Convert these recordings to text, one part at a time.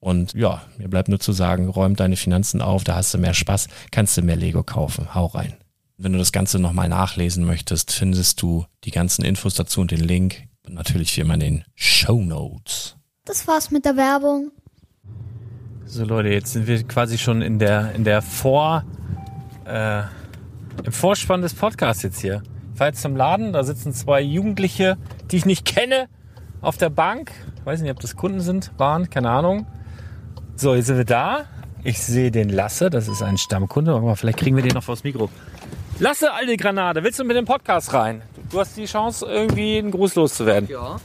Und ja, mir bleibt nur zu sagen, räum deine Finanzen auf, da hast du mehr Spaß, kannst du mehr Lego kaufen. Hau rein. Wenn du das Ganze nochmal nachlesen möchtest, findest du die ganzen Infos dazu und den Link. Und natürlich wie immer in den Show Notes. Das war's mit der Werbung. So Leute, jetzt sind wir quasi schon in der, in der Vor, äh, im Vorspann des Podcasts jetzt hier. Ich fahre jetzt zum Laden, da sitzen zwei Jugendliche, die ich nicht kenne, auf der Bank. Ich weiß nicht, ob das Kunden sind, waren, keine Ahnung. So, jetzt sind wir da. Ich sehe den Lasse, das ist ein Stammkunde. Aber vielleicht kriegen wir den noch vors Mikro. Lasse, alte Granate, willst du mit dem Podcast rein? Du hast die Chance, irgendwie ein Gruß loszuwerden. Ja.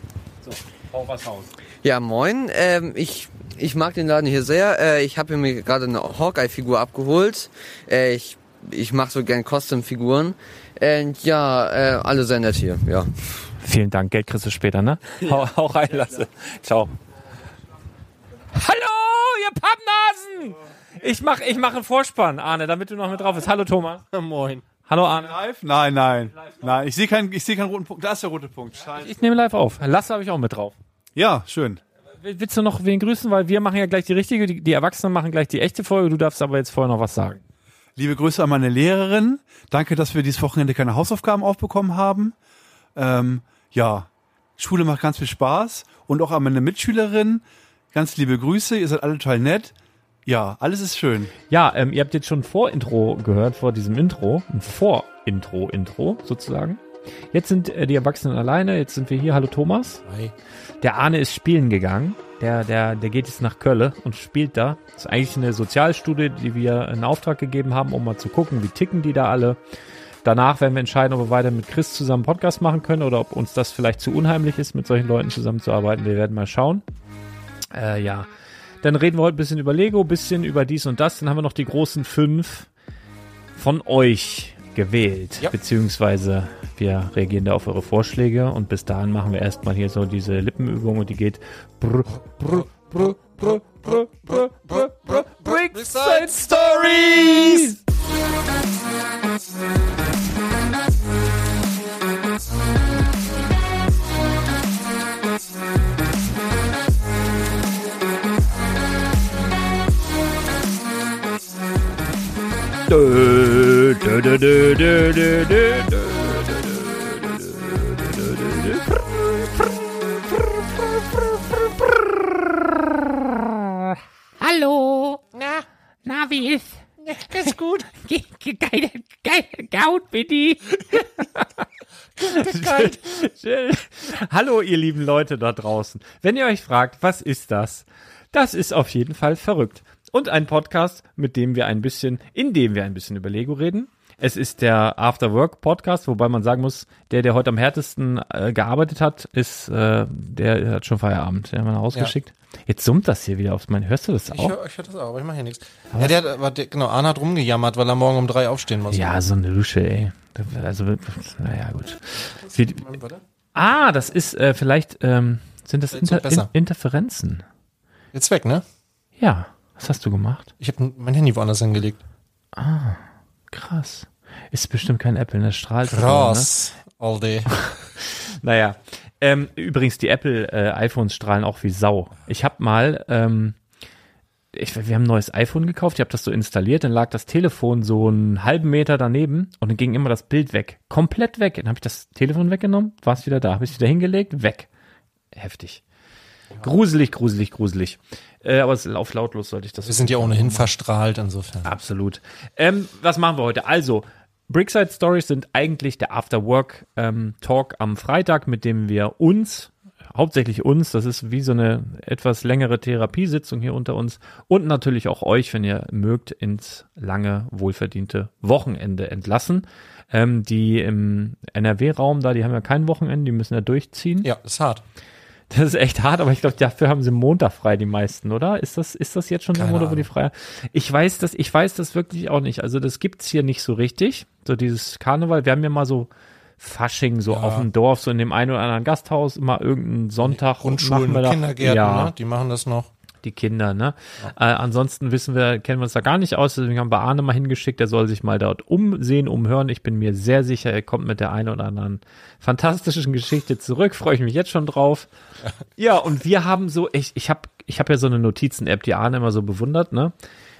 So, hau was raus. Ja, moin. Ähm, ich, ich mag den Laden hier sehr. Äh, ich habe mir gerade eine Hawkeye-Figur abgeholt. Äh, ich ich mache so gern Custom-Figuren. Äh, ja, alle sehr nett hier, ja. Vielen Dank. Geld kriegst du später, ne? Ja. Hau, hau rein, Lasse. Ciao. Hallo! Ihr Pappnasen! Ich mache ich mach einen Vorspann, Arne, damit du noch mit drauf bist. Hallo Thomas. Moin. Hallo Arne. Live? Nein, nein. Nein, ich sehe keinen, ich keinen roten Punkt. Da ist der rote Punkt. Scheiße. Ich nehme live auf. Lasse habe ich auch mit drauf. Ja, schön. Willst du noch wen grüßen? Weil wir machen ja gleich die richtige, die, die Erwachsenen machen gleich die echte Folge. Du darfst aber jetzt vorher noch was sagen. Liebe Grüße an meine Lehrerin. Danke, dass wir dieses Wochenende keine Hausaufgaben aufbekommen haben. Ähm, ja, Schule macht ganz viel Spaß. Und auch an meine Mitschülerin. Ganz liebe Grüße, ihr seid alle total nett. Ja, alles ist schön. Ja, ähm, ihr habt jetzt schon Vor-Intro gehört, vor diesem Intro. Ein Vor-Intro-Intro sozusagen. Jetzt sind äh, die Erwachsenen alleine, jetzt sind wir hier. Hallo Thomas. Hi. Der Arne ist spielen gegangen. Der, der, der geht jetzt nach Kölle und spielt da. Das ist eigentlich eine Sozialstudie, die wir in Auftrag gegeben haben, um mal zu gucken, wie ticken die da alle. Danach werden wir entscheiden, ob wir weiter mit Chris zusammen Podcast machen können oder ob uns das vielleicht zu unheimlich ist, mit solchen Leuten zusammenzuarbeiten. Wir werden mal schauen. Äh, ja. Dann reden wir heute ein bisschen über Lego, ein bisschen über dies und das. Dann haben wir noch die großen fünf von euch gewählt. Ja. Beziehungsweise wir reagieren da auf eure Vorschläge und bis dahin machen wir erstmal hier so diese Lippenübung und die geht. Brr, brr, brr, brr, brr, brr, brr, brr, Brickside Stories! Stories! Hallo. Na? Na, wie ist? Ist gut. Geil, geil, gaut, bitte. Hallo, ihr lieben Leute da draußen. Wenn ihr euch fragt, was ist das? Das ist auf jeden Fall verrückt. Und ein Podcast, mit dem wir ein bisschen, in dem wir ein bisschen über Lego reden. Es ist der After Work Podcast, wobei man sagen muss, der, der heute am härtesten äh, gearbeitet hat, ist, äh, der hat schon Feierabend. Der hat man ausgeschickt. Jetzt summt das hier wieder aufs mein. Hörst du das Ich auch? höre ich hör das auch, aber ich mache hier nichts. Ja, der hat, aber der, genau, Arne hat rumgejammert, weil er morgen um drei aufstehen muss. Ja, so eine Lusche, ey. Also, naja, gut. Wie, ah, das ist äh, vielleicht, ähm, sind das Inter in. Interferenzen? Jetzt weg, ne? Ja. Was hast du gemacht? Ich habe mein Handy woanders hingelegt. Krass. Ist bestimmt kein Apple, ne? Strahlt. Krass. All day. Ne? Naja. Ähm, übrigens, die Apple äh, strahlen auch wie Sau. Ich habe mal, ähm, ich, wir haben ein neues iPhone gekauft, ich habe das so installiert, dann lag das Telefon so einen halben Meter daneben und dann ging immer das Bild weg. Komplett weg. Dann habe ich das Telefon weggenommen, war es wieder da, habe ich es wieder hingelegt, weg. Heftig. Gruselig, gruselig, gruselig. Äh, aber es ist auf lautlos sollte ich das. Wir sind ja ohnehin verstrahlt, insofern. Absolut. Ähm, was machen wir heute? Also, Brickside Stories sind eigentlich der After-Work ähm, Talk am Freitag, mit dem wir uns, hauptsächlich uns, das ist wie so eine etwas längere Therapiesitzung hier unter uns und natürlich auch euch, wenn ihr mögt, ins lange, wohlverdiente Wochenende entlassen. Ähm, die im NRW-Raum da, die haben ja kein Wochenende, die müssen ja durchziehen. Ja, ist hart. Das ist echt hart, aber ich glaube, dafür haben sie Montag frei, die meisten, oder? Ist das, ist das jetzt schon der Keine Monat, wo die frei Ich weiß das, ich weiß das wirklich auch nicht. Also das gibt's hier nicht so richtig. So dieses Karneval. Wir haben ja mal so Fasching, so Ja. auf dem Dorf, so in dem einen oder anderen Gasthaus, immer irgendeinen Sonntag. Grundschulen, Kindergärten, ja, ne? Die machen das noch. Die Kinder, ne? Äh, ansonsten wissen wir, kennen wir uns da gar nicht aus, deswegen haben wir Arne mal hingeschickt, der soll sich mal dort umsehen, umhören. Ich bin mir sehr sicher, er kommt mit der einen oder anderen fantastischen Geschichte zurück. Freue ich mich jetzt schon drauf. Ja, und wir haben so, ich, ich habe ich hab ja so eine Notizen-App, die Arne immer so bewundert, ne?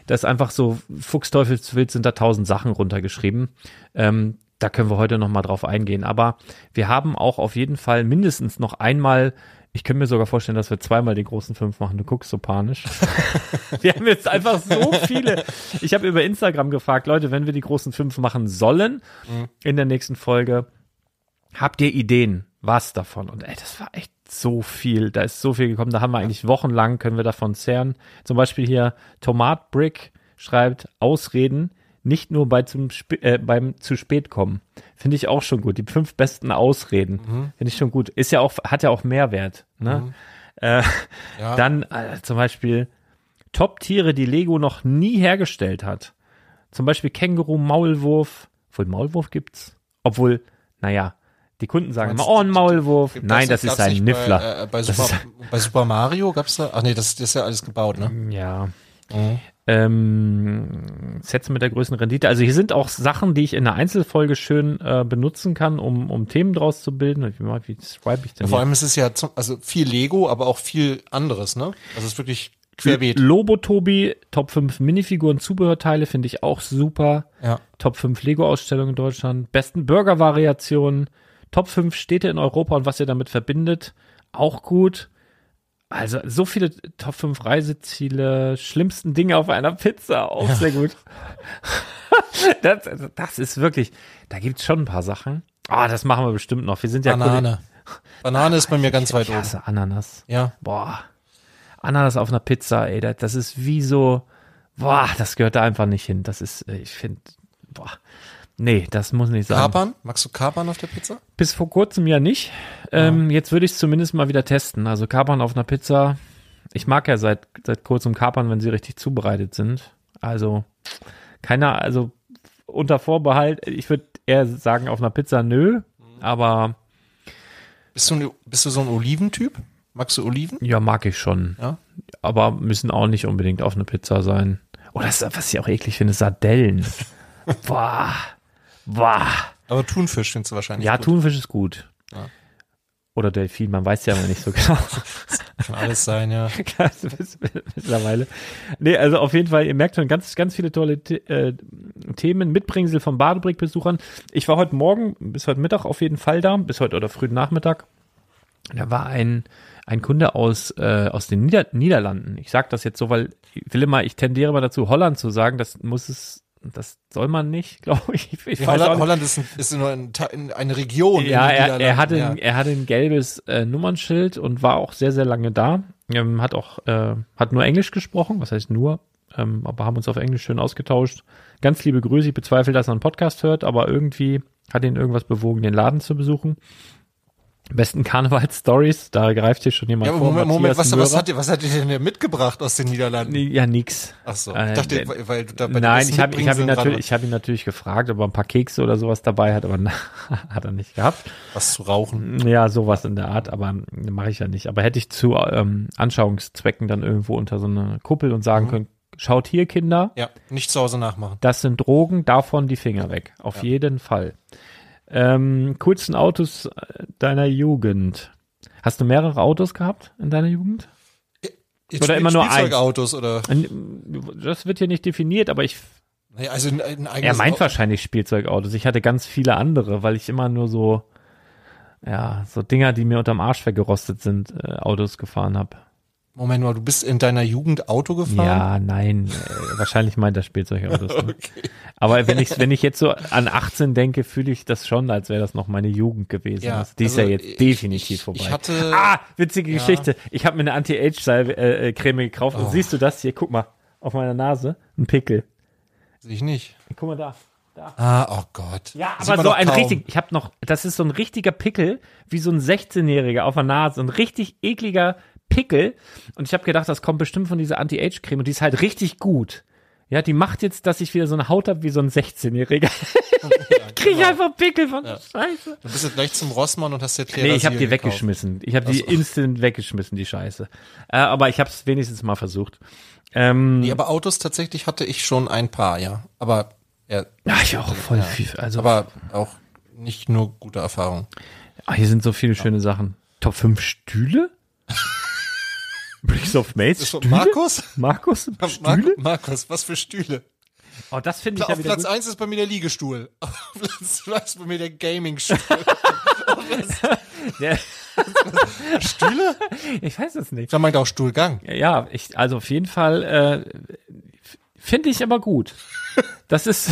Da ist einfach so, Fuchsteufelswild sind da tausend Sachen runtergeschrieben. Ähm, da können wir heute noch mal drauf eingehen. Aber wir haben auch auf jeden Fall mindestens noch einmal, ich könnte mir sogar vorstellen, dass wir zweimal die großen fünf machen. Du guckst so panisch. wir haben jetzt einfach so viele. Ich habe über Instagram gefragt, Leute, wenn wir die großen fünf machen sollen in der nächsten Folge, habt ihr Ideen? Was davon? Und ey, das war echt so viel. Da ist so viel gekommen. Da haben wir eigentlich wochenlang, können wir davon zehren. Zum Beispiel hier Tomat Brick schreibt Ausreden, nicht nur bei zum Sp äh, beim zu spät kommen. Finde ich auch schon gut. Die fünf besten Ausreden. Finde ich schon gut. Ist ja auch, hat ja auch Mehrwert. Ne? Äh, Ja. Dann äh, zum Beispiel Top-Tiere, die Lego noch nie hergestellt hat. Zum Beispiel Känguru, Maulwurf. Obwohl Maulwurf gibt's. Obwohl, naja, die Kunden sagen immer, oh, ein Maulwurf. Nein, das gab's ist ein Niffler. Bei, äh, bei, Das Super, bei Super Mario gab's da. Ach nee, das, das ist ja alles gebaut, ne? Ja. Mhm. Ähm, Sets mit der größten Rendite. Also hier sind auch Sachen, die ich in einer Einzelfolge schön äh, benutzen kann, um, um Themen draus zu bilden. Wie, wie, schreibe ich denn? Vor hier? allem ist es ja zum, also viel Lego, aber auch viel anderes, ne? Also es ist wirklich querbeet. Lobo Tobi, Top 5 Minifiguren, Zubehörteile finde ich auch super. Ja. Top 5 Lego-Ausstellungen in Deutschland. Besten Burger-Variationen. Top 5 Städte in Europa und was ihr damit verbindet. Auch gut. Also so viele Top 5 Reiseziele, schlimmsten Dinge auf einer Pizza, auch sehr gut. das, das ist wirklich, da gibt's schon ein paar Sachen. Ah, das machen wir bestimmt noch. Wir sind ja Banane. Banane ist bei mir ganz weit oben. Ananas. Ja. Boah. Ananas auf einer Pizza, ey, das, das ist wie so, boah, das gehört da einfach nicht hin. Das ist, äh, ich finde, boah, nee, das muss nicht sein. Kapern? Magst du Kapern auf der Pizza? Bis vor kurzem ja nicht. Ähm, Jetzt würde ich es zumindest mal wieder testen. Also Kapern auf einer Pizza Ich mag ja seit, seit kurzem Kapern, wenn sie richtig zubereitet sind. Also, keiner, also unter Vorbehalt, ich würde eher sagen, auf einer Pizza nö, aber Bist du, bist du so ein Oliventyp? Magst du Oliven? ja, mag ich schon. Ja. Aber müssen auch nicht unbedingt auf eine Pizza sein. Oder das, was ich auch eklig finde, Sardellen. Boah. Boah. Aber Thunfisch findest du wahrscheinlich Ja, gut. Thunfisch ist gut. Ja. Oder Delfin, man weiß ja immer nicht so genau. Kann alles sein, ja. Mittlerweile. Nee, also auf jeden Fall, ihr merkt schon ganz, ganz viele tolle äh, Themen, Mitbringsel von Badebrick-Besuchern. Ich war heute Morgen bis heute Mittag auf jeden Fall da, bis heute oder frühen Nachmittag. Da war ein, ein Kunde aus, äh, aus den Nieder Niederlanden. Ich sage das jetzt so, weil ich will immer, ich tendiere immer dazu, Holland zu sagen. Das muss es, das soll man nicht, glaube ich. ich Holland. Holland ist, ein, ist nur ein, eine Region. Ja, er, er, hatte, ja. ein, er hatte ein gelbes äh, Nummernschild und war auch sehr, sehr lange da. Ähm, hat auch, äh, hat nur Englisch gesprochen, was heißt nur, ähm, aber haben uns auf Englisch schön ausgetauscht. Ganz liebe Grüße, ich bezweifle, dass er einen Podcast hört, aber irgendwie hat ihn irgendwas bewogen, den Laden zu besuchen. Besten Karneval-Stories, da greift hier schon jemand Ja, vor. Moment, Moment, was, was, hat ihr, was hat ihr denn hier mitgebracht aus den Niederlanden? Ja, nix. Ach so, Äh, ich dachte, der- weil, weil du da bei Nein, ich habe ich hab ihn, natürlich, ich hab ihn natürlich gefragt, ob er ein paar Kekse oder sowas dabei hat, aber hat er nicht gehabt. was zu rauchen. Ja, sowas in der Art, aber mache ich ja nicht. Aber hätte ich zu ähm, Anschauungszwecken dann irgendwo unter so eine Kuppel und Mhm. sagen können, schaut hier, Kinder, Ja, nicht zu Hause nachmachen. das sind Drogen, davon die Finger weg. Auf jeden Fall. Ähm, coolsten Autos äh, deiner Jugend. Hast du mehrere Autos gehabt in deiner Jugend? Jetzt Oder immer nur eins? Spielzeugautos oder? Das wird hier nicht definiert, aber ich Nee, also ein, ein eigenes Er meint Au- wahrscheinlich Spielzeugautos. Ich hatte ganz viele andere, weil ich immer nur so, ja, so Dinger, die mir unterm Arsch weggerostet sind, äh, Autos gefahren habe. Moment mal, du bist in deiner Jugend Auto gefahren? Ja, nein, äh, wahrscheinlich meint er Spielzeugautos. Ne? Aber wenn ich, wenn ich jetzt so an 18 denke, fühle ich das schon, als wäre das noch meine Jugend gewesen. Ja, Also die ist also ja jetzt ich- definitiv ich- vorbei. ich hatte- ah, witzige Geschichte. Ich habe mir eine Anti-Age-Creme gekauft Oh. und siehst du das hier? Guck mal, auf meiner Nase, ein Pickel. Sehe ich nicht. Guck mal da. Ah, oh Gott. Ja, Sieht aber so ein kaum. richtig, ich habe noch, das ist so ein richtiger Pickel, wie so ein 16-Jähriger auf der Nase, ein richtig ekliger Pickel. Und ich habe gedacht, das kommt bestimmt von dieser Anti-Age-Creme und die ist halt richtig gut. Ja, die macht jetzt, dass ich wieder so eine Haut habe wie so ein 16-Jähriger. ich krieg genau. einfach Pickel von Scheiße. Du bist jetzt gleich zum Rossmann und hast dir Nee, ich habe die gekauft. weggeschmissen. Ich habe die instant weggeschmissen, die Scheiße. Äh, aber ich habe es wenigstens mal versucht. Ähm, Nee, aber Autos tatsächlich hatte ich schon ein paar, ja. Aber, ja, ja, ich auch voll viel. Also, aber auch nicht nur gute Erfahrungen. Ah, hier sind so viele schöne Sachen. Top 5 Stühle? Bricks of Mates? Stühle? Markus? Markus? Mar Stühle? Markus, was für Stühle? Oh, das finde ich ja Auf wieder Platz gut. 1 ist bei mir der Liegestuhl. Auf Platz 2 ist bei mir der Gaming-Stuhl. Der, Stühle? ich weiß es nicht. Da meint auch Stuhlgang. Ja, ich, also auf jeden Fall äh, finde ich aber gut. Das ist,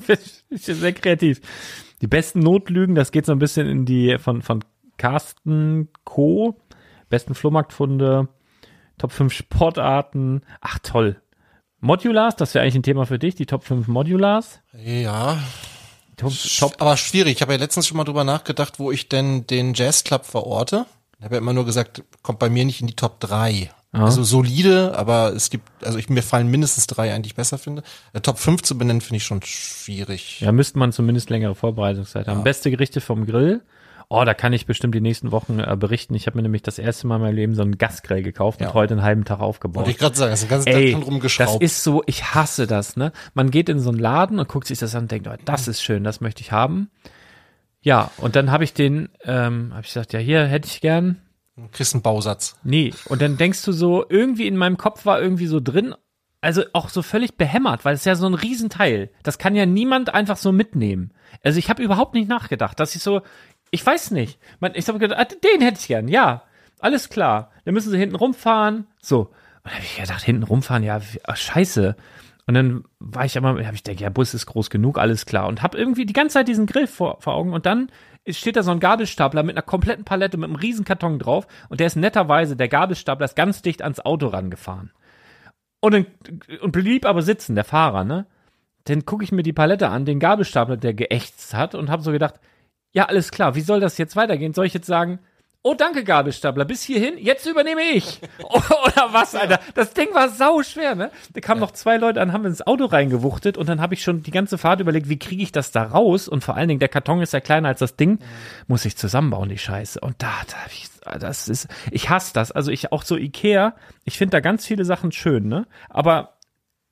finde ich sehr kreativ. Die besten Notlügen, das geht so ein bisschen in die von, von Carsten Co. Besten Flohmarktfunde, Top 5 Sportarten. Ach toll. Modulars, das wäre eigentlich ein Thema für dich, die Top 5 Modulars. Ja, Top, Top aber schwierig. Ich habe ja letztens schon mal drüber nachgedacht, wo ich denn den Jazzclub verorte. Ich habe ja immer nur gesagt, kommt bei mir nicht in die Top 3. Also solide, aber es gibt, also ich, mir fallen mindestens drei ein, die ich besser finde. Äh, Top 5 zu benennen, finde ich schon schwierig. Ja, müsste man zumindest längere Vorbereitungszeit haben. Beste Gerichte vom Grill. Oh, da kann ich bestimmt die nächsten Wochen äh, berichten. Ich habe mir nämlich das erste Mal in meinem Leben so einen Gasgrill gekauft Ja. und heute einen halben Tag aufgebaut. Wollte ich gerade sagen, das ist den ganzen Ey, Tag schon das rumgeschraubt. ist so, ich hasse das, ne? Man geht in so einen Laden und guckt sich das an und denkt, oh, das ist schön, das möchte ich haben. Ja, und dann habe ich den, ähm, habe ich gesagt, ja, hier hätte ich gern. Kriegst einen Bausatz. Nee, und dann denkst du so, irgendwie in meinem Kopf war irgendwie so drin, also auch so völlig behämmert, weil es ja so ein Riesenteil. Das kann ja niemand einfach so mitnehmen. Also ich habe überhaupt nicht nachgedacht, dass ich so, ich weiß nicht. Man, ich habe gedacht, ah, den hätte ich gern, ja, alles klar. Dann müssen sie hinten rumfahren, so. Und dann habe ich gedacht, hinten rumfahren, ja, ach, scheiße. Und dann war ich aber, habe ich gedacht, ja, Bus ist groß genug, alles klar. Und habe irgendwie die ganze Zeit diesen Grill vor, vor Augen. Und dann steht da so ein Gabelstapler mit einer kompletten Palette mit einem riesen Karton drauf. Und der ist netterweise, der Gabelstapler ist ganz dicht ans Auto rangefahren. Und, dann, und blieb aber sitzen, der Fahrer, ne? Dann gucke ich mir die Palette an, den Gabelstapler, der geächtzt hat, und habe so gedacht, ja, alles klar, wie soll das jetzt weitergehen? Soll ich jetzt sagen, oh danke Gabelstapler, bis hierhin, jetzt übernehme ich. Oder was, Alter? Das Ding war sau schwer, ne? Da kamen noch zwei Leute an, haben ins Auto reingewuchtet und dann habe ich schon die ganze Fahrt überlegt, wie kriege ich das da raus? Und vor allen Dingen, der Karton ist ja kleiner als das Ding, muss ich zusammenbauen, die Scheiße. Und da, da hab ich, das ist, ich hasse das. Also ich auch so Ikea, ich finde da ganz viele Sachen schön, ne? Aber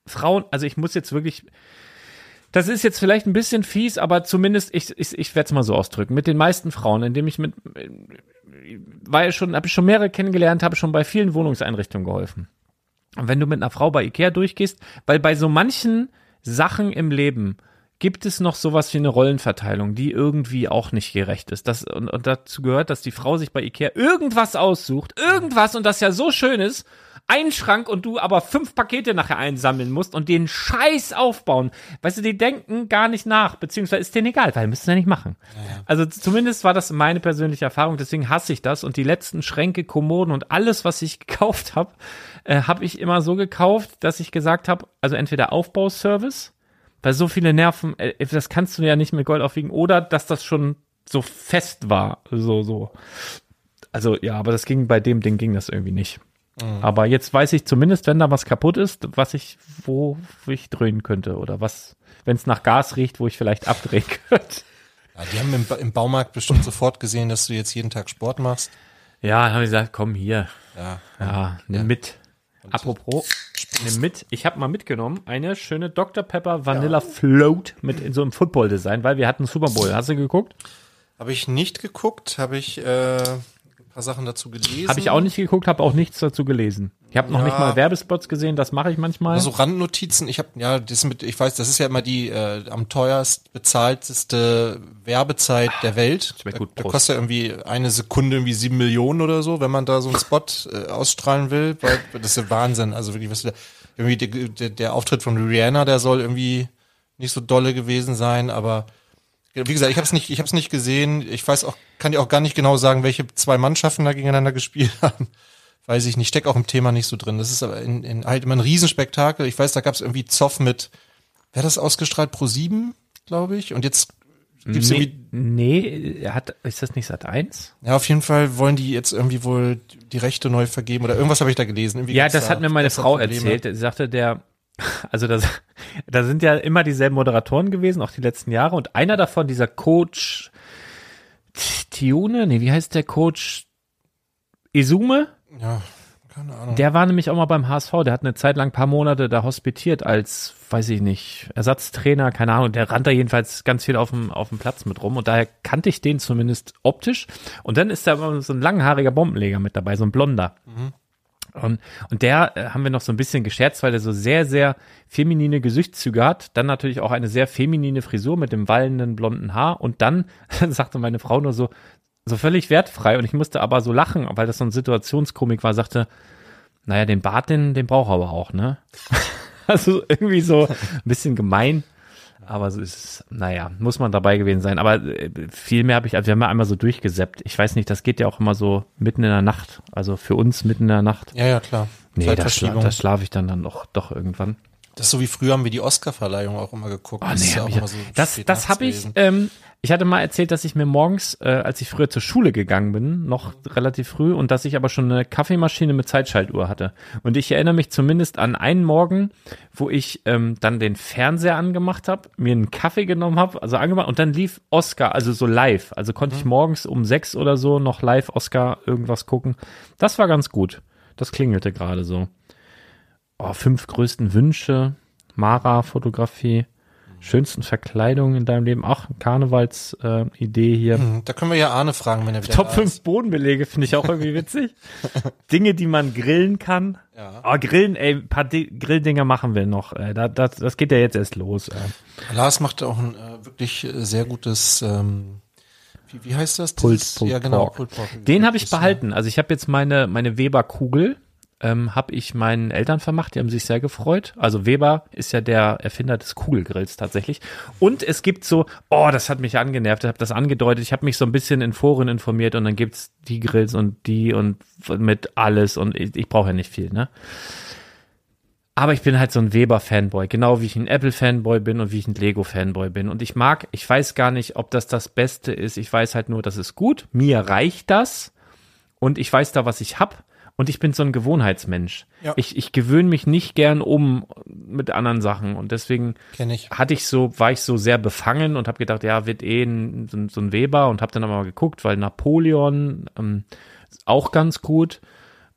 Frauen, also ich muss jetzt wirklich, das ist jetzt vielleicht ein bisschen fies, aber zumindest, ich, ich, ich werde es mal so ausdrücken, mit den meisten Frauen, indem ich mit, war ja schon, habe ich schon mehrere kennengelernt, habe schon bei vielen Wohnungseinrichtungen geholfen. Und wenn du mit einer Frau bei Ikea durchgehst, weil bei so manchen Sachen im Leben gibt es noch sowas wie eine Rollenverteilung, die irgendwie auch nicht gerecht ist. Das, und, und dazu gehört, dass die Frau sich bei Ikea irgendwas aussucht, irgendwas und das ja so schön ist, ein Schrank und du aber fünf Pakete nachher einsammeln musst und den Scheiß aufbauen. Weißt du, die denken gar nicht nach, beziehungsweise ist denen egal, weil müssen ja nicht machen. Also zumindest war das meine persönliche Erfahrung, deswegen hasse ich das und die letzten Schränke, Kommoden und alles, was ich gekauft habe, äh, habe ich immer so gekauft, dass ich gesagt habe, also entweder Aufbauservice, weil so viele Nerven, äh, das kannst du ja nicht mit Gold aufwiegen, oder dass das schon so fest war, so, so. Also ja, aber das ging bei dem Ding ging das irgendwie nicht. Aber jetzt weiß ich zumindest, wenn da was kaputt ist, was ich, wo ich drehen könnte oder was, wenn es nach Gas riecht, wo ich vielleicht abdrehen könnte. Ja, die haben im, im Baumarkt bestimmt sofort gesehen, dass du jetzt jeden Tag Sport machst. Ja, dann habe ich gesagt, komm hier, Ja. ja, nimm mit. Apropos, nimm mit. Ich habe mal mitgenommen eine schöne Dr. Pepper Vanilla Float mit in so einem Football-Design, weil wir hatten Super Bowl. Hast du geguckt? Habe ich nicht geguckt, habe ich äh, paar Sachen dazu gelesen. Habe ich auch nicht geguckt, habe auch nichts dazu gelesen. Ich habe noch Ja. nicht mal Werbespots gesehen, das mache ich manchmal. Also Randnotizen, ich habe ja, das mit, ich weiß, das ist ja immer die äh, am teuerst bezahlteste Werbezeit der Welt. schmeckt gut, da, da kostet ja irgendwie eine Sekunde irgendwie sieben Millionen oder so, wenn man da so einen Spot äh, ausstrahlen will. Weil, das ist ja Wahnsinn. Also wirklich, was da, irgendwie der, der, der Auftritt von Rihanna, der soll irgendwie nicht so dolle gewesen sein, aber wie gesagt, ich habe es nicht, ich habe es nicht gesehen. Ich weiß auch, kann dir auch gar nicht genau sagen, welche zwei Mannschaften da gegeneinander gespielt haben. Weiß ich nicht, steck auch im Thema nicht so drin. Das ist aber in, in halt immer ein Riesenspektakel. Ich weiß, da gab es irgendwie Zoff mit, wer hat das ausgestrahlt? Pro 7, glaube ich. Und jetzt gibt's nee, irgendwie, nee, er hat, ist das nicht Sat 1? ja, auf jeden Fall wollen die jetzt irgendwie wohl die Rechte neu vergeben oder irgendwas habe ich da gelesen. Irgendwie Ja, das da- hat mir meine Frau erzählt. Sie sagte, der, also das, da sind ja immer dieselben Moderatoren gewesen, auch die letzten Jahre. Und einer davon, dieser Coach Tione, nee, wie heißt der Coach? Izume? Ja, keine Ahnung. Der war nämlich auch mal beim HSV. Der hat eine Zeit lang ein paar Monate da hospitiert als, weiß ich nicht, Ersatztrainer, keine Ahnung. Der rannte da jedenfalls ganz viel auf dem, auf dem Platz mit rum. Und daher kannte ich den zumindest optisch. Und dann ist da so ein langhaariger Bombenleger mit dabei, so ein blonder. Und, und der äh, haben wir noch so ein bisschen gescherzt, weil er so sehr, sehr feminine Gesichtszüge hat. Dann natürlich auch eine sehr feminine Frisur mit dem wallenden blonden Haar. Und dann sagte meine Frau nur so, so völlig wertfrei. Und ich musste aber so lachen, weil das so ein Situationskomik war, sagte, naja, den Bart, den, den braucht er aber auch, ne? also irgendwie so ein bisschen gemein. Aber so ist es, naja, muss man dabei gewesen sein. Aber äh, viel mehr habe ich, also wir haben ja einmal so durchgesäppt. Ich weiß nicht, das geht ja auch immer so mitten in der Nacht. Also für uns mitten in der Nacht. Ja, ja, klar. Nee, da, schla da schlafe ich dann dann doch, doch irgendwann. Das ist so wie früher haben wir die Oscar-Verleihung auch immer geguckt. Ah, Das ist nee, ja hab auch ich, so das das habe ich, ähm, ich hatte mal erzählt, dass ich mir morgens, äh, als ich früher zur Schule gegangen bin, noch relativ früh und dass ich aber schon eine Kaffeemaschine mit Zeitschaltuhr hatte. Und ich erinnere mich zumindest an einen Morgen, wo ich ähm, dann den Fernseher angemacht habe, mir einen Kaffee genommen habe, also angemacht und dann lief Oscar, also so live. Also konnte ich morgens um sechs oder so noch live Oscar irgendwas gucken. Das war ganz gut. Das klingelte gerade so. Oh, fünf größten Wünsche, Mara-Fotografie, schönsten Verkleidungen in deinem Leben, auch Karnevals-Idee äh, Idee hier. Hm, Da können wir ja Arne fragen, wenn er wieder Top da 5 ist. Bodenbelege finde ich auch irgendwie witzig. Dinge, die man grillen kann. Ja. Oh, Grillen, ey, ein paar Di Grilldinger machen wir noch. Äh, da, das, das geht ja jetzt erst los. Äh. Lars macht auch ein äh, wirklich äh, sehr gutes, ähm, wie, wie heißt das? Pulled- Pulled ja, genau, Pork. Pulled Pork. Den habe ich ja. behalten. Also ich habe jetzt meine, meine Weber-Kugel, ähm, habe ich meinen Eltern vermacht, die haben sich sehr gefreut. Also Weber ist ja der Erfinder des Kugelgrills tatsächlich. Und es gibt so, oh, das hat mich angenervt, ich habe das angedeutet, ich habe mich so ein bisschen in Foren informiert und dann gibt's die Grills und die und mit alles und ich, ich brauche ja nicht viel, ne? Aber ich bin halt so ein Weber-Fanboy, genau wie ich ein Apple-Fanboy bin und wie ich ein Lego-Fanboy bin. Und ich mag, ich weiß gar nicht, ob das das Beste ist. Ich weiß halt nur, das ist gut. Mir reicht das. und ich weiß da, was ich hab. Und ich bin so ein Gewohnheitsmensch. Ja. Ich, ich gewöhne mich nicht gern um mit anderen Sachen. Und deswegen ich. hatte ich so, war ich so sehr befangen und habe gedacht, ja, wird eh ein, so, ein- so ein Weber und habe dann aber mal geguckt, weil Napoleon ähm, auch ganz gut.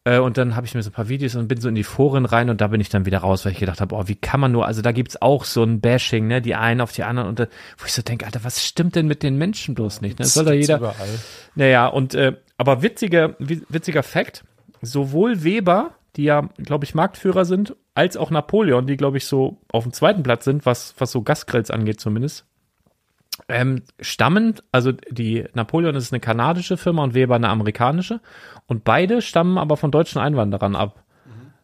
Äh, und dann habe ich mir so ein paar Videos und bin so in die Foren rein und da bin ich dann wieder raus, weil ich gedacht habe, oh, wie kann man nur, also da gibt's auch so ein Bashing, ne, die einen auf die anderen und da, wo ich so denke, Alter, was stimmt denn mit den Menschen bloß nicht? Ne? Das soll da jeder. Überall. Naja, und äh, aber witziger, wi- witziger Fakt, sowohl Weber, die ja, glaube ich, Marktführer sind, als auch Napoleon, die, glaube ich, so auf dem zweiten Platz sind, was, was so Gasgrills angeht zumindest, ähm, stammen, also die Napoleon ist eine kanadische Firma und Weber eine amerikanische und beide stammen aber von deutschen Einwanderern ab.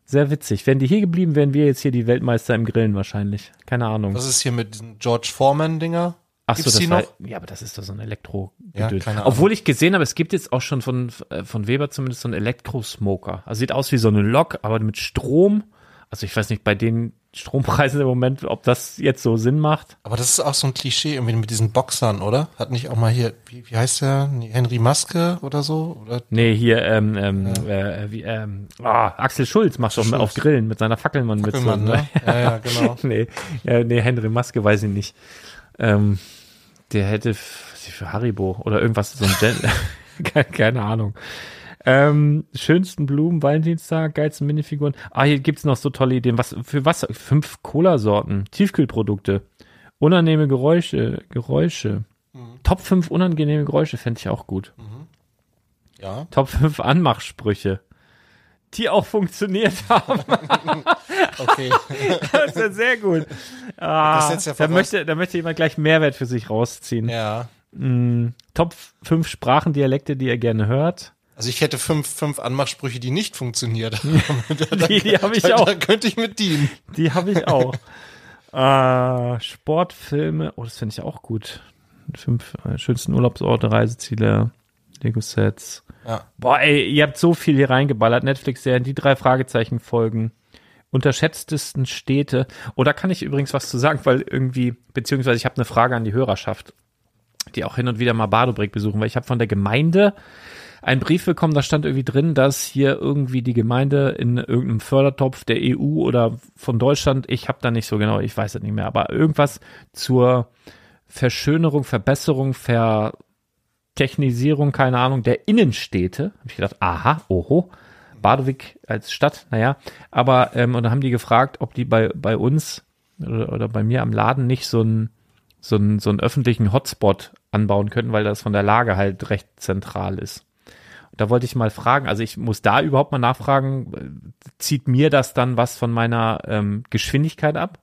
Sehr witzig. Wären die hier geblieben, wären wir jetzt hier die Weltmeister im Grillen wahrscheinlich. Keine Ahnung. Was ist hier mit diesen George Foreman-Dinger? Ach so, das war, noch? ja, aber das ist doch so ein elektro Ja. Obwohl ich gesehen habe, es gibt jetzt auch schon von, äh, von Weber zumindest so einen Elektrosmoker. Also sieht aus wie so eine Lok, aber mit Strom. Also ich weiß nicht, bei den Strompreisen im Moment, ob das jetzt so Sinn macht. Aber das ist auch so ein Klischee irgendwie mit diesen Boxern, oder? Hat nicht auch mal hier, wie, wie heißt der? Henry Maske oder so? Oder Nee, hier, ähm, ähm, äh, wie, ähm, ah, Axel Schulz macht doch Schulz. auf Grillen mit seiner Fackelmann mit so. Fackelmann, ne? Ja, ja, genau. nee, ja, nee, Henry Maske weiß ich nicht. Ähm, der hätte für Haribo oder irgendwas, so ein Gen keine, Ahnung. Ähm, schönsten Blumen, Valentinstag, geilsten Minifiguren. Ah, hier gibt's noch so tolle Ideen. Was, für was? Fünf Cola-Sorten, Tiefkühlprodukte, unangenehme Geräusche, Geräusche. Top 5 unangenehme Geräusche fände ich auch gut. Ja. Top 5 Anmachsprüche. Die auch funktioniert haben. Okay. Das ist ja sehr gut. Ah, ja da, möchte, da möchte jemand gleich Mehrwert für sich rausziehen. ja. Mm, Top 5 Sprachendialekte, die er gerne hört. Also ich hätte fünf, fünf Anmachsprüche, die nicht funktioniert. Die, die habe ich da, auch. Da könnte ich mit dienen. Die habe ich auch. äh, Sportfilme. Oh, das finde ich auch gut. Fünf äh, schönsten Urlaubsorte, Reiseziele, Lego-Sets. Ja. Boah, ey, ihr habt so viel hier reingeballert. Netflix-Serien, die drei Fragezeichen folgen. Unterschätztesten Städte. Da kann ich übrigens was zu sagen, weil irgendwie, beziehungsweise ich habe eine Frage an die Hörerschaft, die auch hin und wieder mal Badobrick besuchen, weil ich habe von der Gemeinde einen Brief bekommen, da stand irgendwie drin, dass hier irgendwie die Gemeinde in irgendeinem Fördertopf der EU oder von Deutschland, ich habe da nicht so genau, ich weiß es nicht mehr, aber irgendwas zur Verschönerung, Verbesserung, Vertechnisierung, keine Ahnung, der Innenstädte. Habe ich gedacht, aha, oho, Badewig als Stadt, naja. Aber, ähm, und dann haben die gefragt, ob die bei, bei uns oder, oder bei mir am Laden nicht so ein so einen, so einen öffentlichen Hotspot anbauen könnten, weil das von der Lage halt recht zentral ist. Und da wollte ich mal fragen, also ich muss da überhaupt mal nachfragen, äh, zieht mir das dann was von meiner ähm, Geschwindigkeit ab?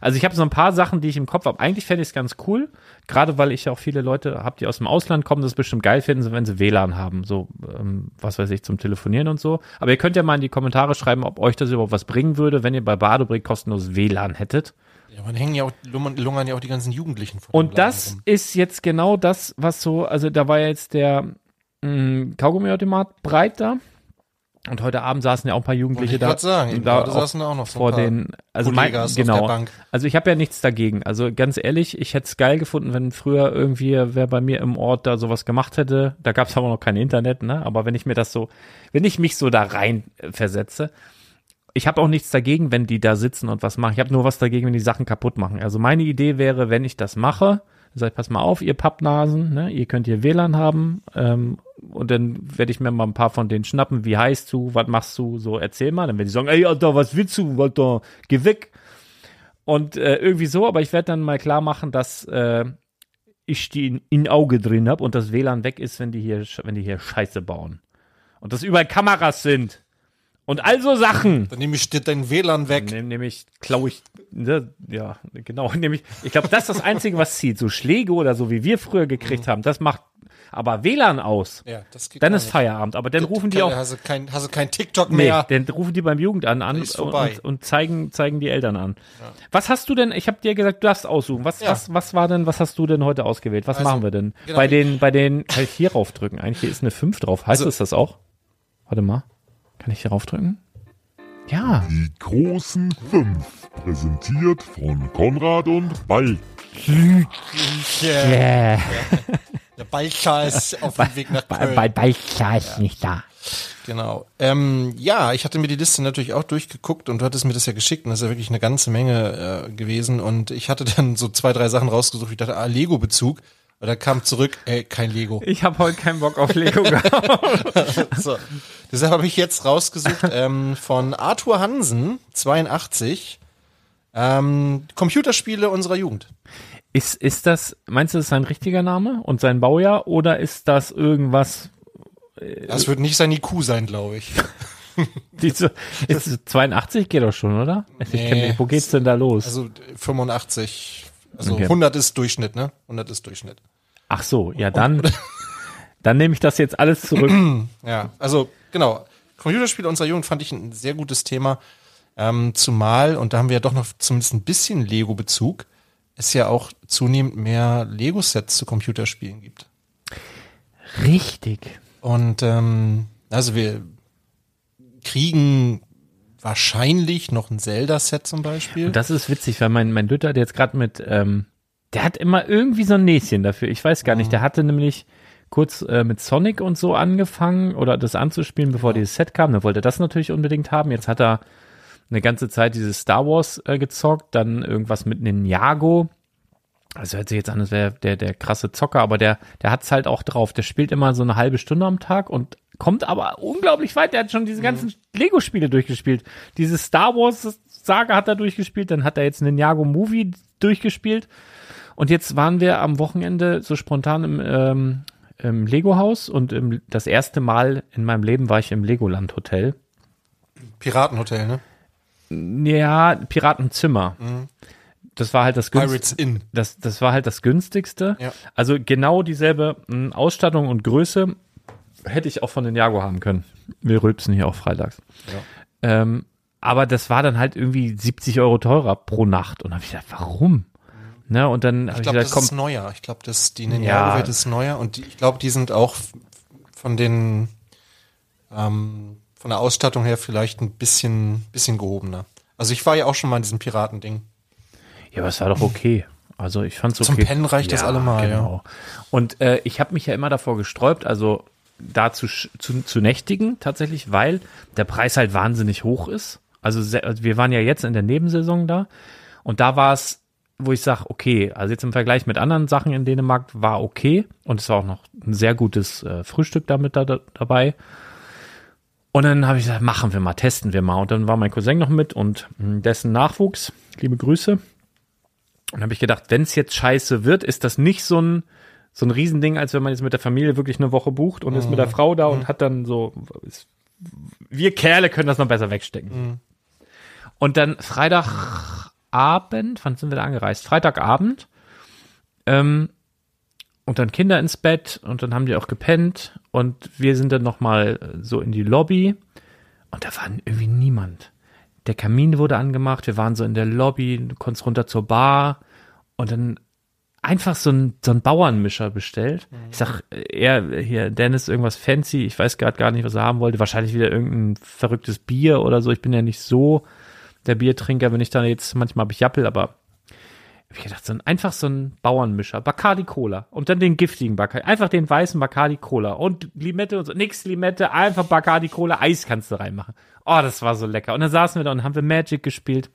Also ich habe so ein paar Sachen, die ich im Kopf habe. Eigentlich fände ich es ganz cool, gerade weil ich auch viele Leute habe, die aus dem Ausland kommen, das bestimmt geil finden, wenn sie WLAN haben, so ähm, was weiß ich, zum Telefonieren und so. Aber ihr könnt ja mal in die Kommentare schreiben, ob euch das überhaupt was bringen würde, wenn ihr bei Badobrick kostenlos WLAN hättet. Ja, man hängen ja auch, lungern, ja auch die ganzen Jugendlichen vor Und das rum. ist jetzt genau das, was so, also da war ja jetzt der mh, Kaugummiautomat breit da. Und heute Abend saßen ja auch ein paar Jugendliche ich da. grad sagen, da auch saßen da auch noch so vor den, also mein, Kollegas auf der genau. Bank. Also ich habe ja nichts dagegen. Also ganz ehrlich, ich hätte es geil gefunden, wenn früher irgendwie wer bei mir im Ort da sowas gemacht hätte. Da gab es aber noch kein Internet, ne? Aber wenn ich mir das so, wenn ich mich so da rein äh, versetze, ich habe auch nichts dagegen, wenn die da sitzen und was machen. Ich habe nur was dagegen, wenn die Sachen kaputt machen. Also meine Idee wäre, wenn ich das mache, sag ich, pass mal auf, ihr Pappnasen, ne, ihr könnt hier WLAN haben ähm, und dann werde ich mir mal ein paar von denen schnappen. Wie heißt du? Was machst du? So erzähl mal. Dann werden die sagen, ey, Alter, was willst du? Alter, geh weg. Und äh, irgendwie so, aber ich werde dann mal klar machen, dass äh, ich die in, in Auge drin habe und das WLAN weg ist, wenn die hier, wenn die hier Scheiße bauen. Und dass überall Kameras sind. Und all so Sachen. Dann nehme ich dir dein WLAN weg. Nehm, nämlich klaue ich, ne, ja, genau, nämlich, ich glaube, das ist das Einzige, was zieht. So Schläge oder so, wie wir früher gekriegt haben, das macht aber WLAN aus. Ja, das geht Dann ist nicht. Feierabend, aber dann rufen die auch, Hast du kein, hast du kein TikTok nee, mehr? dann rufen die beim Jugendamt an und, und, zeigen, zeigen die Eltern an. Was hast du denn, ich habe dir gesagt, du darfst aussuchen. Was, Ja. was, was war denn, was hast du denn heute ausgewählt? Was Also, machen wir denn? genau, bei den, bei den, kann ich hier raufdrücken? Eigentlich hier ist eine 5 drauf. Heißt Also- es das auch? Warte mal. Kann ich hier raufdrücken? Ja. Die großen fünf, präsentiert von Konrad und Ball. Yeah. Der Balcha ist auf dem Weg nach Köln. bei Beichler ist nicht da. Genau. Ähm, ja, ich hatte mir die Liste natürlich auch durchgeguckt und du hattest mir das ja geschickt und das ist ja wirklich eine ganze Menge äh, gewesen und ich hatte dann so zwei, drei Sachen rausgesucht, ich dachte, ah, Lego-Bezug. Und dann kam zurück, ey, kein Lego. Ich habe heute keinen Bock auf Lego gehabt. So. Deshalb habe ich jetzt rausgesucht ähm, von Arthur Hansen, 82, ähm, Computerspiele unserer Jugend. Ist, ist das, meinst du, das ist sein richtiger Name und sein Baujahr oder ist das irgendwas, Das wird nicht sein IQ sein, glaube ich. diese, ist 82 geht doch schon, oder? Ich Nee. kenn nicht, wo geht's denn da los? Also 85, also Okay. 100 ist Durchschnitt, ne? 100 ist Durchschnitt. Ach so, ja dann, dann nehme ich das jetzt alles zurück. Ja, also genau. Computerspiele unserer Jugend fand ich ein sehr gutes Thema. Ähm, zumal, und da haben wir ja doch noch zumindest ein bisschen Lego-Bezug, es ja auch zunehmend mehr Lego-Sets zu Computerspielen gibt. Richtig. Und ähm, also wir kriegen wahrscheinlich noch ein Zelda-Set zum Beispiel. Und das ist witzig, weil mein, mein Lütter, der jetzt gerade mit, ähm, der hat immer irgendwie so ein Näschen dafür. Ich weiß gar nicht, der hatte nämlich kurz äh, mit Sonic und so angefangen oder das anzuspielen, bevor dieses Set kam. Dann wollte er das natürlich unbedingt haben. Jetzt hat er eine ganze Zeit dieses Star Wars äh, gezockt, dann irgendwas mit Ninjago. Also hört sich jetzt an, als wäre der, der krasse Zocker, aber der, der hat's halt auch drauf. Der spielt immer so eine halbe Stunde am Tag und kommt aber unglaublich weit. Der hat schon diese ganzen Lego-Spiele durchgespielt. Diese Star Wars-Saga hat er durchgespielt, dann hat er jetzt Ninjago Movie durchgespielt. Und jetzt waren wir am Wochenende so spontan im, ähm, im Lego-Haus und im, das erste Mal in meinem Leben war ich im Legoland-Hotel. Piratenhotel, ne? Ja, Piratenzimmer. Das war halt das günstigste. Das, das war halt das günstigste. Ja. Also genau dieselbe mh, Ausstattung und Größe hätte ich auch von den Jago haben können. Wir rülpsen hier auch freitags. Ähm, aber das war dann halt irgendwie 70 Euro teurer pro Nacht. Und dann habe ich gedacht, warum? Ne, und dann habe Ich glaube, gesagt, das komm, ist neuer. Ich glaube, das die Ja. Ninjago-Welt ist neuer und die, ich glaube, die sind auch von den ähm, von der Ausstattung her vielleicht ein bisschen bisschen gehobener. Also ich war ja auch schon mal in diesem Piratending. Ja, aber es war doch okay. Also ich fand's okay. Zum Pennen reicht das allemal, ja. Genau. Und äh, ich habe mich ja immer davor gesträubt, also da zu, zu, zu nächtigen tatsächlich, weil der Preis halt wahnsinnig hoch ist. Also also wir waren ja jetzt in der Nebensaison da und da war es, wo ich sage, okay, also jetzt im Vergleich mit anderen Sachen in Dänemark war okay und es war auch noch ein sehr gutes äh, Frühstück damit da, da, dabei. Und dann habe ich gesagt, machen wir mal, testen wir mal. Und dann war mein Cousin noch mit und mh, dessen Nachwuchs, liebe Grüße, und habe ich gedacht, wenn es jetzt scheiße wird, ist das nicht so ein so ein Riesending, als wenn man jetzt mit der Familie wirklich eine Woche bucht und ist mit der Frau da und hat dann so ist, wir Kerle können das noch besser wegstecken. Und dann Freitagabend, wann sind wir da angereist? Freitagabend ähm, und dann Kinder ins Bett und dann haben die auch gepennt und wir sind dann noch mal so in die Lobby und da war irgendwie niemand. Der Kamin wurde angemacht, wir waren so in der Lobby, du konntest runter zur Bar und dann einfach so ein, so ein Bauernmischer bestellt. Ich sag, er, hier, Dennis, irgendwas fancy, ich weiß gerade gar nicht, was er haben wollte. Wahrscheinlich wieder irgendein verrücktes Bier oder so. Ich bin ja nicht so der Biertrinker, wenn ich da jetzt, manchmal habe ich Jappel, aber ich gedacht, so ein, einfach so ein Bauernmischer, Bacardi Cola und dann den giftigen Bacardi, einfach den weißen Bacardi Cola und Limette und so, nix Limette, einfach Bacardi Cola, Eis kannst du reinmachen. Oh, das war so lecker. Und dann saßen wir da und haben wir Magic gespielt.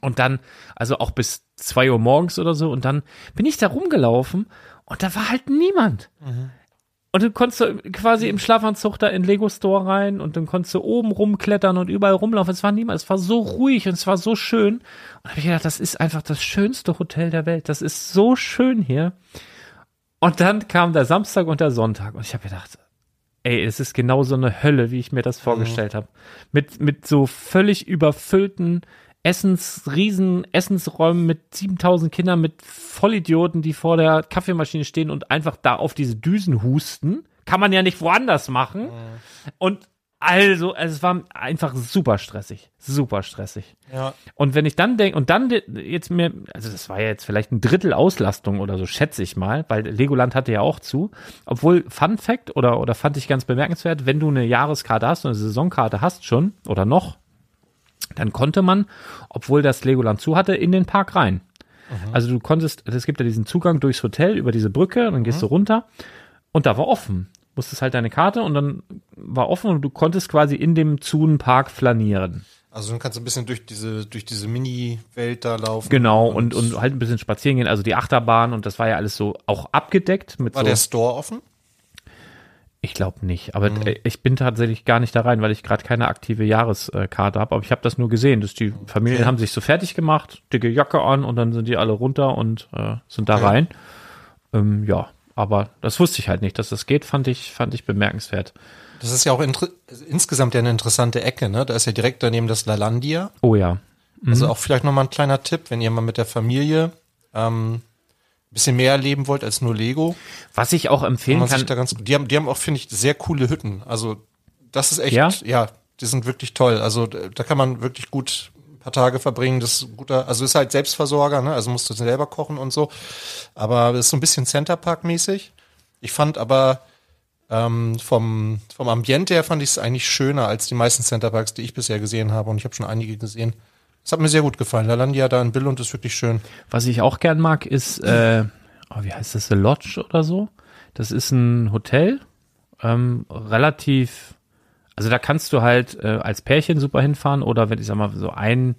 Und dann, also auch bis zwei Uhr morgens oder so, und dann bin ich da rumgelaufen und da war halt niemand. Und dann konntest du quasi im Schlafanzug da in Lego Store rein und dann konntest du oben rumklettern und überall rumlaufen. Es war niemand, es war so ruhig und es war so schön. Und da habe ich gedacht, das ist einfach das schönste Hotel der Welt. Das ist so schön hier. Und dann kam der Samstag und der Sonntag und ich habe gedacht, ey, es ist genau so eine Hölle, wie ich mir das vorgestellt habe. Mit, mit so völlig überfüllten Essens, riesen Essensräumen mit 7000 Kindern, mit Vollidioten, die vor der Kaffeemaschine stehen und einfach da auf diese Düsen husten. Kann man ja nicht woanders machen. Und also, es war einfach super stressig. Super stressig. Ja. Und wenn ich dann denke, und dann jetzt mir, also das war ja jetzt vielleicht ein Drittel Auslastung oder so, schätze ich mal, weil Legoland hatte ja auch zu. Obwohl, Fun Fact oder, oder fand ich ganz bemerkenswert, wenn du eine Jahreskarte hast, eine Saisonkarte hast schon oder noch, dann konnte man, obwohl das Legoland zu hatte, in den Park rein. Also du konntest, es gibt ja diesen Zugang durchs Hotel über diese Brücke, dann gehst du runter und da war offen. musstest halt deine Karte und dann war offen und du konntest quasi in dem Zoon-Park flanieren. Also dann kannst du ein bisschen durch diese, durch diese Mini-Welt da laufen. Genau, und, und halt ein bisschen spazieren gehen, also die Achterbahn und das war ja alles so auch abgedeckt mit War so. der Store offen? Ich glaube nicht, aber äh, ich bin tatsächlich gar nicht da rein, weil ich gerade keine aktive Jahreskarte habe. Aber ich habe das nur gesehen, dass die Familien haben sich so fertig gemacht, dicke Jacke an und dann sind die alle runter und äh, sind da Okay. rein. Ähm, ja, aber das wusste ich halt nicht, dass das geht, fand ich, fand ich bemerkenswert. Das ist ja auch also insgesamt ja eine interessante Ecke, ne? Da ist ja direkt daneben das Lalandia. Oh ja. Also auch vielleicht nochmal ein kleiner Tipp, wenn ihr mal mit der Familie ähm, bisschen mehr erleben wollt als nur Lego. Was ich auch kann empfehlen kann, da ganz. Die haben, die haben auch, finde ich, sehr coole Hütten. Also das ist echt, Ja? ja? die sind wirklich toll. Also da kann man wirklich gut ein paar Tage verbringen. Das ist ein guter, also ist halt Selbstversorger, ne? Also musst du selber kochen und so. Aber das ist so ein bisschen Centerpark-mäßig. Ich fand aber ähm, vom, vom Ambiente her fand ich es eigentlich schöner als die meisten Centerparks, die ich bisher gesehen habe. Und ich habe schon einige gesehen. Das hat mir sehr gut gefallen. Lalandia da in Billund ist wirklich schön. was ich auch gern mag, ist, äh, oh, wie heißt das, The Lodge oder so? Das ist ein Hotel, ähm, relativ, also da kannst du halt äh, als Pärchen super hinfahren oder wenn ich sag mal so ein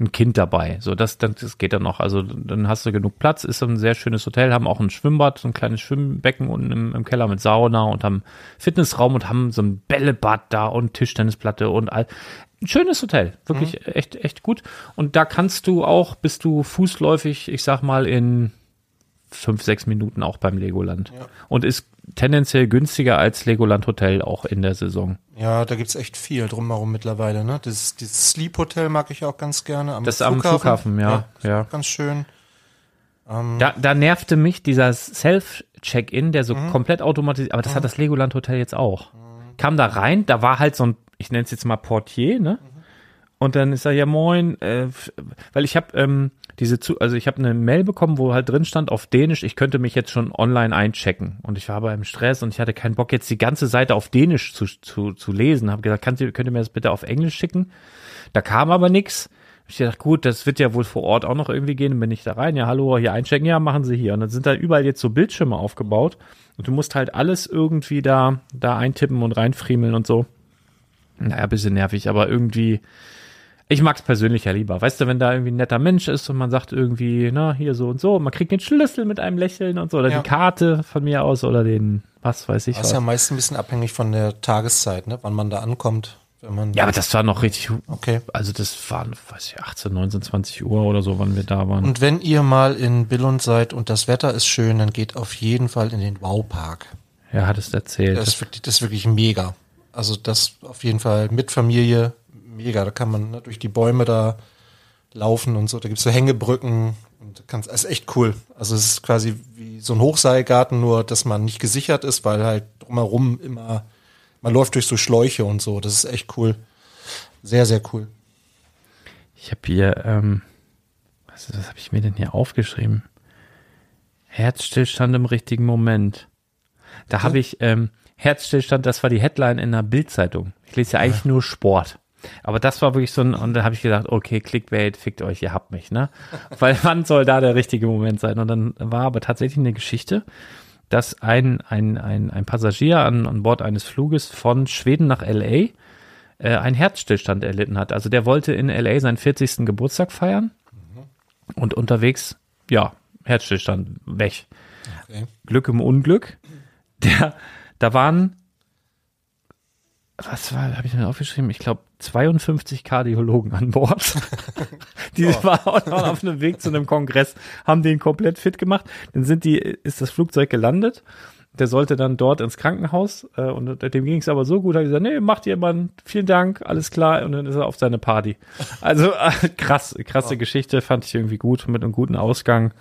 ein Kind dabei, so das, das, das geht dann noch. Also dann hast du genug Platz, ist ein sehr schönes Hotel, haben auch ein Schwimmbad, so ein kleines Schwimmbecken unten im, im Keller mit Sauna und haben Fitnessraum und haben so ein Bällebad da und Tischtennisplatte und all. Ein schönes Hotel, wirklich echt, echt gut. Und da kannst du auch, bist du fußläufig, ich sag mal, in fünf, sechs Minuten auch beim Legoland. Und ist tendenziell günstiger als Legoland Hotel auch in der Saison. Ja, da gibt's echt viel drumherum mittlerweile, ne? Das, dieses Sleep Hotel mag ich auch ganz gerne. Am Das ist am Flughafen, ja, ist ja. auch Ganz schön. Da, da nervte mich dieser Self-Check-In, der so komplett automatisiert, aber das hat das Legoland Hotel jetzt auch. Kam da rein, da war halt so ein, ich nenne es jetzt mal Portier, ne? Und dann ist er ja moin, äh, weil ich habe ähm, diese zu, also ich habe eine Mail bekommen, wo halt drin stand auf Dänisch, ich könnte mich jetzt schon online einchecken. Und ich war aber im Stress und ich hatte keinen Bock jetzt die ganze Seite auf Dänisch zu, zu, zu lesen. Habe gesagt, könnt ihr, könnt ihr mir das bitte auf Englisch schicken? Da kam aber nix. Ich dachte, gut, das wird ja wohl vor Ort auch noch irgendwie gehen. Dann bin ich da rein, ja, hallo, hier einchecken, ja, machen Sie hier. Und dann sind da überall jetzt so Bildschirme aufgebaut. Und du musst halt alles irgendwie da, da eintippen und reinfriemeln und so. Naja, bisschen nervig, aber irgendwie, ich mag's persönlich ja lieber. Weißt du, wenn da irgendwie ein netter Mensch ist und man sagt irgendwie, na, hier so und so, man kriegt den Schlüssel mit einem Lächeln und so, oder Ja. die Karte von mir aus oder den, was weiß ich Das ist ja meist ein bisschen abhängig von der Tageszeit, ne? Wann man da ankommt. Wenn man Ja, aber das war noch richtig, okay. also das waren, weiß ich, 18, 19, 20 Uhr oder so, wann wir da waren. Und wenn ihr mal in Billund seid und das Wetter ist schön, dann geht auf jeden Fall in den Wow-Park. ja, hat es erzählt. Das ist wirklich, das ist wirklich mega. Also das auf jeden Fall mit Familie mega. Da kann man ne, durch die Bäume da laufen und so. Da gibt's so Hängebrücken und kannst, das ist echt cool. Also es ist quasi wie so ein Hochseilgarten, nur dass man nicht gesichert ist, weil halt drumherum immer, man läuft durch so Schläuche und so. Das ist echt cool. Sehr, sehr cool. Ich habe hier, ähm, was, was habe ich mir denn hier aufgeschrieben? Herzstillstand im richtigen Moment. Da habe ich ähm, Herzstillstand, das war die Headline in einer Bildzeitung. Ich lese ja eigentlich nur Sport. Aber das war wirklich so ein, und da habe ich gedacht, okay, Clickbait, fickt euch, ihr habt mich, ne? Weil wann soll da der richtige Moment sein? Und dann war aber tatsächlich eine Geschichte, dass ein, ein, ein, ein Passagier an, an Bord eines Fluges von Schweden nach LA äh, einen Herzstillstand erlitten hat. Also der wollte in LA seinen 40. Geburtstag feiern und unterwegs, ja, Herzstillstand weg. Okay. Glück im Unglück. Der, da waren, was war, habe ich mir aufgeschrieben? Ich glaube 52 Kardiologen an Bord. die waren auch noch auf einem Weg zu einem Kongress, haben den komplett fit gemacht. Dann sind die, ist das Flugzeug gelandet. Der sollte dann dort ins Krankenhaus äh, und dem ging es aber so gut, hat gesagt, nee, macht jemand, vielen Dank, alles klar und dann ist er auf seine Party. Also äh, krass, krasse Geschichte, fand ich irgendwie gut, mit einem guten Ausgang.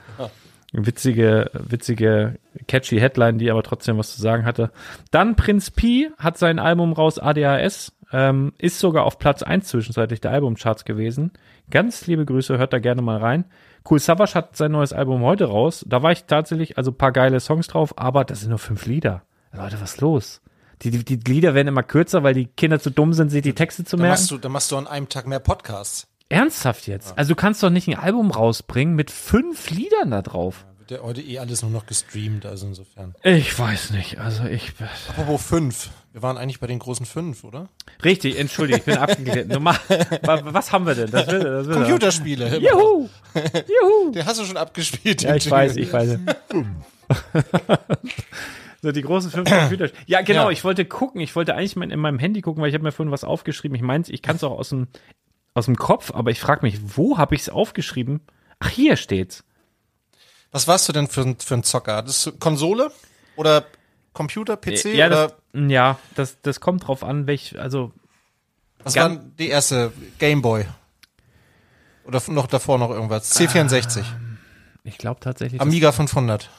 Witzige, witzige, catchy Headline, die aber trotzdem was zu sagen hatte. Dann Prinz Pi hat sein Album raus, ADHS, ähm, ist sogar auf Platz 1 zwischenzeitlich der Albumcharts gewesen. Ganz liebe Grüße, hört da gerne mal rein. Cool Savage hat sein neues Album heute raus. Da war ich tatsächlich, also paar geile Songs drauf, aber das sind nur fünf Lieder. Leute, was ist los? Die, die, die Lieder werden immer kürzer, weil die Kinder zu dumm sind, sich die Texte zu merken. machst, du, da machst du an einem Tag mehr Podcasts. Ernsthaft jetzt? Also du kannst doch nicht ein Album rausbringen mit fünf Liedern da drauf. wird ja heute eh alles nur noch gestreamt, also insofern. Ich weiß nicht, also ich. Apropos fünf. Wir waren eigentlich bei den großen fünf, oder? Richtig, entschuldige, ich bin abgeklärt. Was haben wir denn? Das will, das will Computerspiele. Juhu! Juhu! Den hast du schon abgespielt. Ja, ich Jingle. weiß, ich weiß. so die großen fünf Computer. Ja, genau, Ja. ich wollte gucken, ich wollte eigentlich mein, in meinem Handy gucken, weil ich habe mir vorhin was aufgeschrieben. Ich meinte, ich kann es auch aus dem, aus dem Kopf, aber ich frage mich, wo habe ich es aufgeschrieben? Ach, hier steht's. Was warst du denn für, ein- für ein Zocker? Das Konsole? Oder Computer, PC? ja, oder das, ja das, das kommt drauf an, welch, also was war die erste? Gameboy? Oder noch davor noch irgendwas? C64. ich glaube tatsächlich. Amiga 500.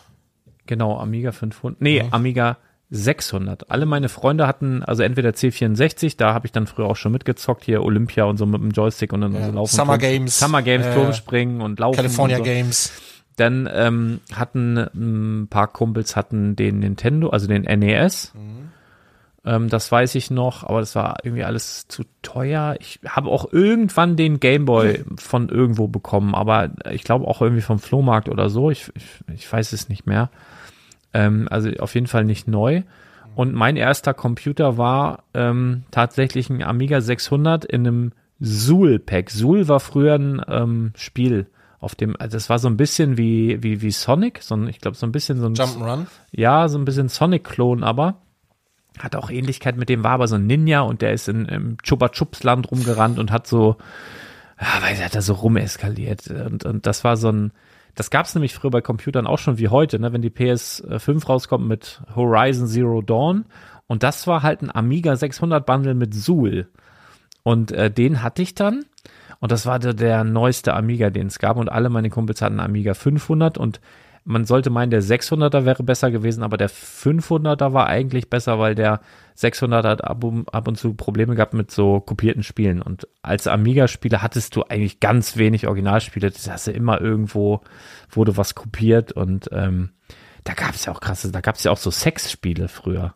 Genau, Amiga 500. Nee, Amiga 600. Alle meine Freunde hatten also entweder C64, da habe ich dann früher auch schon mitgezockt, hier Olympia und so mit dem Joystick und dann so laufen. Summer Turm- Games. Summer Games, Äh, Turmspringen und Laufen. California und so. Games. Dann ähm, hatten ein paar Kumpels hatten den Nintendo, also den NES. Ähm, das weiß ich noch, aber das war irgendwie alles zu teuer. Ich habe auch irgendwann den Gameboy von irgendwo bekommen, aber ich glaube auch irgendwie vom Flohmarkt oder so. Ich, ich, ich weiß es nicht mehr. Ähm, also auf jeden Fall nicht neu. Und mein erster Computer war ähm, tatsächlich ein Amiga 600 in einem Zool-Pack. Zool war früher ein ähm, Spiel auf dem, also das war so ein bisschen wie, wie, wie Sonic, so ein, ich glaube so ein bisschen so ein, Jump'n'Run. ja, so ein bisschen Sonic-Klon, aber hat auch Ähnlichkeit mit dem, war aber so ein Ninja und der ist in, im Chupa Chups Land rumgerannt und hat so, ja, weiß ich, hat da so rumeskaliert und, und das war so ein, das gab es nämlich früher bei Computern auch schon wie heute, ne, wenn die PS5 rauskommt mit Horizon Zero Dawn. Und das war halt ein Amiga 600 Bundle mit Zool und äh, den hatte ich dann. Und das war der, der neueste Amiga, den es gab. Und alle meine Kumpels hatten Amiga 500 und man sollte meinen, der 600er wäre besser gewesen, aber der 500er war eigentlich besser, weil der 600er hat ab, und- ab und zu Probleme gehabt mit so kopierten Spielen. Und als Amiga-Spieler hattest du eigentlich ganz wenig Originalspiele. Das hast du immer irgendwo, wurde was kopiert und ähm, da gab es ja auch krasse, da gab es ja auch so Sexspiele früher.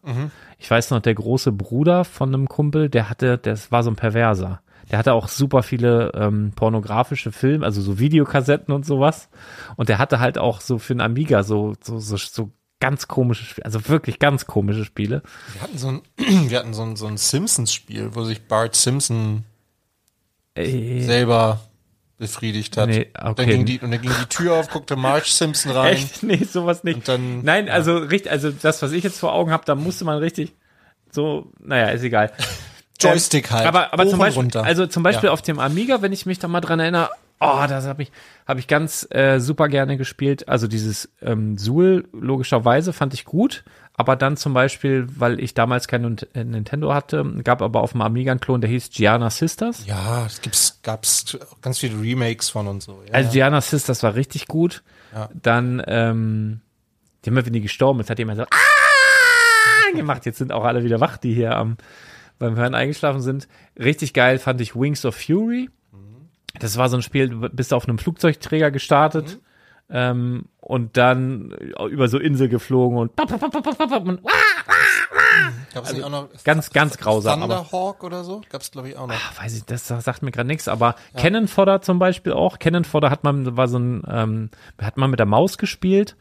Ich weiß noch, der große Bruder von einem Kumpel, der hatte, das war so ein Perverser. Der hatte auch super viele ähm, pornografische Filme, also so Videokassetten und sowas. Und der hatte halt auch so für einen Amiga so, so, so, so ganz komische Spiele, also wirklich ganz komische Spiele. Wir hatten so ein, wir hatten so ein, so ein Simpsons-Spiel, wo sich Bart Simpson Äh, selber befriedigt hat. Nee, und, okay. dann ging die, und dann ging die Tür auf, guckte Marge Simpson rein. Echt? Nee, sowas nicht. Dann- Nein, also richtig, also das, was ich jetzt vor Augen habe, da musste man richtig so, naja, ist egal. Joystick halt. Aber, aber zum Beispiel, runter. also zum Beispiel Ja. auf dem Amiga, wenn ich mich da mal dran erinnere, oh, das habe ich, habe ich ganz äh, super gerne gespielt. Also dieses ähm, Suhl, logischerweise, fand ich gut. Aber dann zum Beispiel, weil ich damals kein äh, Nintendo hatte, gab aber auf dem Amiga einen Klon, der hieß Gianna Sisters. Ja, es gibt's, gab's ganz viele Remakes von und so. Ja, Also. Gianna Sisters war richtig gut. Ja. Dann, ähm, die haben wir, wenn die gestorben ist, hat jemand so ah! gemacht. Jetzt sind auch alle wieder wach, die hier am beim Hören eingeschlafen sind. Richtig geil fand ich Wings of Fury. Das war so ein Spiel, du bist auf einem Flugzeugträger gestartet ähm, und dann über so Insel geflogen und, und Gab's nicht auch noch ganz, ganz grausam. Aber, Thunderhawk oder so? Gab's glaube ich auch noch. Ah, weiß ich, das sagt mir gerade nichts, aber Cannon Fodder zum Beispiel auch. Cannon Fodder hat man, war so ein, ähm, hat man mit der Maus gespielt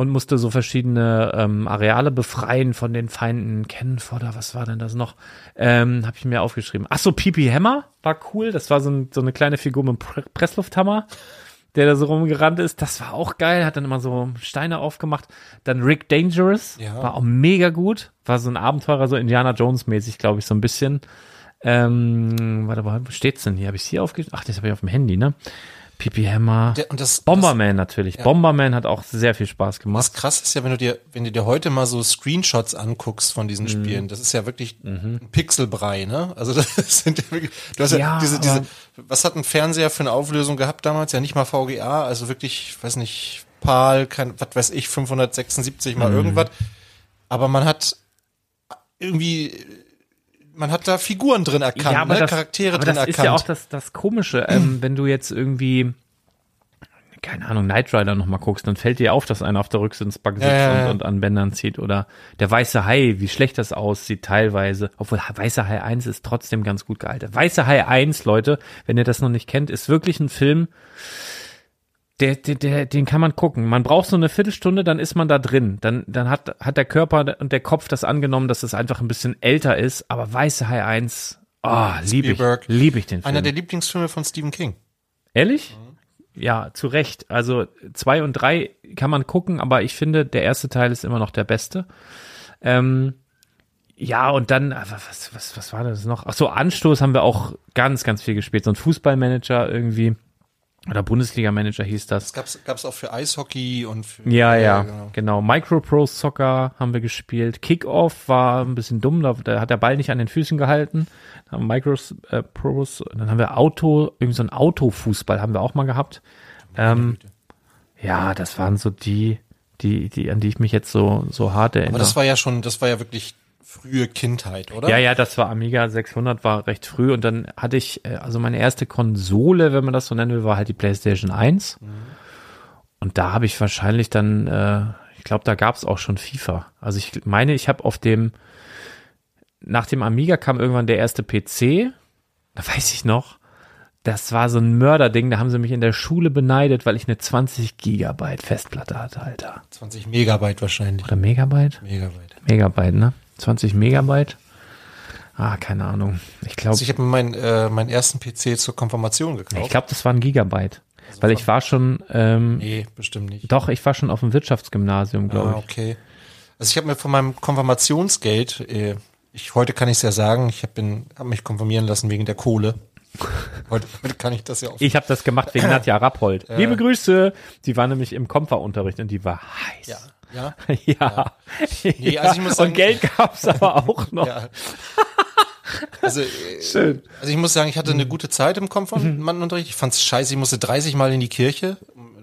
und musste so verschiedene ähm, Areale befreien von den Feinden. Cannon Fodder, was war denn das noch? Ähm, habe ich mir aufgeschrieben. Ach so, Pipi Hammer war cool. Das war so, ein, so eine kleine Figur mit Pre Presslufthammer, der da so rumgerannt ist. Das war auch geil. Hat dann immer so Steine aufgemacht. Dann Rick Dangerous Ja. war auch mega gut. War so ein Abenteurer, so Indiana Jones mäßig, glaube ich, so ein bisschen. Ähm, warte mal, wo steht's denn hier? Habe ich hier aufgeschrieben? Ach, das habe ich auf dem Handy, ne? Pipi Hammer. Der, und das, Bomberman natürlich. Bomberman hat auch sehr viel Spaß Das, gemacht. das krass ist ja, wenn du dir, wenn du dir heute mal so Screenshots anguckst von Mhm. diesen Spielen, das ist ja wirklich ein Pixelbrei, ne? Also das sind ja wirklich, du hast ja, Ja, diese, diese, was hat ein Fernseher für eine Auflösung gehabt damals? Ja, nicht mal VGA, also wirklich, ich weiß nicht, PAL, kein, was weiß ich, 576 Mhm. mal irgendwas. Aber man hat irgendwie, man hat da Figuren drin erkannt, ne? Charaktere aber drin das erkannt. ist ja auch das, das Komische, ähm, wenn du jetzt irgendwie keine Ahnung, Knight Rider noch mal guckst, dann fällt dir auf, dass einer auf der Rücksitzbank sitzt Ja, ja, ja. Und, und an Bändern zieht. Oder der Weiße Hai, wie schlecht das aussieht teilweise. Obwohl Weiße Hai 1 ist trotzdem ganz gut gealtert. Weiße Hai 1, Leute, wenn ihr das noch nicht kennt, ist wirklich ein Film, Der, der, der, den kann man gucken. Man braucht so eine Viertelstunde, dann ist man da drin. Dann, dann hat, hat der Körper und der Kopf das angenommen, dass es einfach ein bisschen älter ist. Aber Weiße Hai 1, oh, liebe ich, liebe ich den Film. Einer der Lieblingsfilme von Stephen King. Ehrlich? Ja, zu Recht. Also zwei und drei kann man gucken, aber ich finde, der erste Teil ist immer noch der beste. Ähm, ja, und dann, aber was, was, was war das noch? Ach so, Anstoß haben wir auch ganz, ganz viel gespielt. So ein Fußballmanager irgendwie. Oder Bundesliga-Manager hieß das. Das gab's, gab's auch für Eishockey und für. Ja, ja, genau. genau. Micro Pro Soccer haben wir gespielt. Kickoff war ein bisschen dumm, da, da hat der Ball nicht an den Füßen gehalten. Dann haben wir Micro äh, dann haben wir Auto, irgendwie so ein Autofußball haben wir auch mal gehabt. Ähm, ja, das waren so die, die, die, an die ich mich jetzt so, so hart erinnere. Aber das war ja schon, das war ja wirklich frühe Kindheit, oder? Ja, ja, das war Amiga 600, war recht früh und dann hatte ich, äh, also meine erste Konsole, wenn man das so nennen will, war halt die PlayStation 1. Und da habe ich wahrscheinlich dann, äh, ich glaube, da gab es auch schon FIFA. Also ich meine, ich habe auf dem, nach dem Amiga kam irgendwann der erste PC, da weiß ich noch, das war so ein Mörderding, da haben sie mich in der Schule beneidet, weil ich eine 20 Gigabyte Festplatte hatte, Alter. 20 Megabyte wahrscheinlich. Oder Megabyte? Megabyte. Megabyte, ne? 20 Megabyte? Ah, keine Ahnung. Ich glaube, Also ich habe mir meinen, äh, meinen ersten PC zur Konfirmation gekauft. ich glaube, das war ein Gigabyte. Weil ich war schon, ähm, nee, bestimmt nicht. doch, ich war schon auf dem Wirtschaftsgymnasium, glaube Ah, ich. okay. Also ich habe mir von meinem Konfirmationsgeld, äh, ich heute kann ich es ja sagen, ich habe hab mich konfirmieren lassen wegen der Kohle. Heute, heute kann ich das ja auch. Ich habe das gemacht wegen Nadja Rappold. Liebe Grüße. Sie war nämlich im Komfa-Unterricht und die war heiß. ja, ja. Ja. Nee, also ich muss sagen- und Geld gab's aber auch noch. Ja. Also, äh, also ich muss sagen, ich hatte eine gute Zeit im Konfirmandenunterricht. Ich fand's scheiße, ich musste 30 Mal in die Kirche.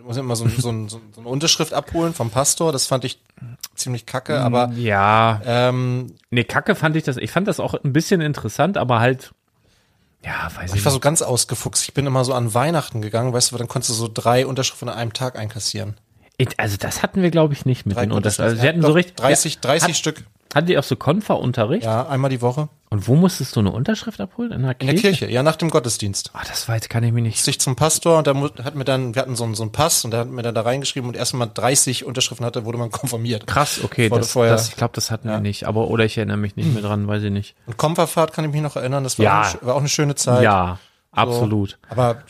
Musste immer so, so, ein- so eine Unterschrift abholen vom Pastor. Das fand ich ziemlich kacke, aber Ja. ähm, Nee, Kacke fand ich das. Ich fand das auch ein bisschen interessant, aber halt, ja, weiß ich ich war so ganz ausgefuchst. Ich bin immer so an Weihnachten gegangen, weißt du, dann konntest du so drei Unterschriften an einem Tag einkassieren. Also das hatten wir, glaube ich, nicht mit Drei den Unterschriften. Also wir hatten Doch, so richtig. 30, 30 Hat- Stück. Hattet ihr auch so Konfa-Unterricht? Ja, einmal die Woche. Und wo musstest du eine Unterschrift abholen? In der In Kirche? der Kirche, ja, nach dem Gottesdienst. Ah, das weiß, kann ich mich nicht. sich zum Pastor und da hat mir dann, wir hatten so einen, so einen Pass und der hat mir dann da reingeschrieben und erst wenn man 30 Unterschriften hatte, wurde man konfirmiert. Krass, okay, das, vorher- das, ich glaube, das hatten wir nicht. Aber oder ich erinnere mich nicht mehr dran, weiß ich nicht. Und Komperfahrt kann ich mich noch erinnern, das war, Ja. auch, eine, war auch eine schöne Zeit. Ja, So. absolut. Aber,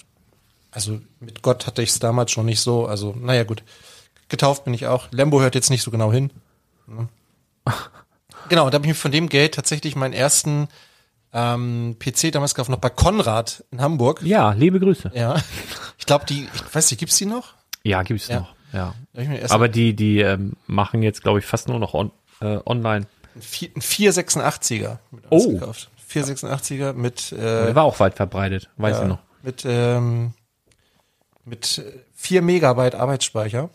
also mit Gott hatte ich es damals schon nicht so, also naja gut. Getauft bin ich auch. Lembo hört jetzt nicht so genau hin. Genau, da habe ich mir von dem Geld tatsächlich meinen ersten ähm, PC damals gekauft, noch bei Konrad in Hamburg. Ja, liebe Grüße. Ja. Ich glaube, die, ich weiß nicht, gibt's die noch? Ja, gibt's Ja. noch. Ja. Aber die, die ähm, machen jetzt, glaube ich, fast nur noch on, äh, online. Ein vier- ein 486er mit Oh. ausgekauft. 486er mit, äh, Der war auch weit verbreitet, weiß ja, ich noch. mit, ähm, mit äh, 4 Megabyte Arbeitsspeicher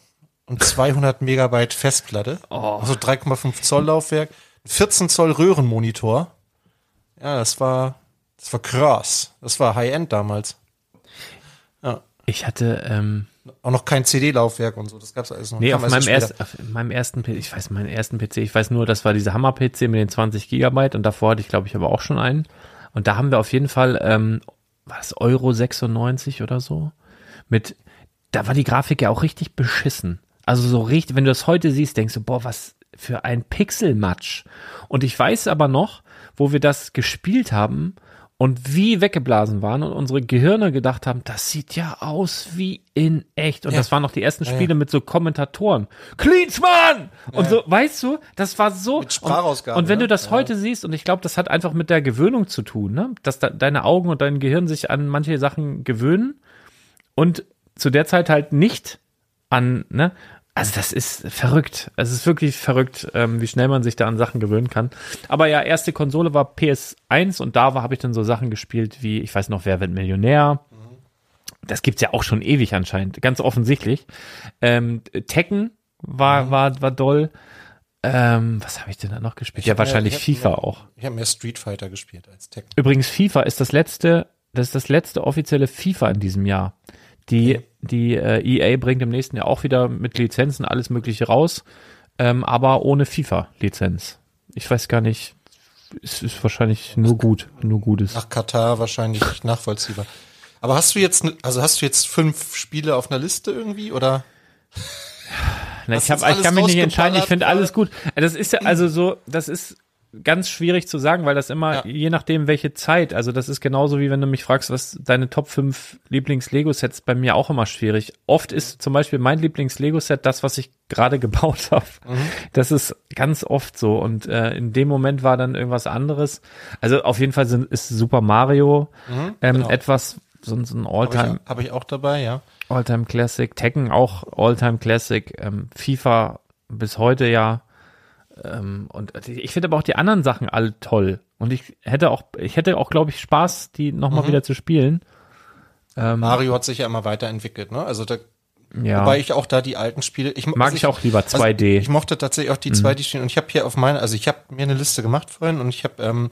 und 200 Megabyte Festplatte. Oh. Also 3,5 Zoll Laufwerk, 14 Zoll Röhrenmonitor. Ja, das war, das war krass. Das war High-End damals. Ich hatte, ähm, Auch noch kein CD-Laufwerk und so. Das gab's alles noch. nee, auf erst meinem, erst, auf meinem ersten PC, ich weiß meinen ersten PC, ich weiß nur, das war dieser Hammer-PC mit den 20 Gigabyte und davor hatte ich, glaube ich, aber auch schon einen. Und da haben wir auf jeden Fall, ähm, was, Euro 96 oder so? Mit, da war die Grafik ja auch richtig beschissen. Also so richtig, wenn du das heute siehst, denkst du, boah, was für ein Pixelmatsch. Und ich weiß aber noch, wo wir das gespielt haben und wie weggeblasen waren und unsere Gehirne gedacht haben, das sieht ja aus wie in echt. Und Ja. das waren noch die ersten Spiele mit so Kommentatoren. Klinsmann! Und so, weißt du, das war so. Mit Sprachausgabe, Und, und wenn ne? du das Ja. heute siehst, und ich glaube, das hat einfach mit der Gewöhnung zu tun, ne? dass da, deine Augen und dein Gehirn sich an manche Sachen gewöhnen und zu der Zeit halt nicht an, ne? Also das ist verrückt. Es ist wirklich verrückt, ähm, wie schnell man sich da an Sachen gewöhnen kann. Aber ja, erste Konsole war PS1 und da war habe ich dann so Sachen gespielt wie, ich weiß noch, Wer wird Millionär? Das gibt's ja auch schon ewig anscheinend, ganz offensichtlich. Ähm, Tekken war, war, war doll. Ähm, was habe ich denn da noch gespielt? Ja, wahrscheinlich ich hab FIFA mir- auch. Ich habe mehr Street Fighter gespielt als Tekken. Übrigens, FIFA ist das letzte, das ist das letzte offizielle FIFA in diesem Jahr. Die, die äh, EA bringt im nächsten Jahr auch wieder mit Lizenzen alles Mögliche raus, ähm, aber ohne FIFA-Lizenz. Ich weiß gar nicht, es ist wahrscheinlich nur gut, nur Gutes. Nach Katar wahrscheinlich nachvollziehbar. Aber hast du jetzt, also hast du jetzt fünf Spiele auf einer Liste irgendwie oder? Na, ich, hab, ich kann mich nicht entscheiden, ich finde alles gut. Das ist ja, also so, das ist ganz schwierig zu sagen, weil das immer, Ja. je nachdem, welche Zeit, also das ist genauso wie wenn du mich fragst, was deine Top 5 Lieblings-Lego-Sets bei mir auch immer schwierig. Oft ist zum Beispiel mein Lieblings-Lego-Set das, was ich gerade gebaut habe. Mhm. Das ist ganz oft so und äh, in dem Moment war dann irgendwas anderes. Also auf jeden Fall sind, ist Super Mario ähm, genau. etwas, so, so ein Habe Alltime ich, hab ich auch dabei, ja. Alltime Classic, Tekken auch Alltime Classic, ähm, FIFA bis heute ja. Ähm, und ich finde aber auch die anderen Sachen alle toll. Und ich hätte auch, ich hätte auch, glaube ich, Spaß, die nochmal wieder zu spielen. Ähm, Mario hat sich ja immer weiterentwickelt, ne? Also da, ja. wobei ich auch da die alten Spiele, ich Mag also ich auch lieber 2D. Also ich mochte tatsächlich auch die 2D-Spiele und ich habe hier auf meine, also ich habe mir eine Liste gemacht vorhin und ich habe, ähm,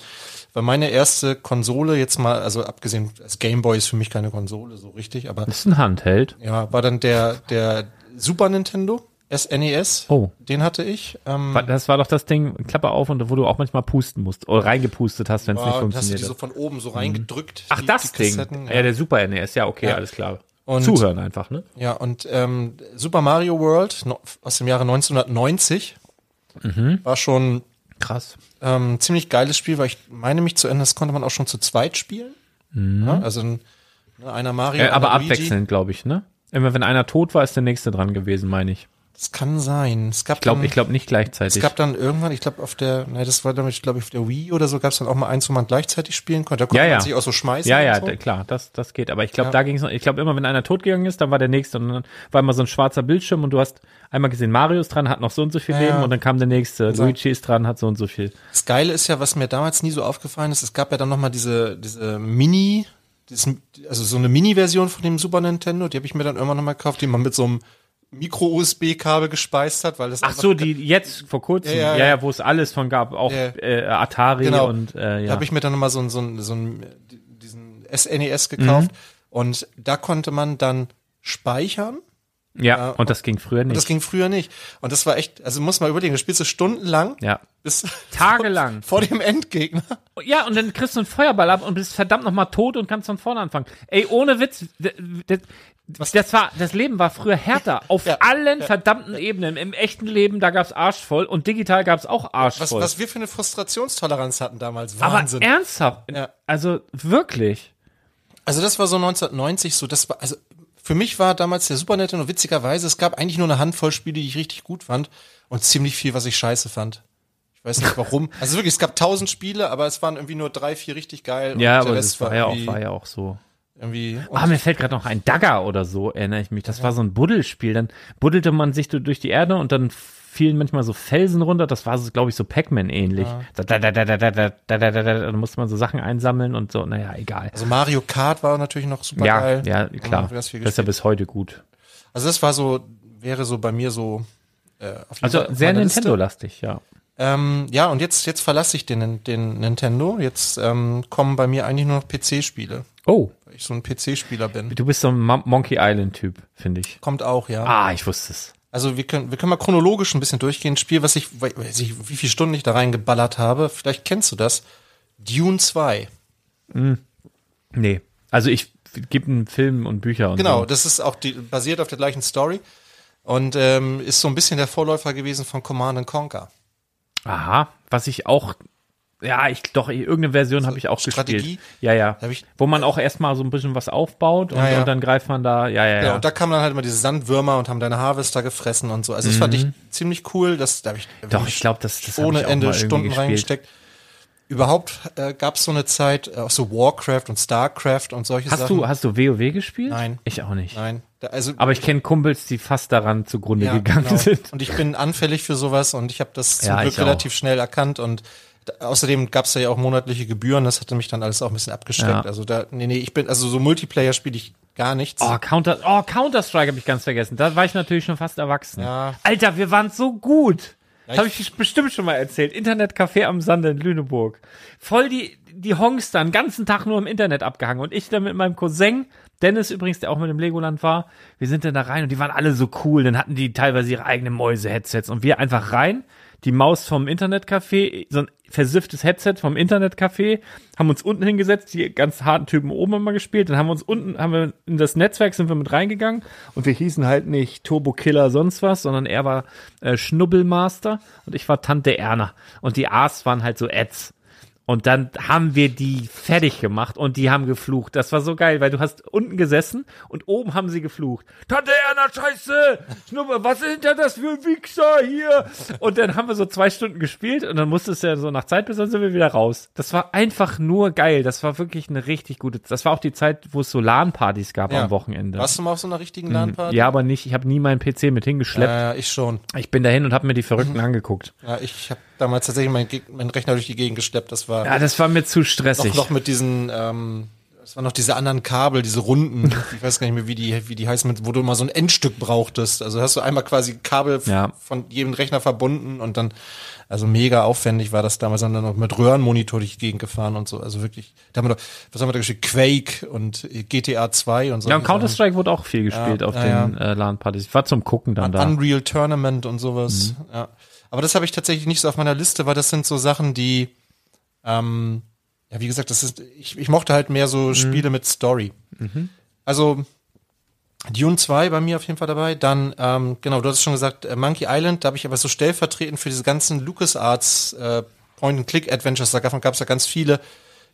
weil meine erste Konsole jetzt mal, also abgesehen, das Gameboy ist für mich keine Konsole so richtig, aber das ist ein Handheld. ja, war dann der der Super Nintendo SNES. Oh. Den hatte ich. Ähm, Das war doch das Ding, Klappe auf und wo du auch manchmal pusten musst oder reingepustet hast, wenn es nicht war, hast du funktioniert die so von oben so reingedrückt. Ach, die, das die Ding. Kassetten, ja. der Super NES, ja, okay, Ja. alles klar. Und- Zuhören einfach, ne? Ja, und ähm, Super Mario World no, aus dem Jahre 1990 Mhm. war schon Krass. ähm, ein ziemlich geiles Spiel, weil ich meine mich zu Ende, das konnte man auch schon zu zweit spielen. Ja, also ein, ne, einer Mario, Mhm. Äh, aber abwechselnd, glaube ich, ne? Immer wenn einer tot war, ist der nächste dran gewesen, meine ich. Das kann sein. Es gab Ich glaube, ich glaube nicht es gleichzeitig. gab dann irgendwann, ich glaube auf der, nein, das war damit, ich glaube auf der Wii oder so, gab es dann auch mal eins, wo man gleichzeitig spielen konnte. Da konnte Ja, ja. man sich auch so schmeißen. Ja, ja, so. klar, das, das geht. Aber ich glaube, Ja. da ging es noch, ich glaube, immer wenn einer tot gegangen ist, dann war der nächste und dann war immer so ein schwarzer Bildschirm und du hast einmal gesehen, Mario ist dran, hat noch so und so viel Ja, Leben ja. und dann kam der nächste, So. Luigi ist dran, hat so und so viel. Das Geile ist ja, was mir damals nie so aufgefallen ist, es gab ja dann noch mal diese, diese Mini, dieses, also so eine Mini-Version von dem Super Nintendo, die habe ich mir dann irgendwann noch mal gekauft, die man mit so einem Micro-USB-Kabel gespeist hat, weil das Ach so, die jetzt vor kurzem, Ja, ja, ja, ja, wo es alles von gab, auch äh, Atari Genau. und äh, Da ja. habe ich mir dann noch mal so, ein- so, so ein, diesen SNES gekauft Mhm. und da konnte man dann speichern ja, und das ging früher und nicht. das ging früher nicht. Und das war echt, also muss mal überlegen, du spielst du stundenlang ja. bis Tagelang. vor dem Endgegner. Ja, und dann kriegst du einen Feuerball ab und bist verdammt nochmal tot und kannst von vorne anfangen. Ey, ohne Witz, d- das, war, das Leben war früher härter. Auf Ja, allen verdammten Ebenen. Im echten Leben, da gab's arschvoll und digital gab's auch Was, arschvoll. was wir für eine Frustrationstoleranz hatten damals. Aber Wahnsinn. ernsthaft? Ja. Also wirklich? Also das war so 1990 so, das war, also für mich war damals der Super Nintendo witzigerweise, es gab eigentlich nur eine Handvoll Spiele, die ich richtig gut fand und ziemlich viel, was ich scheiße fand. Ich weiß nicht warum. Also wirklich, es gab tausend Spiele, aber es waren irgendwie nur drei, vier richtig geil. und Ja, aber das war ja auch, war ja auch so. Irgendwie Ah, mir fällt gerade noch ein Dagger oder so, erinnere ich mich. Das war so ein Buddelspiel. Dann buddelte man sich du- durch die Erde und dann fielen manchmal so Felsen runter. Das war, so, glaube ich, so Pac-Man ähnlich. Da, da, da, da, da, da, da, da, da, da, musste man so Sachen einsammeln und so. Naja, egal. also Mario Kart war natürlich noch super Ja, geil. ja, Ja, klar. Das ist ja bis heute gut. Also das war so, wäre so bei mir so äh, auf Also sehr. Nintendo-lastig, ja. Ähm, ja, und jetzt, jetzt verlasse ich den, den Nintendo. Jetzt ähm, kommen bei mir eigentlich nur noch PC-Spiele, Oh, weil ich so ein PC-Spieler bin. du bist so ein Mon- Monkey Island-Typ, finde ich. Kommt auch, ja. Ah, ich wusste es. Also wir können, wir können mal chronologisch ein bisschen durchgehen. Ein Spiel, was ich, weiß ich, wie viele Stunden ich da reingeballert habe. Vielleicht kennst du das. Dune 2. Nee. Also ich gebe einen Film und Bücher und Genau, so. das ist auch die, basiert auf der gleichen Story. Und ähm, ist so ein bisschen der Vorläufer gewesen von Command and Conquer. Aha, was ich auch, ja, ich doch, irgendeine Version habe ich auch Strategie? gespielt. Ja, ja. Ich- Wo man auch erstmal so ein bisschen was aufbaut und, Ja, ja. und dann greift man da, ja, ja, Ja, ja. und da kamen dann halt immer diese Sandwürmer und haben deine Harvester gefressen und so. Also das fand ich ziemlich cool. Das, da hab ich Mhm. Doch, ich glaube, das, das ohne Ende Stunden gespielt. reingesteckt. Überhaupt äh, gab es so eine Zeit, äh, auch so Warcraft und Starcraft und solche Hast Sachen. du, hast du WoW gespielt? Nein. Ich auch nicht. Nein. Da, also Aber ich kenne Kumpels, die fast daran zugrunde ja, gegangen genau. sind. Und ich bin anfällig für sowas und ich habe das zum Glück ich auch. relativ schnell erkannt und außerdem gab es ja auch monatliche Gebühren, das hatte mich dann alles auch ein bisschen abgeschreckt. Ja. Also da, nee, nee, ich bin, also so Multiplayer spiele ich gar nichts. Oh, Counter, oh, Counter-Strike habe ich ganz vergessen. Da war ich natürlich schon fast erwachsen. Ja. Alter, wir waren so gut. Das habe ich- bestimmt schon mal erzählt. Internetcafé am Sande in Lüneburg. Voll die, die Honks da den ganzen Tag nur im Internet abgehangen. Und ich dann mit meinem Cousin, Dennis übrigens, der auch mit dem Legoland war, wir sind dann da rein und die waren alle so cool. Dann hatten die teilweise ihre eigenen Mäuse-Headsets und wir einfach rein. Die Maus vom Internetcafé, so ein versifftes Headset vom Internetcafé, haben uns unten hingesetzt, die ganz harten Typen oben wir gespielt, dann haben wir uns unten, haben wir in das Netzwerk sind wir mit reingegangen. Und wir hießen halt nicht Turbo Killer sonst was, sondern er war äh, Schnubbelmaster und ich war Tante Erna. Und die A's waren halt so Ads. Und dann haben wir die fertig gemacht und die haben geflucht. Das war so geil, weil du hast unten gesessen und oben haben sie geflucht. Tante Erna, scheiße! Schnupper, was sind denn das für Wichser hier? Und dann haben wir so zwei Stunden gespielt und dann musstest du ja so nach Zeit bis dann sind wir wieder raus. Das war einfach nur geil. Das war wirklich eine richtig gute, das war auch die Zeit, wo es so LAN-Partys gab Ja. am Wochenende. Warst du mal auf so einer richtigen LAN-Party? Ja, aber nicht, ich habe nie meinen PC mit hingeschleppt. Ja, ich schon. Ich bin dahin und habe mir die Verrückten angeguckt. Ja, ich habe damals tatsächlich meinen meinen Rechner durch die Gegend geschleppt. Das war Ja, das war mir zu noch, stressig. noch mit diesen, ähm, es waren noch diese anderen Kabel, diese runden, ich weiß gar nicht mehr, wie die, wie die heißen, wo du immer so ein Endstück brauchtest. Also hast du einmal quasi Kabel Ja. von jedem Rechner verbunden und dann, also mega aufwendig war das damals, dann noch mit Röhrenmonitor durch die Gegend gefahren und so. Also wirklich, da haben wir doch, was haben wir da gespielt? Quake und äh, GTA 2 und so. Ja, und Counter-Strike wurde auch viel gespielt Ja, auf ja, den Äh, LAN-Partys. Ich war zum Gucken dann da. Unreal Tournament und sowas. Mhm. Ja. Aber das habe ich tatsächlich nicht so auf meiner Liste, weil das sind so Sachen, die, ähm, ja, wie gesagt, das ist, ich, ich mochte halt mehr Mhm. so Spiele mit Story. Also Dune 2 bei mir auf jeden Fall dabei. Dann, ähm, genau, du hast schon gesagt, äh, Monkey Island, da habe ich aber so stellvertretend für diese ganzen LucasArts äh, Point-and-Click-Adventures, davon gab es ja ganz viele.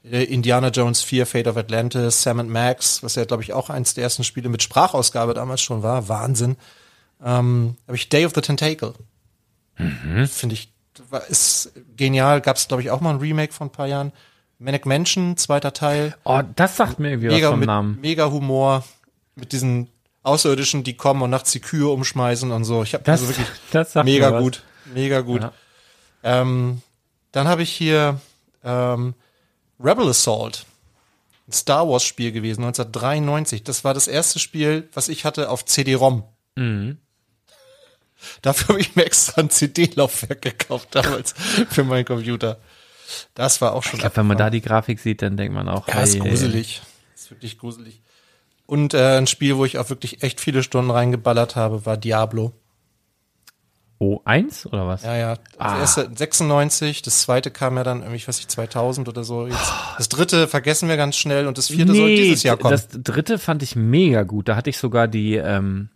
Äh, Indiana Jones 4, Fate of Atlantis, Sam and Max, was ja, glaube ich, auch eins der ersten Spiele mit Sprachausgabe damals schon war. Wahnsinn. Ähm, habe ich Day of the Tentacle. Finde ich, war, ist genial. Gab es, glaube ich, auch mal ein Remake von ein paar Jahren. Manic Mansion, zweiter Teil. Oh, das sagt mir irgendwie was Mega, vom mit, Namen. mega Humor. Mit diesen Außerirdischen, die kommen und nachts die Kühe umschmeißen und so. Ich habe Das, also wirklich das sagt mega was. gut. Mega gut. Ja. Ähm, dann habe ich hier ähm, Rebel Assault. Ein Star Wars Spiel gewesen, 1993. Das war das erste Spiel, was ich hatte auf CD-ROM. Mhm. Dafür habe ich mir extra ein CD-Laufwerk gekauft damals für meinen Computer. Das war auch schon. Ich glaube, wenn man da die Grafik sieht, dann denkt man auch, Ja, ist hey, gruselig. Ist wirklich gruselig. Und äh, ein Spiel, wo ich auch wirklich echt viele Stunden reingeballert habe, war Diablo. Oh, eins oder was? Ja, ja. Das Ah. erste 96, das zweite kam ja dann irgendwie, ich weiß nicht, 2000 oder so. Jetzt. Das dritte vergessen wir ganz schnell und das vierte soll dieses Jahr kommen. das dritte fand ich mega gut. Da hatte ich sogar die, ähm,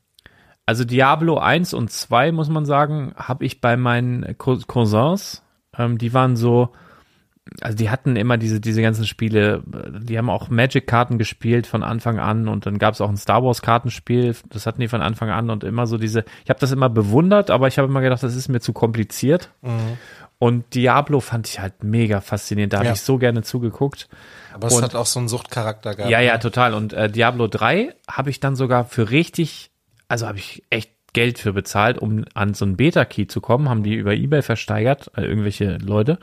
also Diablo 1 und 2, muss man sagen, habe ich bei meinen Cous- Cousins, ähm, die waren so, also die hatten immer diese, diese ganzen Spiele, die haben auch Magic-Karten gespielt von Anfang an und dann gab es auch ein Star Wars-Kartenspiel, das hatten die von Anfang an und immer so diese, ich habe das immer bewundert, aber ich habe immer gedacht, das ist mir zu kompliziert. Und Diablo fand ich halt mega faszinierend, da habe Ja. ich so gerne zugeguckt. Aber es und- hat auch so einen Suchtcharakter gehabt. Ja, ja, total. Und äh, Diablo 3 habe ich dann sogar für richtig, also habe ich echt Geld für bezahlt, um an so einen Beta-Key zu kommen, haben die über Ebay versteigert, äh, irgendwelche Leute.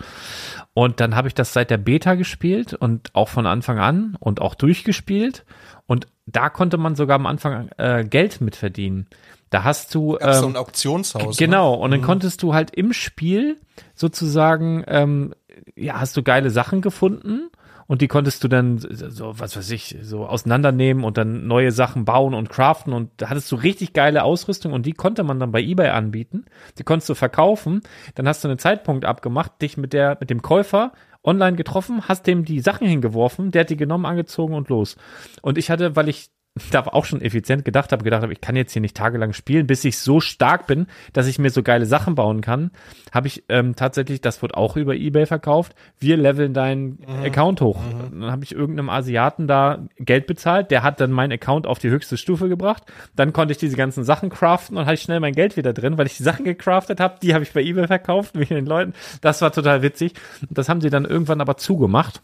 Und dann habe ich das seit der Beta gespielt und auch von Anfang an und auch durchgespielt. Und da konnte man sogar am Anfang äh, Geld mit verdienen. Da hast du Gab's so ähm, ein Auktionshaus. Genau, und dann konntest du halt im Spiel sozusagen, ähm, ja, hast du geile Sachen gefunden und die konntest du dann so, was weiß ich, so auseinandernehmen und dann neue Sachen bauen und craften und da hattest du richtig geile Ausrüstung und die konnte man dann bei eBay anbieten. Die konntest du verkaufen. Dann hast du einen Zeitpunkt abgemacht, dich mit der, mit dem Käufer online getroffen, hast dem die Sachen hingeworfen, der hat die genommen, angezogen und los. Und ich hatte, weil ich da auch schon effizient gedacht habe, gedacht habe, ich kann jetzt hier nicht tagelang spielen, bis ich so stark bin, dass ich mir so geile Sachen bauen kann, habe ich ähm, tatsächlich, das wird auch über Ebay verkauft, wir leveln deinen Account hoch. Dann habe ich irgendeinem Asiaten da Geld bezahlt, der hat dann meinen Account auf die höchste Stufe gebracht, dann konnte ich diese ganzen Sachen craften und hatte ich schnell mein Geld wieder drin, weil ich die Sachen gecraftet habe, die habe ich bei Ebay verkauft, mit den Leuten. Das war total witzig. Das haben sie dann irgendwann aber zugemacht.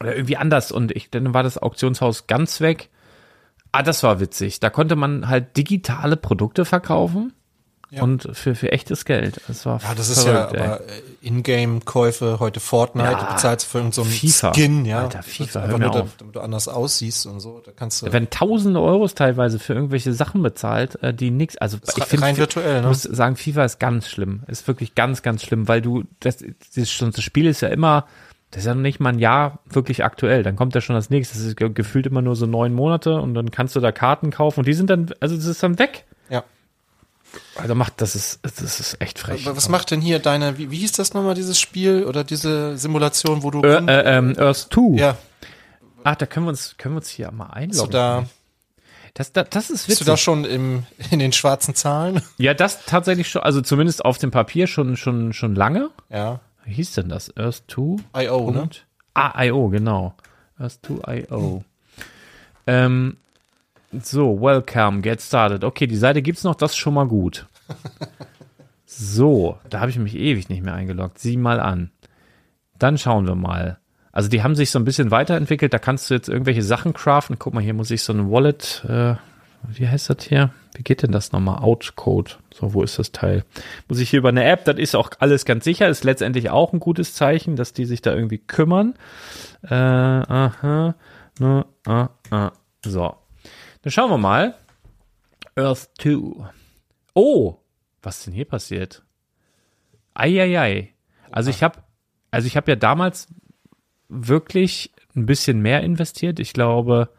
Oder irgendwie anders. Und ich, dann war das Auktionshaus ganz weg. Ah, das war witzig. Da konnte man halt digitale Produkte verkaufen und für, für echtes Geld. Das war Ja, das ist verrückt, ja ey. aber äh, Ingame-Käufe, heute Fortnite, Ja. du bezahlst für irgendeinen so FIFA. Skin, ja. Alter, FIFA, hör nur, mir da- auf. damit du anders aussiehst und so. Da kannst du. Werden tausende Euros teilweise für irgendwelche Sachen bezahlt, äh, die nix, also ist ich finde, virtuell, ich ne? muss sagen, FIFA ist ganz schlimm. Ist wirklich ganz, ganz schlimm, weil du, das, das Spiel ist ja immer, das ist ja noch nicht mal ein Jahr wirklich aktuell. Dann kommt ja schon das nächste. Das ist ge- gefühlt immer nur so neun Monate und dann kannst du da Karten kaufen und die sind dann, also das ist dann weg. Ja. Also macht, das ist, das ist echt frech. Aber was macht denn hier deine, wie, wie hieß das nochmal, dieses Spiel oder diese Simulation, wo du. Äh, äh, ähm, Earth 2. ja, Ach, da können wir uns, können wir uns hier mal einloggen. da, Das, das, das ist bist du witzig. da schon im, in den schwarzen Zahlen? ja, das tatsächlich schon, also zumindest auf dem Papier schon, schon, schon lange. Ja. Wie hieß denn das? Earth 2? I.O., ne? Punkt. Ah, IO, genau. Earth 2 IO. Ähm, so, welcome, get started. Okay, die Seite gibt's noch, das ist schon mal gut. So, da habe ich mich ewig nicht mehr eingeloggt. Sieh mal an. Dann schauen wir mal. Also die haben sich so ein bisschen weiterentwickelt. Da kannst du jetzt irgendwelche Sachen craften. Guck mal, hier muss ich so ein Wallet, äh, wie heißt das hier? Wie geht denn das nochmal? Outcode. So, wo ist das Teil? Muss ich hier über eine App, das ist auch alles ganz sicher, ist letztendlich auch ein gutes Zeichen, dass die sich da irgendwie kümmern. Äh, aha, ne, ah, ah. So. Dann schauen wir mal. Earth 2. Oh, was ist denn hier passiert? Eieiei. Also ich habe also ich habe ja damals wirklich ein bisschen mehr investiert. Ich glaube,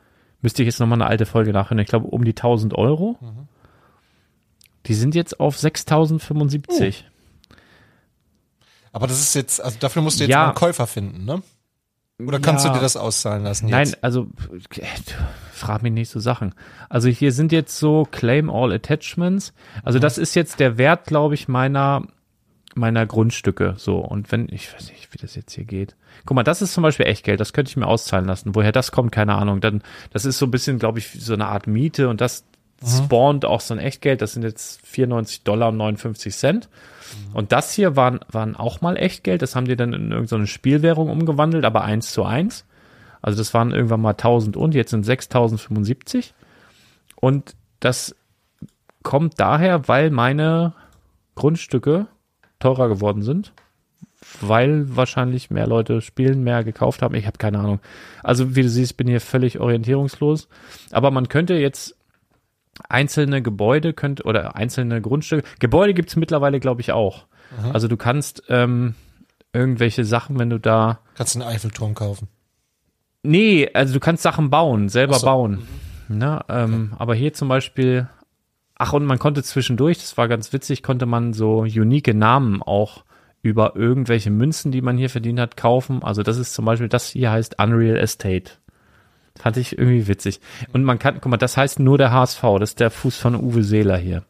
müsste ich jetzt nochmal eine alte Folge nachhören. Ich glaube, um die 1000 Euro. Die sind jetzt auf 6075. Aber das ist jetzt, also dafür musst du jetzt Ja. einen Käufer finden, ne? Oder kannst Ja. du dir das auszahlen lassen Nein, jetzt? also äh, frag mich nicht so Sachen. Also hier sind jetzt so Claim All Attachments. Also das ist jetzt der Wert, glaube ich, meiner meiner Grundstücke. So und wenn ich weiß nicht, wie das jetzt hier geht. Guck mal, das ist zum Beispiel Echtgeld. Das könnte ich mir auszahlen lassen. Woher das kommt, keine Ahnung. Dann das ist so ein bisschen, glaube ich, so eine Art Miete und das spawnt auch so ein Echtgeld. Das sind jetzt 94 Dollar und 59 Cent. Und das hier waren, waren auch mal Echtgeld. Das haben die dann in irgendeine Spielwährung umgewandelt, aber eins zu eins. Also das waren irgendwann mal 1000 und jetzt sind 6075. Und das kommt daher, weil meine Grundstücke teurer geworden sind. Weil wahrscheinlich mehr Leute spielen, mehr gekauft haben. Ich habe keine Ahnung. Also wie du siehst, bin hier völlig orientierungslos. Aber man könnte jetzt einzelne Gebäude könnte oder einzelne Grundstücke. Gebäude gibt's mittlerweile, glaube ich, auch. Also du kannst ähm, irgendwelche Sachen, wenn du da Kannst du einen Eiffelturm kaufen. Nee, also du kannst Sachen bauen, selber so. bauen. Ne, ähm, Aber hier zum Beispiel, ach und man konnte zwischendurch, das war ganz witzig, konnte man so unique Namen auch über irgendwelche Münzen, die man hier verdient hat, kaufen. Also das ist zum Beispiel, das hier heißt Unreal Estate. Fand ich irgendwie witzig. Und man kann, guck mal, das heißt nur der HSV, das ist der Fuß von Uwe Seeler hier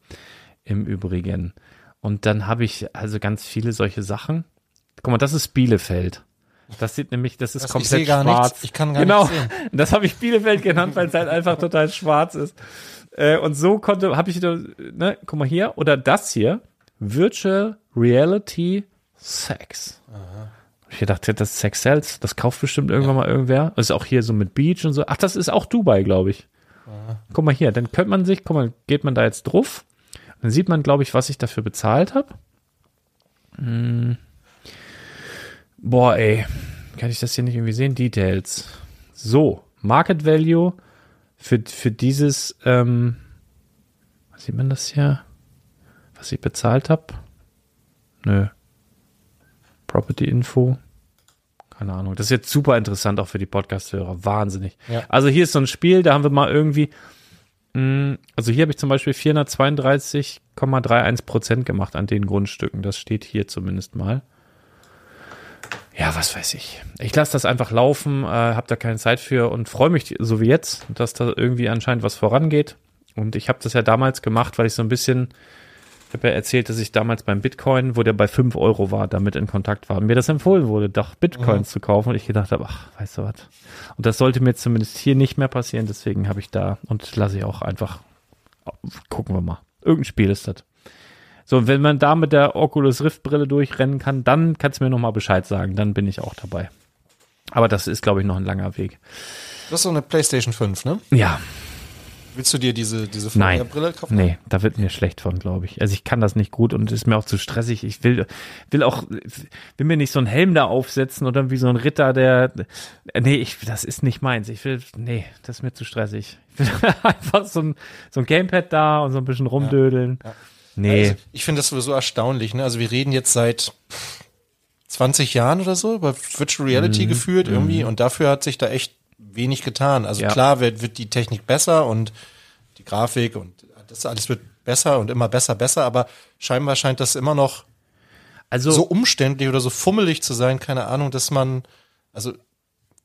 im Übrigen. Und dann habe ich also ganz viele solche Sachen. Guck mal, das ist Bielefeld. Das sieht nämlich, das ist Das- ich komplett sehe gar schwarz. nichts. Ich kann gar genau. nichts sehen. Das habe ich Bielefeld genannt, weil es halt einfach total schwarz ist. Äh, und so konnte, habe ich wieder, ne, guck mal hier, oder das hier, Virtual Reality Sex. Ich gedacht, das Sex Sells, das kauft bestimmt irgendwann mal irgendwer. Das ist auch hier so mit Beach und so. Ach, das ist auch Dubai, glaube ich. Guck mal hier, dann könnte man sich, guck mal, geht man da jetzt drauf. Dann sieht man, glaube ich, was ich dafür bezahlt habe. Hm. Boah, ey. Kann ich das hier nicht irgendwie sehen? Details. So, Market Value für, für dieses, ähm, was sieht man das hier? Was ich bezahlt habe? Nö. Property Info. Keine Ahnung. Das ist jetzt super interessant auch für die Podcast-Hörer. Wahnsinnig. Ja. Also hier ist so ein Spiel, da haben wir mal irgendwie, mh, also hier habe ich zum Beispiel 432,31 Prozent gemacht an den Grundstücken. Das steht hier zumindest mal. Ja, was weiß ich. Ich lasse das einfach laufen, äh, habe da keine Zeit für und freue mich, so wie jetzt, dass da irgendwie anscheinend was vorangeht. Und ich habe das ja damals gemacht, weil ich so ein bisschen, ich habe ja erzählt, dass ich damals beim Bitcoin, wo der bei 5 Euro war, damit in Kontakt war. Mir das empfohlen wurde, doch Bitcoins zu kaufen. Und ich gedacht habe, ach, weißt du was. Und das sollte mir zumindest hier nicht mehr passieren. Deswegen habe ich da und lasse ich auch einfach, gucken wir mal. Irgendein Spiel ist das. So, wenn man da mit der Oculus Rift Brille durchrennen kann, dann kannst du mir nochmal Bescheid sagen. Dann bin ich auch dabei. Aber das ist, glaube ich, noch ein langer Weg. Du hast so eine PlayStation 5, ne? Ja, Willst du dir diese, diese. VR-Brille kaufen? nee, da wird mir schlecht von, glaube ich. Also ich kann das nicht gut und ist mir auch zu stressig. Ich will, will auch, will mir nicht so einen Helm da aufsetzen oder wie so ein Ritter, der, nee, ich, das ist nicht meins. Ich will, nee, das ist mir zu stressig. Ich will einfach so ein, so ein Gamepad da und so ein bisschen rumdödeln. Nee. Also, ich finde das sowieso erstaunlich. Ne? Also wir reden jetzt seit pff, 20 Jahren oder so über Virtual Reality gefühlt irgendwie und dafür hat sich da echt wenig getan. Also Ja. klar wird, wird die Technik besser und die Grafik und das alles wird besser und immer besser, besser, aber scheinbar scheint das immer noch Also so umständlich oder so fummelig zu sein, keine Ahnung, dass man, also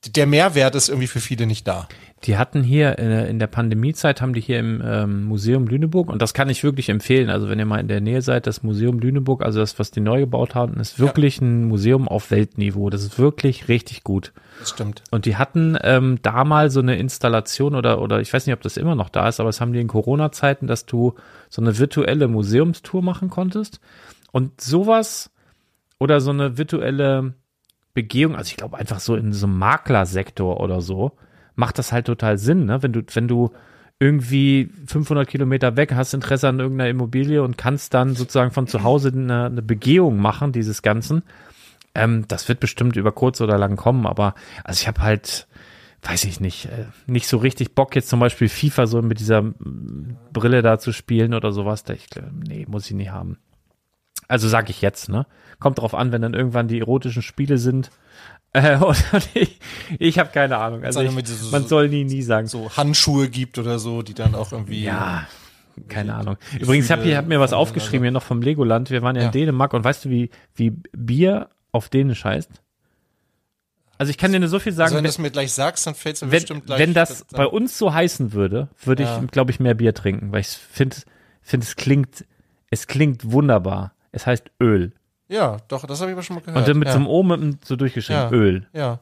der Mehrwert ist irgendwie für viele nicht da. Die hatten hier äh, in der Pandemiezeit haben die hier im ähm, Museum Lüneburg und das kann ich wirklich empfehlen. Also wenn ihr mal in der Nähe seid, das Museum Lüneburg, also das, was die neu gebaut haben, ist wirklich ein Museum auf Weltniveau. Das ist wirklich richtig gut. Das stimmt. Und die hatten ähm, da mal so eine Installation oder oder ich weiß nicht, ob das immer noch da ist, aber es haben die in Corona-Zeiten, dass du so eine virtuelle Museumstour machen konntest. Und sowas oder so eine virtuelle Begehung, also ich glaube einfach so in so einem Maklersektor oder so, macht das halt total Sinn, ne? Wenn du, wenn du irgendwie 500 Kilometer weg hast Interesse an irgendeiner Immobilie und kannst dann sozusagen von zu Hause eine, eine Begehung machen, dieses Ganzen. Ähm, das wird bestimmt über kurz oder lang kommen, aber also ich habe halt, weiß ich nicht, äh, nicht so richtig Bock jetzt zum Beispiel FIFA so mit dieser mm, Brille da zu spielen oder sowas. Da ich, glaub, nee, muss ich nicht haben. Also sag ich jetzt, ne? Kommt drauf an, wenn dann irgendwann die erotischen Spiele sind. Äh, ich ich habe keine Ahnung. Also ich, so- man soll nie, nie sagen. So Handschuhe gibt oder so, die dann auch irgendwie. Ja, keine Ahnung. Übrigens, ich habe hab mir was aufgeschrieben hier noch vom Legoland. Wir waren ja, Ja. in Dänemark und weißt du, wie, wie Bier auf Dänisch heißt? Also ich kann dir nur so viel sagen, Also wenn du es mir gleich sagst, dann fällt es mir wenn, bestimmt gleich. wenn das bei uns so heißen würde, würde Ja. ich, glaube ich, mehr Bier trinken, weil ich finde, finde es klingt, es klingt wunderbar. Es heißt Öl. Ja, doch, das habe ich aber schon mal gehört. Und dann mit ja. so einem O mit einem so durchgeschrieben, Ja. Öl. Ja.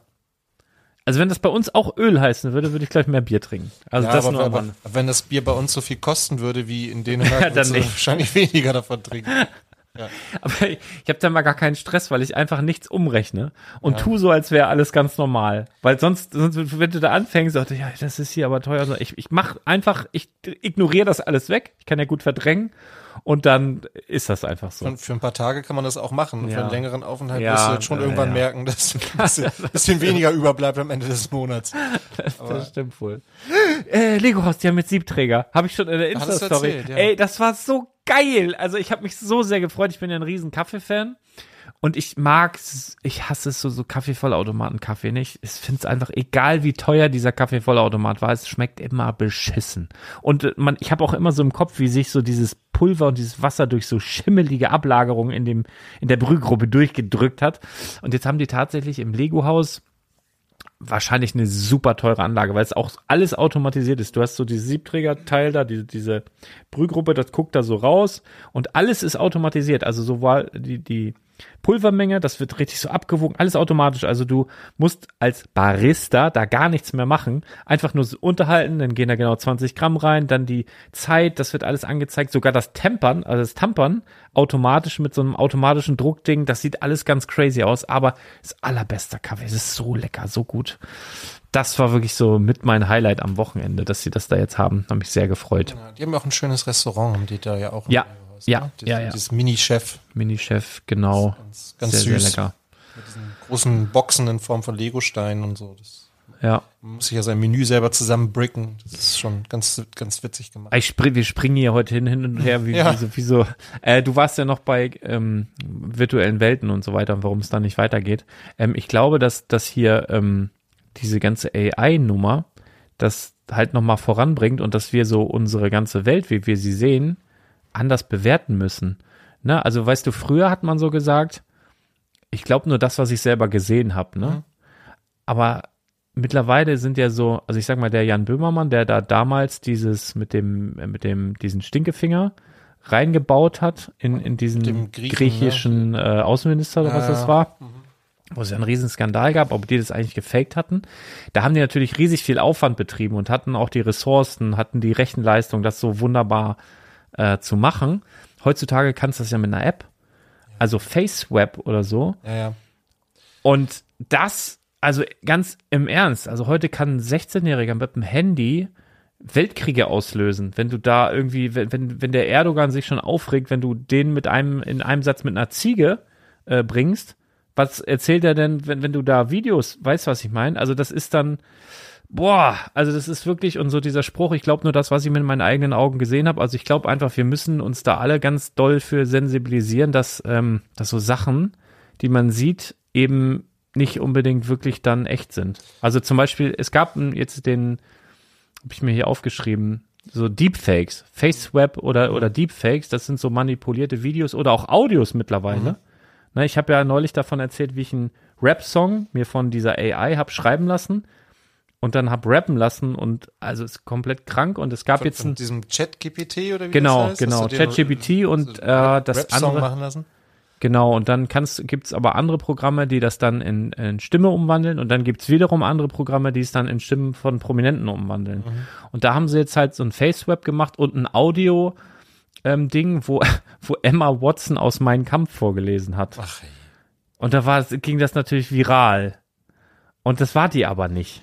Also wenn das bei uns auch Öl heißen würde, würde ich gleich mehr Bier trinken. Also ja, das aber, nur aber wenn das Bier bei uns so viel kosten würde wie in Dänemark, Ja, dann du nicht. wahrscheinlich weniger davon trinken. Aber ich, ich habe da mal gar keinen Stress, weil ich einfach nichts umrechne und tu so, als wäre alles ganz normal. Weil sonst, sonst wenn du da anfängst, sagst du, ja, das ist hier aber teuer. So, Ich, ich mach einfach, ich ignoriere das alles weg. Ich kann ja gut verdrängen und dann ist das einfach so. Und für ein paar Tage kann man das auch machen. Ja. Für einen längeren Aufenthalt Ja, wirst du jetzt schon ja, irgendwann ja. merken, dass ein bisschen, bisschen weniger überbleibt am Ende des Monats. Das stimmt wohl. Äh, Lego die haben jetzt Siebträger. Habe ich schon in der Insta-Story. erzählt, ja. Ey, das war so geil. Also ich habe mich so sehr gefreut. Ich bin ja ein riesen Kaffee-Fan. Und ich mag, ich hasse es so, so Kaffeevollautomaten-Kaffee nicht. Ich finde es einfach, egal wie teuer dieser Kaffeevollautomat war, es schmeckt immer beschissen. Und äh, man, ich habe auch immer so im Kopf, wie sich so dieses Pulver und dieses Wasser durch so schimmelige Ablagerungen in in der Brühgruppe durchgedrückt hat. Und jetzt haben die tatsächlich im Lego-Haus wahrscheinlich eine super teure Anlage, weil es auch alles automatisiert ist. Du hast so dieses Siebträgerteil da, diese, diese Brühgruppe, das guckt da so raus und alles ist automatisiert. Also so war die, die Pulvermenge, das wird richtig so abgewogen, alles automatisch. Also du musst als Barista da gar nichts mehr machen, einfach nur so unterhalten, dann gehen da genau 20 Gramm rein, dann die Zeit, das wird alles angezeigt, sogar das Tempern, also das Tampern, automatisch mit so einem automatischen Druckding, das sieht alles ganz crazy aus, aber ist allerbester Kaffee, es ist so lecker, so gut. Das war wirklich so mit mein Highlight am Wochenende, dass sie das da jetzt haben, habe mich sehr gefreut. Ja, die haben ja auch ein schönes Restaurant, haben die da ja auch. Ja, Haus, ja, ne? ja, ja. Dieses Mini-Chef, Mini-Chef, genau, ganz, ganz sehr, süß. sehr lecker. Großen Boxen in Form von Legosteinen und so. Das, Ja. man muss sich ja sein Menü selber zusammenbricken. Das ist schon ganz, ganz witzig gemacht. Ich spring, wir springen hier heute hin, hin und her, wie, Ja. wie so, wie so. Äh, du warst ja noch bei ähm, virtuellen Welten und so weiter und warum es da nicht weitergeht. Ähm, ich glaube, dass, dass hier ähm, diese ganze AI-Nummer das halt nochmal voranbringt und dass wir so unsere ganze Welt, wie wir sie sehen, anders bewerten müssen. Ne? Also weißt du, früher hat man so gesagt, ich glaube nur das, was ich selber gesehen habe. Ne? Aber mittlerweile sind ja so, also ich sag mal, der Jan Böhmermann, der da damals dieses mit dem, äh, mit dem, diesen Stinkefinger reingebaut hat in, in diesen Griechen, griechischen äh, Außenminister oder was Ja, das ja. war, wo es ja einen riesen Skandal gab, ob die das eigentlich gefaked hatten. Da haben die natürlich riesig viel Aufwand betrieben und hatten auch die Ressourcen, hatten die Rechenleistung, das so wunderbar äh, zu machen. Heutzutage kannst du das ja mit einer App, also FaceWeb oder so, Ja, ja. und das, also ganz im Ernst, also heute kann ein 16-Jähriger mit dem Handy Weltkriege auslösen, wenn du da irgendwie, wenn, wenn, wenn der Erdogan sich schon aufregt, wenn du den mit einem, in einem Satz mit einer Ziege äh, bringst, was erzählt er denn, wenn, wenn du da Videos, weißt was ich meine? Also das ist dann, boah, also das ist wirklich, und so dieser Spruch, ich glaube nur das, was ich mit meinen eigenen Augen gesehen habe, also ich glaube einfach, wir müssen uns da alle ganz doll für sensibilisieren, dass, ähm, dass so Sachen, die man sieht, eben nicht unbedingt wirklich dann echt sind. Also zum Beispiel, es gab jetzt den, habe ich mir hier aufgeschrieben, so Deepfakes, FaceWeb oder, oder Deepfakes, das sind so manipulierte Videos oder auch Audios mittlerweile. Ne, ich habe ja neulich davon erzählt, wie ich einen Rap-Song mir von dieser AI hab schreiben lassen und dann hab rappen lassen und also ist komplett krank und es gab Von, jetzt von diesem Chat-GPT oder wie Genau, das heißt? genau, dir ChatGPT und, äh, das andere- machen lassen? Genau, und dann kannst, gibt's aber andere Programme, die das dann in, in Stimme umwandeln und dann gibt's wiederum andere Programme, die es dann in Stimmen von Prominenten umwandeln. Und da haben sie jetzt halt so ein FaceWeb gemacht und ein Audio ähm, Ding, wo, wo Emma Watson aus Mein Kampf vorgelesen hat. Ach, ey. Und da war, ging das natürlich viral. Und das war die aber nicht.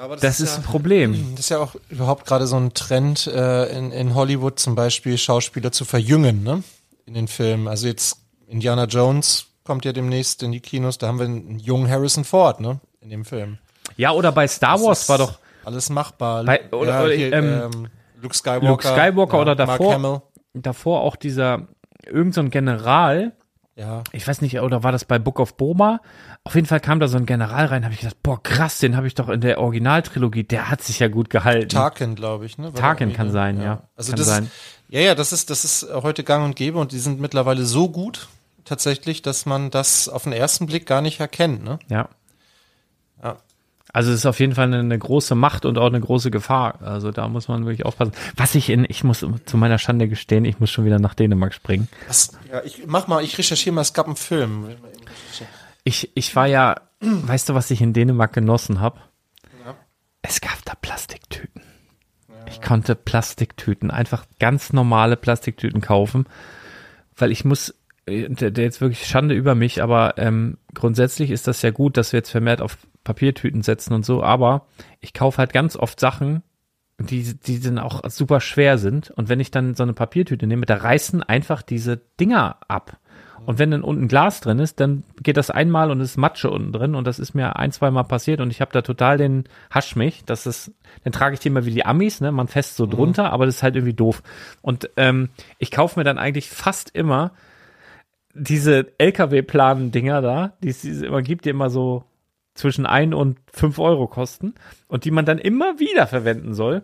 Ja, aber Das ist ja, ein Problem. Das ist ja auch überhaupt gerade so ein Trend äh, in, in Hollywood zum Beispiel Schauspieler zu verjüngen, ne? In den Filmen. Also jetzt Indiana Jones kommt ja demnächst in die Kinos, da haben wir einen jungen Harrison Ford, ne? In dem Film. Ja, oder bei Star Das Wars war doch, alles machbar. Bei- oder- oder, ähm, Luke Skywalker. Luke Skywalker oder Mark davor- Hamill. davor auch dieser, irgend so ein General, Ja. ich weiß nicht, oder war das bei Book of Boba? Auf jeden Fall kam da so ein General rein, habe ich gedacht, boah, krass, den habe ich doch in der Originaltrilogie, der hat sich ja gut gehalten. Tarkin, glaube ich, ne? War Tarkin kann sein, ja. Also Kann das sein. Ist, ja, ja, das ist, das ist heute gang und gäbe und die sind mittlerweile so gut, tatsächlich, dass man das auf den ersten Blick gar nicht erkennt, ne? Ja. Ja. Also es ist auf jeden Fall eine, eine große Macht und auch eine große Gefahr. Also da muss man wirklich aufpassen. Was ich in, ich muss zu meiner Schande gestehen, ich muss schon wieder nach Dänemark springen. Das, ja, ich mach mal, ich recherchiere mal, es gab einen Film. Ich, ich war ja, weißt du, was ich in Dänemark genossen habe? Es gab da Plastiktüten. Ich konnte Plastiktüten, einfach ganz normale Plastiktüten kaufen, weil ich muss, äh, der, der jetzt wirklich Schande über mich, aber ähm, grundsätzlich ist das ja gut, dass wir jetzt vermehrt auf Papiertüten setzen und so, aber ich kaufe halt ganz oft Sachen, die, die dann auch super schwer sind. Und wenn ich dann so eine Papiertüte nehme, da reißen einfach diese Dinger ab. Und wenn dann unten Glas drin ist, dann geht das einmal und es ist Matsche unten drin. Und das ist mir ein, zwei Mal passiert und ich habe da total den Hasch mich. Das ist, dann trage ich die immer wie die Amis, ne? Man fest so drunter, aber das ist halt irgendwie doof. Und ähm, ich kaufe mir dann eigentlich fast immer diese LKW-Planen-Dinger da, die es immer gibt, die immer so zwischen ein und fünf Euro kosten und die man dann immer wieder verwenden soll.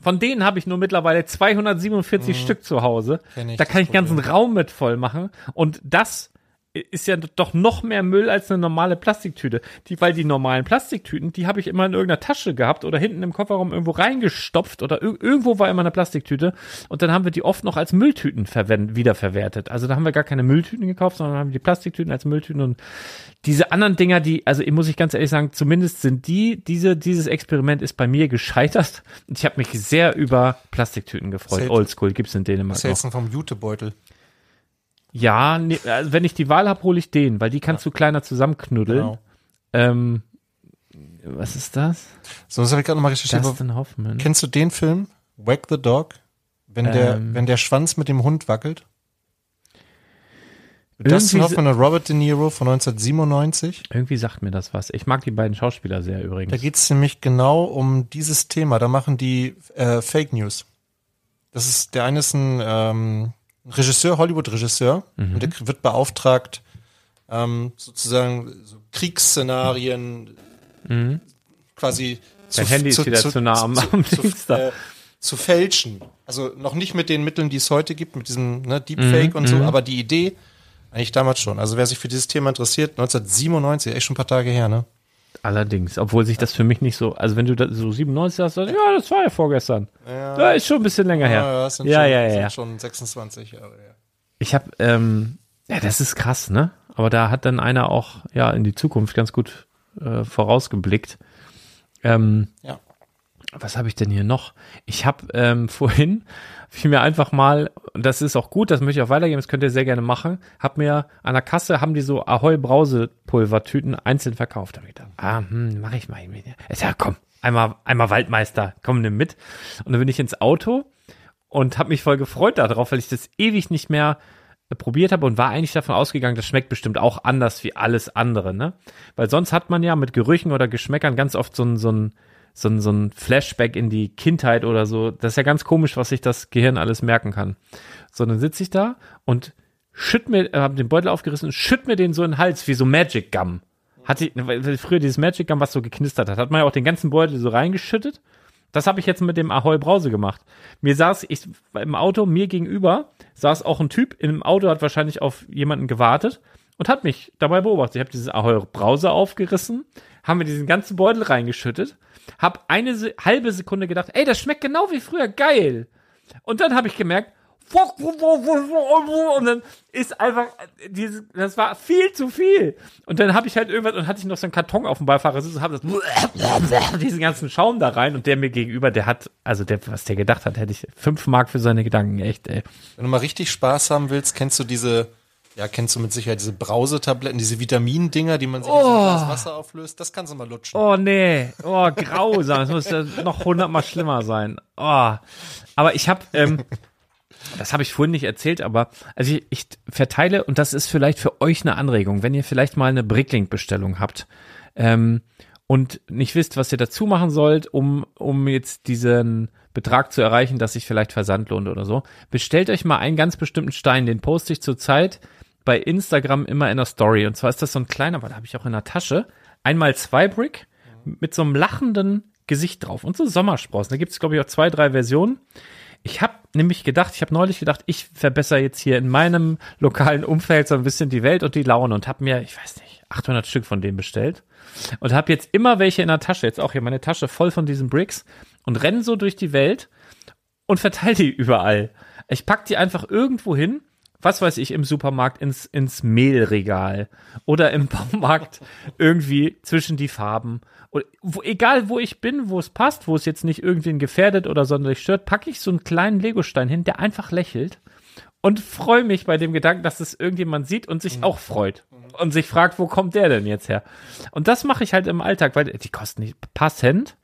Von denen habe ich nur mittlerweile 247 Stück zu Hause. Da kann ich den ganzen Problem. Raum mit voll machen. Und das ist ja doch noch mehr Müll als eine normale Plastiktüte. Die, weil die normalen Plastiktüten, die habe ich immer in irgendeiner Tasche gehabt oder hinten im Kofferraum irgendwo reingestopft oder ir irgendwo war immer eine Plastiktüte. Und dann haben wir die oft noch als Mülltüten wiederverwertet. Also da haben wir gar keine Mülltüten gekauft, sondern haben die Plastiktüten als Mülltüten und diese anderen Dinger, die, also muss ich ganz ehrlich sagen, zumindest sind die, diese, dieses Experiment ist bei mir gescheitert. Und ich habe mich sehr über Plastiktüten gefreut. Oldschool gibt's in Dänemark Was hältst du vom Jutebeutel? Ja, nee, also wenn ich die Wahl habe, hole ich den, weil die kannst du kleiner zusammenknuddeln. Genau. Ähm, was ist das? So, das habe ich gerade nochmal recherchiert. Dustin Hoffman. Kennst du den Film? Wag the Dog? Wenn der, Ähm. wenn der Schwanz mit dem Hund wackelt? Dustin Hoffman und Robert De Niro von 1997. Irgendwie sagt mir das was. Ich mag die beiden Schauspieler sehr Da übrigens. geht's nämlich genau um dieses Thema. Da machen die äh, Fake News. Das ist, der eine ist ein ähm, Regisseur, Hollywood-Regisseur, Mhm. und der wird beauftragt, ähm, sozusagen so Kriegsszenarien quasi Mhm. Dein Handy ist wieder zu nah am- am Dings da. äh, zu fälschen. Also noch nicht mit den Mitteln, die es heute gibt, mit diesem ne, Deepfake Mhm, und so, aber die Idee eigentlich damals schon. Also wer sich für dieses Thema interessiert, 1997, echt schon ein paar Tage her, ne? Allerdings, obwohl sich das für mich nicht so, also wenn du da so 97 hast, dann, ja, das war ja vorgestern. Ja, ist schon ein bisschen länger her. Ja, das sind ja, schon, ja, ja, sind ja. schon 26 Jahre her. Ich habe, ähm, ja, das ist krass, ne? Aber da hat dann einer auch, ja, in die Zukunft ganz gut äh, vorausgeblickt. Ähm, Ja. Was habe ich denn hier noch? Ich habe ähm, vorhin fiel mir einfach mal, und das ist auch gut, das möchte ich auch weitergeben, das könnt ihr sehr gerne machen, hab mir an der Kasse, haben die so Ahoi Brausepulvertüten einzeln verkauft. Da hab ich gedacht, ah, hm, mach ich mal. Ist ja, komm, einmal, einmal Waldmeister, komm, nimm mit. Und dann bin ich ins Auto und habe mich voll gefreut darauf, weil ich das ewig nicht mehr äh, probiert habe und war eigentlich davon ausgegangen, das schmeckt bestimmt auch anders wie alles andere, ne? Weil sonst hat man ja mit Gerüchen oder Geschmäckern ganz oft so ein, so ein, so ein, so ein Flashback in die Kindheit oder so. Das ist ja ganz komisch, was sich das Gehirn alles merken kann. So, dann sitze ich da und schütt mir, äh, hab den Beutel aufgerissen und schütt mir den so in den Hals, wie so Magic Gum. Hatte ich, früher dieses Magic Gum, was so geknistert hat, hat man ja auch den ganzen Beutel so reingeschüttet. Das habe ich jetzt mit dem Ahoi Brause gemacht. Mir saß ich im Auto mir gegenüber saß auch ein Typ im Auto hat wahrscheinlich auf jemanden gewartet und hat mich dabei beobachtet. Ich habe dieses Ahoi Brause aufgerissen, haben wir diesen ganzen Beutel reingeschüttet, habe eine Se halbe Sekunde gedacht, ey, das schmeckt genau wie früher, geil. Und dann habe ich gemerkt, und dann ist einfach dieses, das war viel zu viel. Und dann habe ich halt irgendwas und hatte ich noch so einen Karton auf dem Beifahrersitz und habe das diesen ganzen Schaum da rein und der mir gegenüber, der hat, also der, was der gedacht hat, hätte ich fünf Mark für seine Gedanken, echt, ey. Wenn du mal richtig Spaß haben willst, kennst du diese, ja, kennst du mit Sicherheit diese Brausetabletten, diese Vitamindinger, die man sich in so Glas Wasser auflöst? Das kannst du mal lutschen. Oh nee, oh grausam, es muss ja noch hundertmal schlimmer sein. Oh, aber ich habe, ähm, das habe ich vorhin nicht erzählt, aber also ich, ich verteile und das ist vielleicht für euch eine Anregung, wenn ihr vielleicht mal eine Bricklink-Bestellung habt ähm, und nicht wisst, was ihr dazu machen sollt, um um jetzt diesen Betrag zu erreichen, dass sich vielleicht Versand lohnt oder so, bestellt euch mal einen ganz bestimmten Stein, den poste ich zurzeit bei Instagram immer in der Story und zwar ist das so ein kleiner, weil da habe ich auch in der Tasche, einmal zwei Brick mit so einem lachenden Gesicht drauf und so Sommersprossen. Da gibt es glaube ich auch zwei, drei Versionen. Ich habe nämlich gedacht, ich habe neulich gedacht, ich verbessere jetzt hier in meinem lokalen Umfeld so ein bisschen die Welt und die Laune und habe mir, ich weiß nicht, 800 Stück von denen bestellt und habe jetzt immer welche in der Tasche, jetzt auch hier meine Tasche voll von diesen Bricks und renne so durch die Welt und verteile die überall. Ich pack die einfach irgendwo hin, was weiß ich, im Supermarkt ins, ins Mehlregal oder im Baumarkt irgendwie zwischen die Farben. Und wo, egal wo ich bin, wo es passt, wo es jetzt nicht irgendwen gefährdet oder sonderlich stört, packe ich so einen kleinen Legostein hin, der einfach lächelt und freue mich bei dem Gedanken, dass es irgendjemand sieht und sich auch freut und sich fragt, wo kommt der denn jetzt her? Und das mache ich halt im Alltag, weil die kosten nicht ein paar Cent.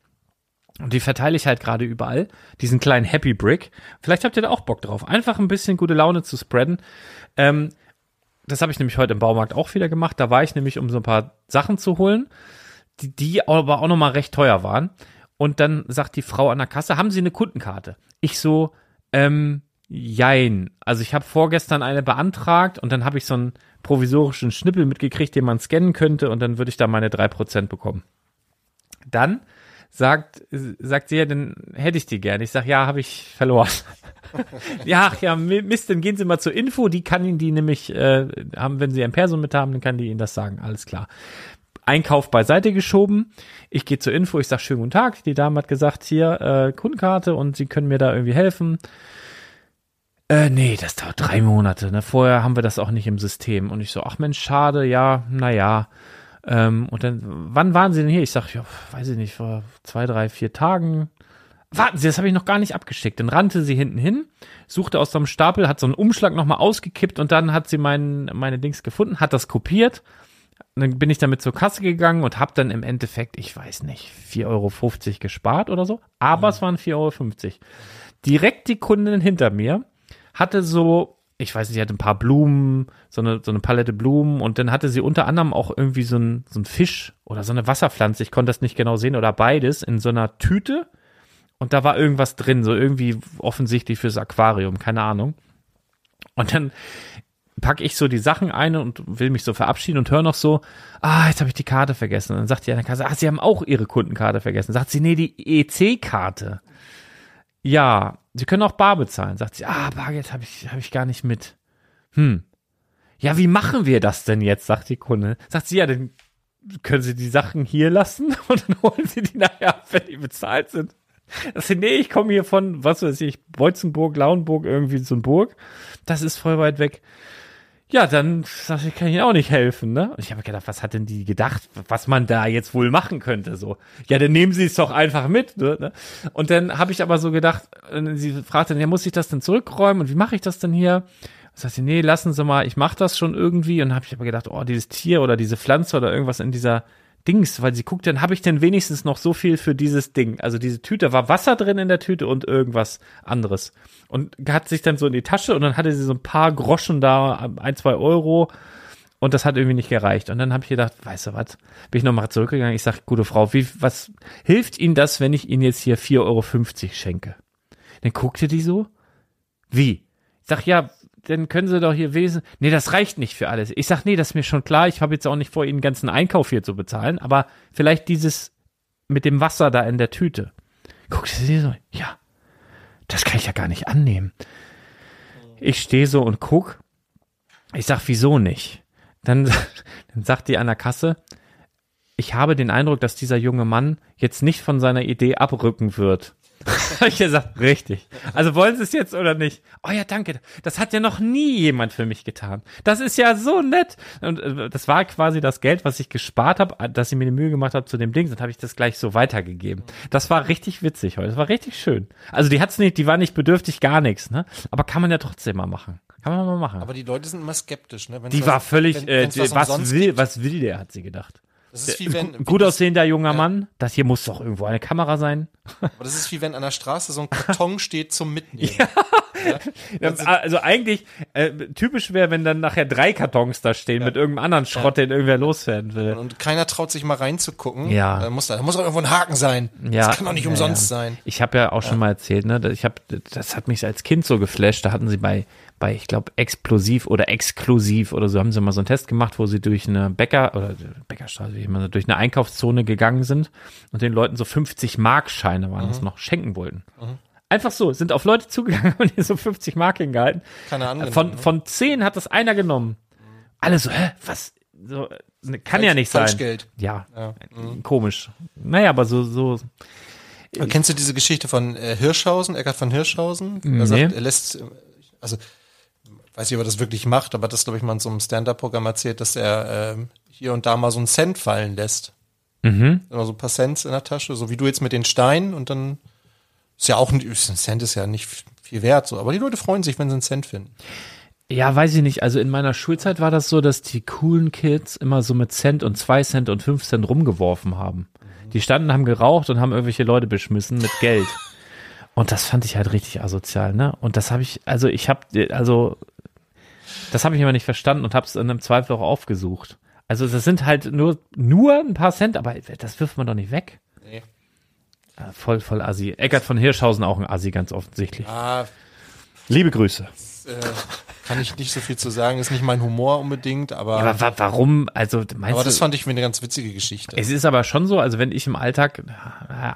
Und die verteile ich halt gerade überall. Diesen kleinen Happy Brick. Vielleicht habt ihr da auch Bock drauf. Einfach ein bisschen gute Laune zu spreaden. Ähm, das habe ich nämlich heute im Baumarkt auch wieder gemacht. Da war ich nämlich, um so ein paar Sachen zu holen, die, die aber auch nochmal recht teuer waren. Und dann sagt die Frau an der Kasse, haben Sie eine Kundenkarte? Ich so, ähm, jein. Also ich habe vorgestern eine beantragt und dann habe ich so einen provisorischen Schnippel mitgekriegt, den man scannen könnte und dann würde ich da meine drei Prozent bekommen. Dann sagt, sagt sie ja, dann hätte ich die gerne. Ich sag, ja, habe ich verloren. ja, ach ja, Mist, dann gehen Sie mal zur Info, die kann Ihnen die nämlich, äh, haben, wenn Sie ein Person mit haben, dann kann die Ihnen das sagen. Alles klar. Einkauf beiseite geschoben. Ich gehe zur Info, ich sag schönen guten Tag. Die Dame hat gesagt, hier, äh, Kundenkarte und Sie können mir da irgendwie helfen. Äh, nee, das dauert drei Monate. Ne? Vorher haben wir das auch nicht im System. Und ich so, ach Mensch, schade, ja, naja. Ähm, und dann, wann waren Sie denn hier? Ich sag, ja, weiß ich nicht, vor zwei, drei, vier Tagen. Warten Sie, das habe ich noch gar nicht abgeschickt. Dann rannte sie hinten hin, suchte aus so einem Stapel, hat so einen Umschlag nochmal ausgekippt und dann hat sie mein, meine Dings gefunden, hat das kopiert. Und dann bin ich damit zur Kasse gegangen und habe dann im Endeffekt, ich weiß nicht, 4,50 Euro gespart oder so. Aber es waren 4,50 Euro. Direkt die Kundin hinter mir hatte so, ich weiß nicht, sie hatte ein paar Blumen, so eine, so eine Palette Blumen und dann hatte sie unter anderem auch irgendwie so ein, so ein Fisch oder so eine Wasserpflanze, ich konnte das nicht genau sehen, oder beides in so einer Tüte und da war irgendwas drin, so irgendwie offensichtlich fürs Aquarium, keine Ahnung. Und dann packe ich so die Sachen ein und will mich so verabschieden und höre noch so, ah, jetzt habe ich die Karte vergessen. Und dann sagt die an der Kasse, ah, Sie haben auch Ihre Kundenkarte vergessen. Sagt sie, nee, die EC-Karte. Ja, Sie können auch bar bezahlen. Sagt sie, ah, Bargeld habe ich, hab ich gar nicht mit. Hm. Ja, wie machen wir das denn jetzt, sagt die Kunde. Sagt sie, ja, dann können Sie die Sachen hier lassen und dann holen Sie die nachher ab, wenn die bezahlt sind. Das sind, nee, ich komme hier von, was weiß ich, Beutzenburg, Lauenburg, irgendwie so ein Burg. Das ist voll weit weg. Ja, dann ich, kann ich Ihnen auch nicht helfen, ne? Und ich habe gedacht, was hat denn die gedacht, was man da jetzt wohl machen könnte, so. Ja, dann nehmen Sie es doch einfach mit, ne? Und dann habe ich aber so gedacht, äh, sie fragte, ja, muss ich das denn zurückräumen und wie mache ich das denn hier? Sagt sie, nee, lassen Sie mal, ich mache das schon irgendwie. Und dann habe ich aber gedacht, oh, dieses Tier oder diese Pflanze oder irgendwas in dieser Dings, weil sie guckt, dann habe ich denn wenigstens noch so viel für dieses Ding. Also diese Tüte, war Wasser drin in der Tüte und irgendwas anderes. Und hat sich dann so in die Tasche und dann hatte sie so ein paar Groschen da, ein, zwei Euro. Und das hat irgendwie nicht gereicht. Und dann habe ich gedacht, weißt du was, bin ich nochmal zurückgegangen. Ich sage, gute Frau, wie, was hilft Ihnen das, wenn ich Ihnen jetzt hier 4,50 Euro schenke? Dann guckte die so, wie? Ich sag, ja, dann können Sie doch hier wesen. Nee, das reicht nicht für alles. Ich sag, nee, das ist mir schon klar. Ich habe jetzt auch nicht vor, Ihnen den ganzen Einkauf hier zu bezahlen, aber vielleicht dieses mit dem Wasser da in der Tüte. Guckt sie so, ja, das kann ich ja gar nicht annehmen. Ich stehe so und guck. Ich sag, wieso nicht? Dann, dann sagt die an der Kasse, ich habe den Eindruck, dass dieser junge Mann jetzt nicht von seiner Idee abrücken wird. Hab ich gesagt, richtig. Also wollen Sie es jetzt oder nicht? Oh ja, danke. Das hat ja noch nie jemand für mich getan. Das ist ja so nett. Und äh, das war quasi das Geld, was ich gespart habe, dass ich mir die Mühe gemacht habe zu dem Ding. Dann habe ich das gleich so weitergegeben. Das war richtig witzig heute. Das war richtig schön. Also die hat's nicht, die war nicht bedürftig, gar nichts. Ne? Aber kann man ja trotzdem mal machen. Kann man mal machen. Aber die Leute sind immer skeptisch, ne? Wenn's die was- war völlig, wenn- äh, was will, was will der, hat sie gedacht. Das ist wie wenn, Gu- Gut aussehender junger Ja. Mann. Das hier muss doch irgendwo eine Kamera sein. Aber das ist wie wenn an der Straße so ein Karton steht zum Mitnehmen. Ja, also eigentlich äh, typisch wäre, wenn dann nachher drei Kartons da stehen mit irgendeinem anderen Schrott, den irgendwer loswerden will. Und keiner traut sich mal reinzugucken. Ja. Da muss, da muss doch irgendwo ein Haken sein. Ja, das kann doch nicht ja, umsonst ja. sein. Ich habe ja auch schon mal erzählt, ne, ich habe, das hat mich als Kind so geflasht. Da hatten sie bei, bei, ich glaube, explosiv oder exklusiv oder so haben sie mal so einen Test gemacht, wo sie durch eine Bäcker oder Bäckerstraße, wie immer, durch eine Einkaufszone gegangen sind und den Leuten so 50 Markscheine waren das noch schenken wollten. Einfach so, sind auf Leute zugegangen und die so 50 Mark hingehalten. Keiner angenommen. Von, ne? von 10 hat das einer genommen. Alle so, hä, was? So, ne, kann ja nicht sein. Falschgeld. Ja, Ja. komisch. Naja, aber so, so, Aber Kennst du diese Geschichte von äh, Hirschhausen, Eckart von Hirschhausen? Er Nee. sagt, er lässt, äh, also weiß nicht, ob er das wirklich macht, aber das glaube ich mal in so einem Stand-Up-Programm erzählt, dass er ähm, hier und da mal so einen Cent fallen lässt. mhm. Immer so ein paar Cents in der Tasche, so wie du jetzt mit den Steinen und dann ist ja auch ein, ein Cent ist ja nicht viel wert, so, aber die Leute freuen sich, wenn sie einen Cent finden. Ja, weiß ich nicht. Also in meiner Schulzeit war das so, dass die coolen Kids immer so mit Cent und zwei Cent und fünf Cent rumgeworfen haben. Die standen, haben geraucht und haben irgendwelche Leute beschmissen mit Geld. Und das fand ich halt richtig asozial, ne? Und das habe ich, also ich habe, also das habe ich immer nicht verstanden und habe es in einem Zweifel auch aufgesucht. Also das sind halt nur nur ein paar Cent, aber das wirft man doch nicht weg. Nee. Ja, voll, voll Assi. Eckart von Hirschhausen auch ein Assi, ganz offensichtlich. Ah, Liebe Grüße. äh, kann ich nicht so viel zu sagen, ist nicht mein Humor unbedingt, aber, Ja, aber wa warum? Also meinst aber das du? fand ich mir eine ganz witzige Geschichte. Es ist aber schon so, also wenn ich im Alltag,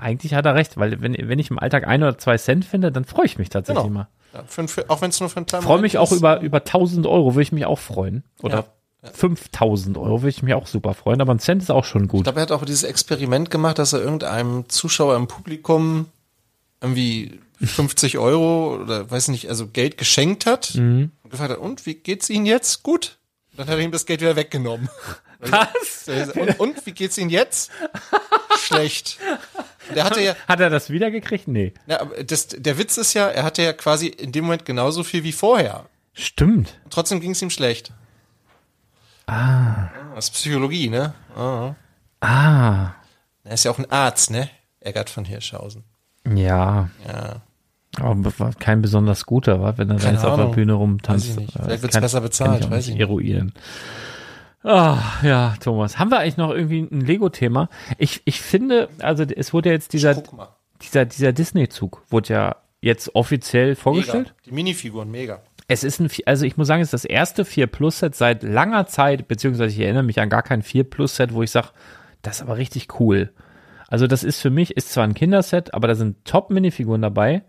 eigentlich hat er recht, weil wenn, wenn ich im Alltag ein oder zwei Cent finde, dann freue ich mich tatsächlich Genau. immer. Ja, für, für, auch wenn es nur für einen kleinen Freue mich Moment auch ist. über, über 1000 Euro, würde ich mich auch freuen. Oder Ja. 5000 Euro würde ich mich auch super freuen, aber ein Cent ist auch schon Ich gut. glaube, er hat auch dieses Experiment gemacht, dass er irgendeinem Zuschauer im Publikum irgendwie 50 Euro oder weiß nicht, also Geld geschenkt hat Mhm. und gefragt hat, und wie geht's Ihnen jetzt? Gut. Und dann hat er ihm das Geld wieder weggenommen. Was? Und, und wie geht's Ihnen jetzt? Schlecht. Der hatte ja, Hat er das wiedergekriegt? Nee. na, das, der Witz ist ja, er hatte ja quasi in dem Moment genauso viel wie vorher. Stimmt. Und trotzdem ging es ihm schlecht. Ah. Das ist Psychologie, ne? Ah. Ah. Er ist ja auch ein Arzt, ne? Eckart von Hirschhausen. Ja. Ja. Aber kein besonders guter, war, wenn er da Keine jetzt auf der. Bühne rumtanzt. Ich Vielleicht wird's kann- besser kann bezahlt, ich auch weiß ich nicht. eruieren. Ah, ja, Thomas. Haben wir eigentlich noch irgendwie ein Lego-Thema? Ich, ich finde, also es wurde ja jetzt dieser, dieser, dieser Disney-Zug, wurde ja jetzt offiziell vorgestellt. Mega. Die Minifiguren, mega. Es ist ein, also ich muss sagen, es ist das erste 4 Plus Set seit langer Zeit, beziehungsweise ich erinnere mich an gar kein 4 Plus Set, wo ich sage, das ist aber richtig cool. Also das ist für mich, ist zwar ein Kinderset, aber da sind top Minifiguren dabei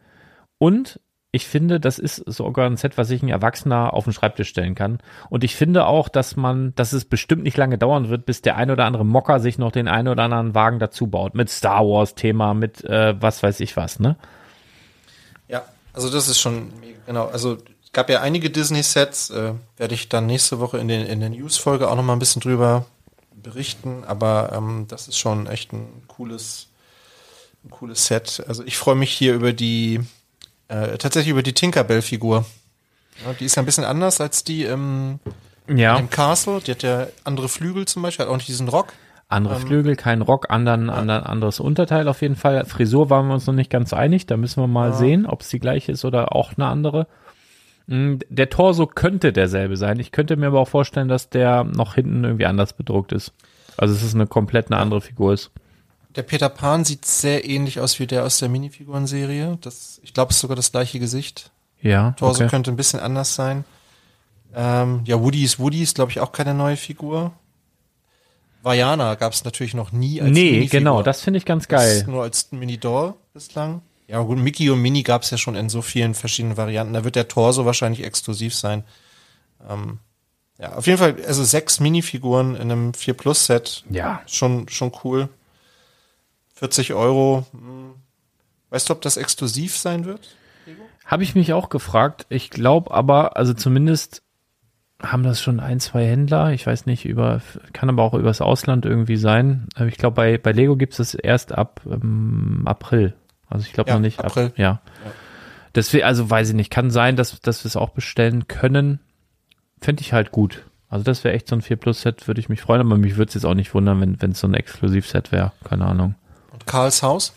und ich finde, das ist sogar ein Set, was sich ein Erwachsener auf den Schreibtisch stellen kann. Und ich finde auch, dass man, dass es bestimmt nicht lange dauern wird, bis der ein oder andere Mocker sich noch den ein oder anderen Wagen dazu baut. Mit Star Wars Thema, mit äh, was weiß ich was, ne? Ja, also das ist schon genau. Also gab ja einige Disney-Sets, äh, werde ich dann nächste Woche in, den, in der News-Folge auch noch mal ein bisschen drüber berichten, aber ähm, das ist schon echt ein cooles, ein cooles Set. Also ich freue mich hier über die, äh, tatsächlich über die Tinkerbell-Figur. Ja, die ist ja ein bisschen anders als die im, Ja. im Castle. Die hat ja andere Flügel zum Beispiel, hat auch nicht diesen Rock. Andere Flügel, kein Rock, anderen, anderen, anderes Unterteil auf jeden Fall. Frisur waren wir uns noch nicht ganz einig. Da müssen wir mal sehen, ob es die gleiche ist oder auch eine andere. Mm, Der Torso könnte derselbe sein. Ich könnte mir aber auch vorstellen, dass der noch hinten irgendwie anders bedruckt ist. Also es ist eine komplett eine andere Figur ist. Der Peter Pan sieht sehr ähnlich aus wie der aus der Minifiguren-Serie. Das, ich glaube, es ist sogar das gleiche Gesicht. Ja. Torso okay. könnte ein bisschen anders sein. Ähm, ja, Woody ist Woody, ist glaube ich auch keine neue Figur. Vajana gab es natürlich noch nie als Nee, Minifigur. genau, das finde ich ganz geil. ist nur als Mini-Doll bislang. Ja gut, Mickey und Mini gab es ja schon in so vielen verschiedenen Varianten. Da wird der Torso wahrscheinlich exklusiv sein. Ähm, ja, auf jeden Fall, also sechs Minifiguren in einem 4 Plus Set. Ja. Schon, schon cool. 40 Euro. Hm. Weißt du, ob das exklusiv sein wird? Habe ich mich auch gefragt. Ich glaube aber, also zumindest haben das schon ein, zwei Händler. Ich weiß nicht, über, kann aber auch übers Ausland irgendwie sein. Aber Ich glaube, bei, bei Lego gibt es das erst ab ähm, April. Also ich glaube Ja, noch nicht. April. Ab, ja. Deswegen, also weiß ich nicht. Kann sein, dass, dass wir es auch bestellen können. Fände ich halt gut. Also das wäre echt so ein 4 Plus Set, würde ich mich freuen, aber mich würde es jetzt auch nicht wundern, wenn wenn es so ein Exklusivset wäre. Keine Ahnung. Und Karls Haus?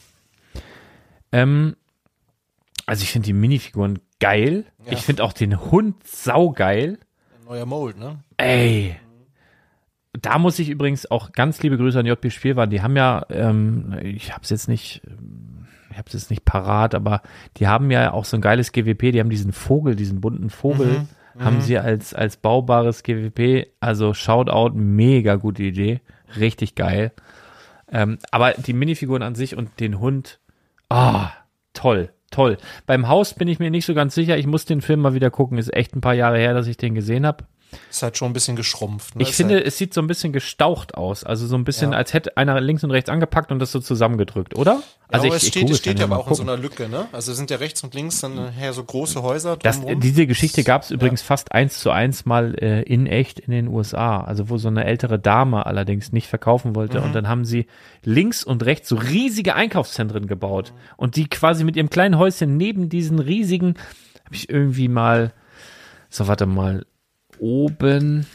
Ähm, also ich finde die Minifiguren geil. Ja. Ich finde auch den Hund saugeil. Ein neuer Mold, ne? Ey. Da muss ich übrigens auch ganz liebe Grüße an JP Spielwaren. Die haben ja, ähm, ich habe es jetzt nicht, ich habe es jetzt nicht parat, aber die haben ja auch so ein geiles GWP. Die haben diesen Vogel, diesen bunten Vogel, haben sie als als baubares GWP. Also Shoutout, mega gute Idee, richtig geil. Ähm, aber die Minifiguren an sich und den Hund, ah, toll, toll. Beim Haus bin ich mir nicht so ganz sicher. Ich muss den Film mal wieder gucken. Ist echt ein paar Jahre her, dass ich den gesehen habe. Ist halt schon ein bisschen geschrumpft. Ne? Ich Ist finde, halt, es sieht so ein bisschen gestaucht aus. Also so ein bisschen, Ja. als hätte einer links und rechts angepackt und das so zusammengedrückt, oder? also ja, aber es steht, google es steht ja aber auch in so gucken. einer Lücke, ne? Also sind ja rechts und links dann nachher so große Häuser das, diese Geschichte gab es übrigens fast eins zu eins mal äh, in echt in den USA. Also wo so eine ältere Dame allerdings nicht verkaufen wollte. Mhm. Und dann haben sie links und rechts so riesige Einkaufszentren gebaut. Und die quasi mit ihrem kleinen Häuschen neben diesen riesigen, habe ich irgendwie mal, so warte mal, oben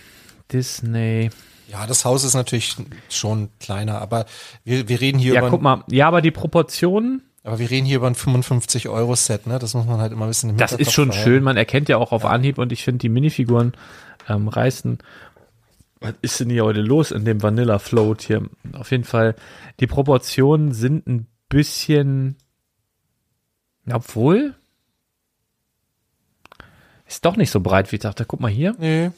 Disney. Ja, das Haus ist natürlich schon kleiner, aber wir, wir reden hier Ja, über guck mal, ja, aber die Proportionen, aber wir reden hier über ein 55 Euro Set, ne? Das muss man halt immer ein bisschen im Das ist schon schön, man erkennt ja auch auf Anhieb und ich finde die Minifiguren ähm, reißen. Was ist denn hier heute los in dem Vanilla Float hier? Auf jeden Fall, die Proportionen sind ein bisschen, obwohl, ist doch nicht so breit, wie ich dachte. Guck mal hier. Nee.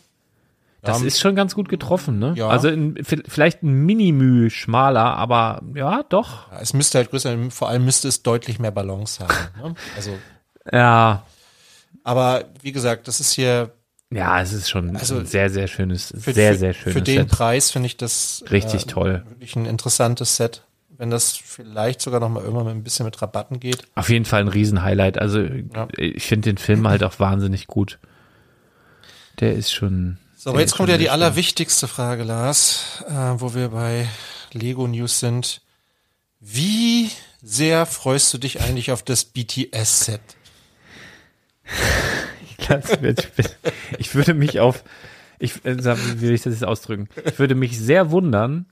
Das Ja, ist schon ganz gut getroffen, ne? Ja. Also in, vielleicht ein Minimü schmaler, aber ja, doch. ja, es müsste halt größer, sein, vor allem müsste es deutlich mehr Balance haben. Ne? Also, Ja, aber wie gesagt, das ist hier ja, es ist schon Also, ein sehr, sehr schönes, für, sehr, sehr schönes für den Set. Preis finde ich das Richtig äh, toll. wirklich ein interessantes Set. Wenn das vielleicht sogar noch mal irgendwann mit ein bisschen mit Rabatten geht. Auf jeden Fall ein Riesenhighlight. Also Ja. ich finde den Film halt auch wahnsinnig gut. Der ist schon. So, aber jetzt kommt ja die allerwichtigste Frage, Lars, äh, wo wir bei Lego News sind. Wie sehr freust du dich eigentlich auf das BTS-Set? Ich würde mich auf. Ich, äh, wie will ich das jetzt ausdrücken? Ich würde mich sehr wundern,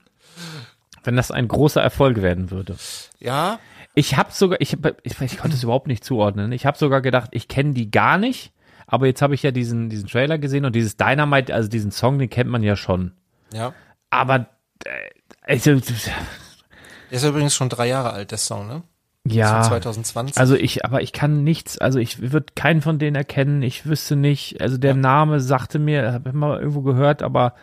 wenn das ein großer Erfolg werden würde. Ja, Ich habe sogar, ich, ich, ich konnte es überhaupt nicht zuordnen. Ich habe sogar gedacht, ich kenne die gar nicht. Aber jetzt habe ich ja diesen, diesen Trailer gesehen und dieses Dynamite, also diesen Song, den kennt man ja schon. ja. Aber äh, also, Der ist ja übrigens schon drei Jahre alt, der Song, ne? ja. Von 2020. Also ich, aber ich kann nichts, also ich würde keinen von denen erkennen, ich wüsste nicht, also der Name sagte mir, habe ich mal irgendwo gehört, aber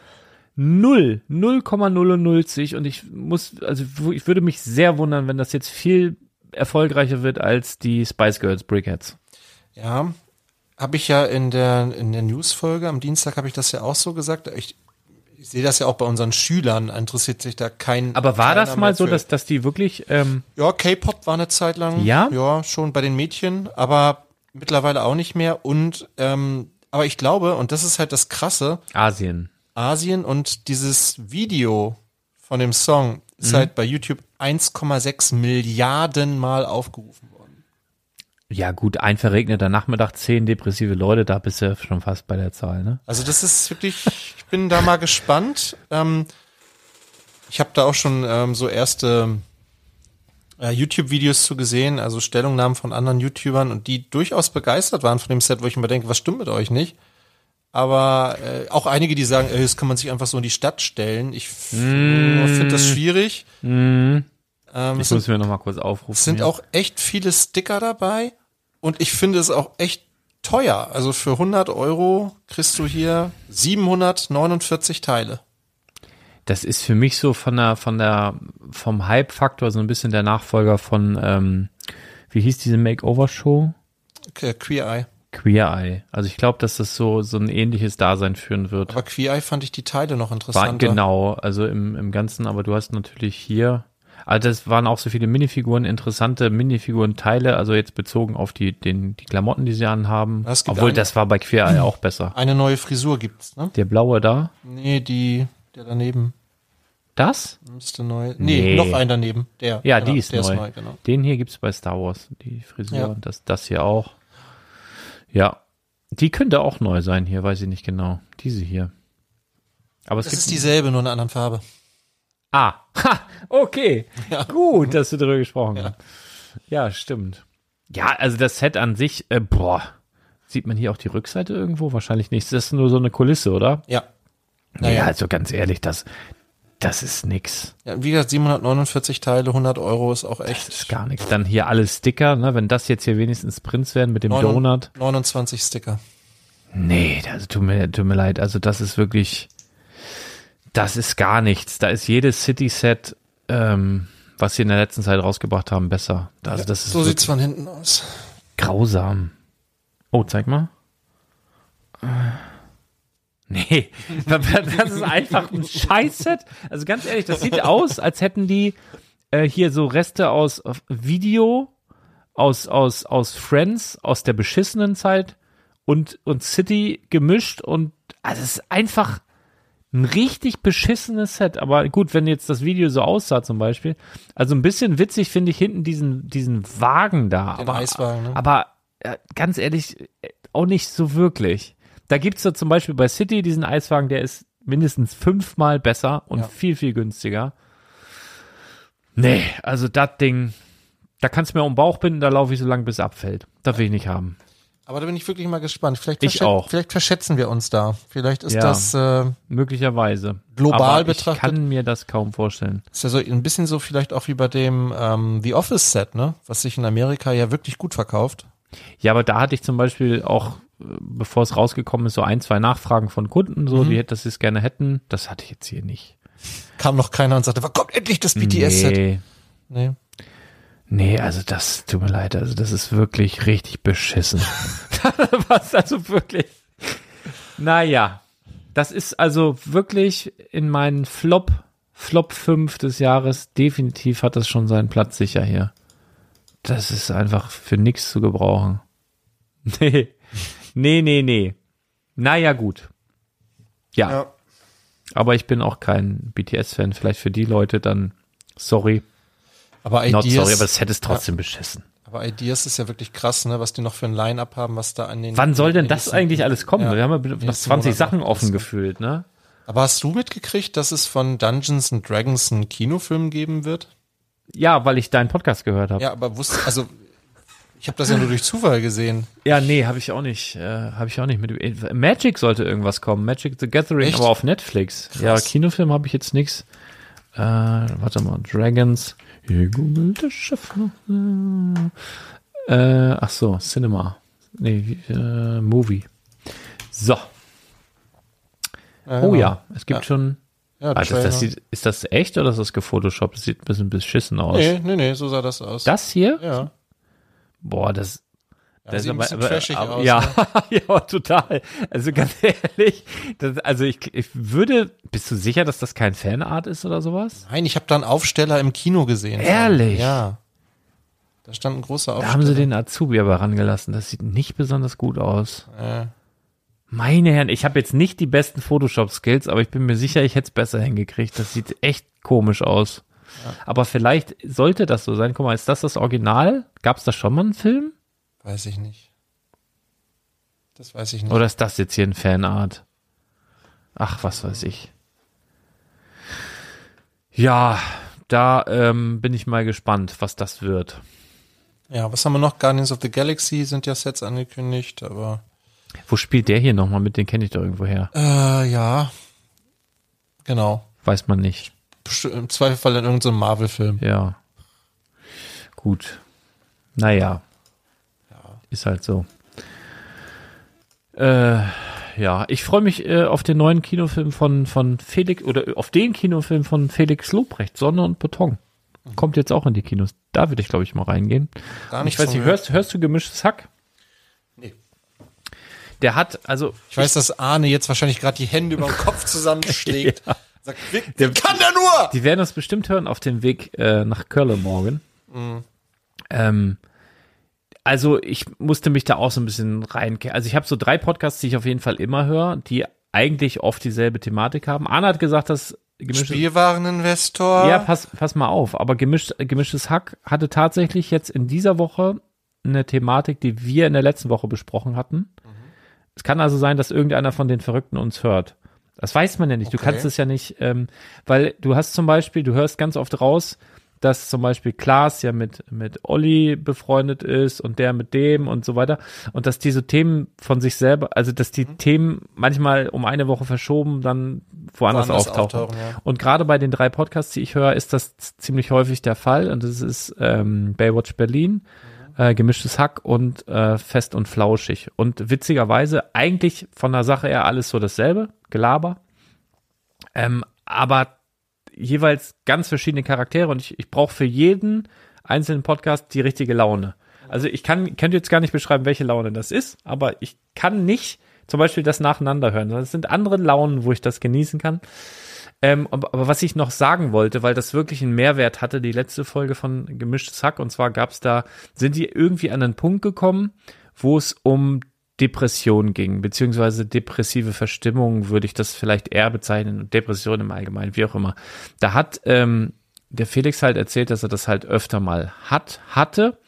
null, 0,0 und ich muss, also ich würde mich sehr wundern, wenn das jetzt viel erfolgreicher wird als die Spice Girls Brickheads. Ja, habe ich ja in der in der Newsfolge am Dienstag habe ich das ja auch so gesagt. Ich, ich sehe das ja auch bei unseren Schülern, interessiert sich da kein. Aber war das mal so, dass, dass die wirklich, ähm, ja K-Pop war eine Zeit lang. Ja? Ja, schon bei den Mädchen, aber mittlerweile auch nicht mehr. Und ähm, aber ich glaube und das ist halt das Krasse, Asien? Asien und dieses Video von dem Song ist Mhm. halt bei YouTube 1,6 Milliarden Mal aufgerufen worden. Ja gut, ein verregneter Nachmittag, zehn depressive Leute, da bist du schon fast bei der Zahl, ne? Also das ist wirklich, ich bin da mal gespannt. Ähm, ich habe da auch schon ähm, so erste äh, YouTube-Videos zu gesehen, also Stellungnahmen von anderen YouTubern und die durchaus begeistert waren von dem Set, wo ich mir denke, was stimmt mit euch nicht? Aber äh, auch einige, die sagen, ey, das kann man sich einfach so in die Stadt stellen. Ich finde das schwierig. Ähm, Ich muss mir noch mal kurz aufrufen. es sind hier. auch echt viele Sticker dabei und ich finde es auch echt teuer. Also für 100 Euro kriegst du hier 749 Teile. Das ist für mich so von der, von der, vom Hype-Faktor so ein bisschen der Nachfolger von, ähm, wie hieß diese Makeover-Show? Okay, Queer Eye. Queer Eye. Also ich glaube, dass das so, so ein ähnliches Dasein führen wird. Aber Queer Eye fand ich die Teile noch War, interessanter. genau, also im, im Ganzen, aber du hast natürlich hier, also das waren auch so viele Minifiguren, interessante Minifiguren-Teile, also jetzt bezogen auf die, den, die Klamotten, die sie anhaben. Es Obwohl, eine- das war bei Queer Eye auch besser. Eine neue Frisur gibt's, ne? Der blaue da, Nee, die, der daneben das? müsste neu. Nee, Nee. noch ein daneben. Der. Ja, genau, die ist der neu. Ist neu genau. Den hier gibt's bei Star Wars, die Frisur. Ja. Und das, das hier auch. Ja. Die könnte auch neu sein hier, weiß ich nicht genau. Diese hier. Aber es Das gibt. ist dieselbe, nur in einer anderen Farbe. ah, ha, okay. Ja. Gut, dass du darüber gesprochen hast. Ja, stimmt. Ja, also das Set an sich, äh, boah. Sieht man hier auch die Rückseite irgendwo? Wahrscheinlich nicht. Das ist nur so eine Kulisse, oder? Ja. Naja, Naja. also ganz ehrlich, das, das ist nix. ja. Wie gesagt, 749 Teile, 100 Euro ist auch Das echt. ist gar nichts. Dann hier alle Sticker, ne? Wenn das jetzt hier wenigstens Prints wären mit dem Neun- Donut. 29 Sticker. Nee, also tut mir, tut mir leid. Also das ist wirklich, das ist gar nichts. Da ist jedes City-Set, ähm, was sie in der letzten Zeit rausgebracht haben, besser. Also das ist so sieht's von hinten aus. grausam. Oh, zeig mal. Nee, das ist einfach ein Scheißset. Also ganz ehrlich, das sieht aus, als hätten die äh, hier so Reste aus Video, aus, aus, aus Friends, aus der beschissenen Zeit und, und City gemischt und also es ist einfach ein richtig beschissenes Set. Aber gut, wenn jetzt das Video so aussah zum Beispiel. Also ein bisschen witzig finde ich hinten diesen, diesen Wagen da. Den aber, Eiswagen, ne? aber äh, ganz ehrlich, äh, auch nicht so wirklich. Da gibt's so zum Beispiel bei City diesen Eiswagen, der ist mindestens fünfmal besser und Ja. viel, viel günstiger. Nee, also das Ding, da kannst du mir um den Bauch binden, da laufe ich so lange, bis es abfällt. Das will ich nicht haben. Aber da bin ich wirklich mal gespannt. Vielleicht, Ich auch. vielleicht verschätzen wir uns da. Vielleicht ist Ja. das äh, Möglicherweise. Global Aber betrachtet- Ich kann mir das kaum vorstellen. ist ja so ein bisschen so vielleicht auch wie bei dem ähm, The Office Set, ne? Was sich in Amerika ja wirklich gut verkauft. Ja, aber da hatte ich zum Beispiel auch, bevor es rausgekommen ist, so ein, zwei Nachfragen von Kunden, so, die, dass sie es gerne hätten. Das hatte ich jetzt hier nicht. Kam noch keiner und sagte, kommt endlich das BTS-Set? Nee. Nee. Nee, also das tut mir leid, also das ist wirklich richtig beschissen. Was also wirklich. Naja, das ist also wirklich in meinen Flop, Flop 5 des Jahres, definitiv hat das schon seinen Platz sicher hier. Das ist einfach für nichts zu gebrauchen. Nee, nee, nee, nee. Naja, gut. Ja, Ja. aber ich bin auch kein BTS-Fan. Vielleicht für die Leute dann, sorry, Aber not Ideas, sorry, aber das Set ist trotzdem beschissen. aber Ideas ist ja wirklich krass, ne? Was die noch für ein Line-Up haben, was da an den. Wann soll denn das eigentlich alles kommen? Ja. Wir haben ja noch Nächsten 20 Monat Sachen offen gefühlt, ne? Aber hast du mitgekriegt, dass es von Dungeons and Dragons einen Kinofilm geben wird? Ja, weil ich deinen Podcast gehört habe. Ja. Ja, aber wusste, also ich habe das ja nur durch Zufall gesehen. nee, habe ich auch nicht, äh, habe ich auch nicht mit. Magic sollte irgendwas kommen, Magic the Gathering, Echt? aber auf Netflix. Ja, Kinofilm habe ich jetzt nix. Äh, warte mal, Dragons. Hier googelt der Chef noch. Äh, ach so, Cinema. Nee, äh, Movie. So. Oh ja, es gibt Ja. schon. Ja, das, Trailer. das sieht, ist das echt oder ist das gefotoshoppt? Das sieht ein bisschen beschissen aus. nee, nee, nee, so sah das aus. Das hier? ja. Boah, das, ja das sieht ein bisschen aber, trashig aber, aus. Ja, Ne? ja, total. Also ganz ehrlich, das, also ich, ich würde, bist du sicher, dass das kein Fanart ist oder sowas? Nein, ich habe da einen Aufsteller im Kino gesehen. Ehrlich? Ja. Da stand ein großer Da Aufsteller. haben sie den Azubi aber rangelassen. Das sieht nicht besonders gut aus. Äh, Meine Herren, ich habe jetzt nicht die besten Photoshop-Skills, aber ich bin mir sicher, ich hätte es besser hingekriegt. Das sieht echt komisch aus. Aber vielleicht sollte das so sein. Guck mal, ist das das Original? Gab es da schon mal einen Film? weiß ich nicht. Das weiß ich nicht. Oder ist das jetzt hier ein Fanart? Ach, was weiß ich. Ja, da ähm, bin ich mal gespannt, was das wird. Ja, was haben wir noch? Guardians of the Galaxy sind ja Sets angekündigt, aber Wo spielt der hier nochmal mit? Den kenne ich doch irgendwo her. äh, ja. Genau. Weiß man nicht. Im Zweifelsfall in irgendeinem Marvel-Film. Ja. Gut. Naja. Ist halt so. Äh, ja, ich freue mich äh, auf den neuen Kinofilm von, von Felix, oder auf den Kinofilm von Felix Lobrecht, Sonne und Beton. Kommt jetzt auch in die Kinos. Da würde ich, glaube ich, mal reingehen. Gar nicht Ich weiß nicht, hörst, hörst du gemischtes Hack? Nee. Der hat, also, Ich weiß, dass Arne jetzt wahrscheinlich gerade die Hände über den Kopf zusammenschlägt. Sagt, wie, wie kann der nur? Die werden uns bestimmt hören auf dem Weg äh, nach Köln morgen. Ähm, also ich musste mich da auch so ein bisschen rein. Also ich habe so drei Podcasts, die ich auf jeden Fall immer höre, die eigentlich oft dieselbe Thematik haben. Anna hat gesagt, dass gemischtes Spielwareninvestor. Ja, pass, pass mal auf. Aber gemischt, gemischtes Hack hatte tatsächlich jetzt in dieser Woche eine Thematik, die wir in der letzten Woche besprochen hatten. Es kann also sein, dass irgendeiner von den Verrückten uns hört. Das weiß man ja nicht. Du Okay. kannst es ja nicht, ähm, weil du hast zum Beispiel, du hörst ganz oft raus, dass zum Beispiel Klaas ja mit, mit Olli befreundet ist und der mit dem und so weiter. Und dass diese Themen von sich selber, also dass die Mhm. Themen manchmal um eine Woche verschoben dann woanders, Woanders auftauchen. auftauchen, ja. Und gerade bei den drei Podcasts, die ich höre, ist das ziemlich häufig der Fall. Und das ist ähm, Baywatch Berlin, äh, Gemischtes Hack und äh, Fest und Flauschig. Und witzigerweise eigentlich von der Sache her alles so dasselbe, Gelaber. Ähm, aber jeweils ganz verschiedene Charaktere und ich, ich brauche für jeden einzelnen Podcast die richtige Laune. Also ich kann, könnte jetzt gar nicht beschreiben, welche Laune das ist, aber ich kann nicht zum Beispiel das nacheinander hören, sondern es sind andere Launen, wo ich das genießen kann. Ähm, aber, was ich noch sagen wollte, weil das wirklich einen Mehrwert hatte, die letzte Folge von Gemischtes Hack, und zwar gab's da, sind die irgendwie an einen Punkt gekommen, wo es um Depression ging, beziehungsweise depressive Verstimmung würde ich das vielleicht eher bezeichnen, Depression im Allgemeinen, wie auch immer. Da hat ähm, der Felix halt erzählt, dass er das halt öfter mal hat, hatte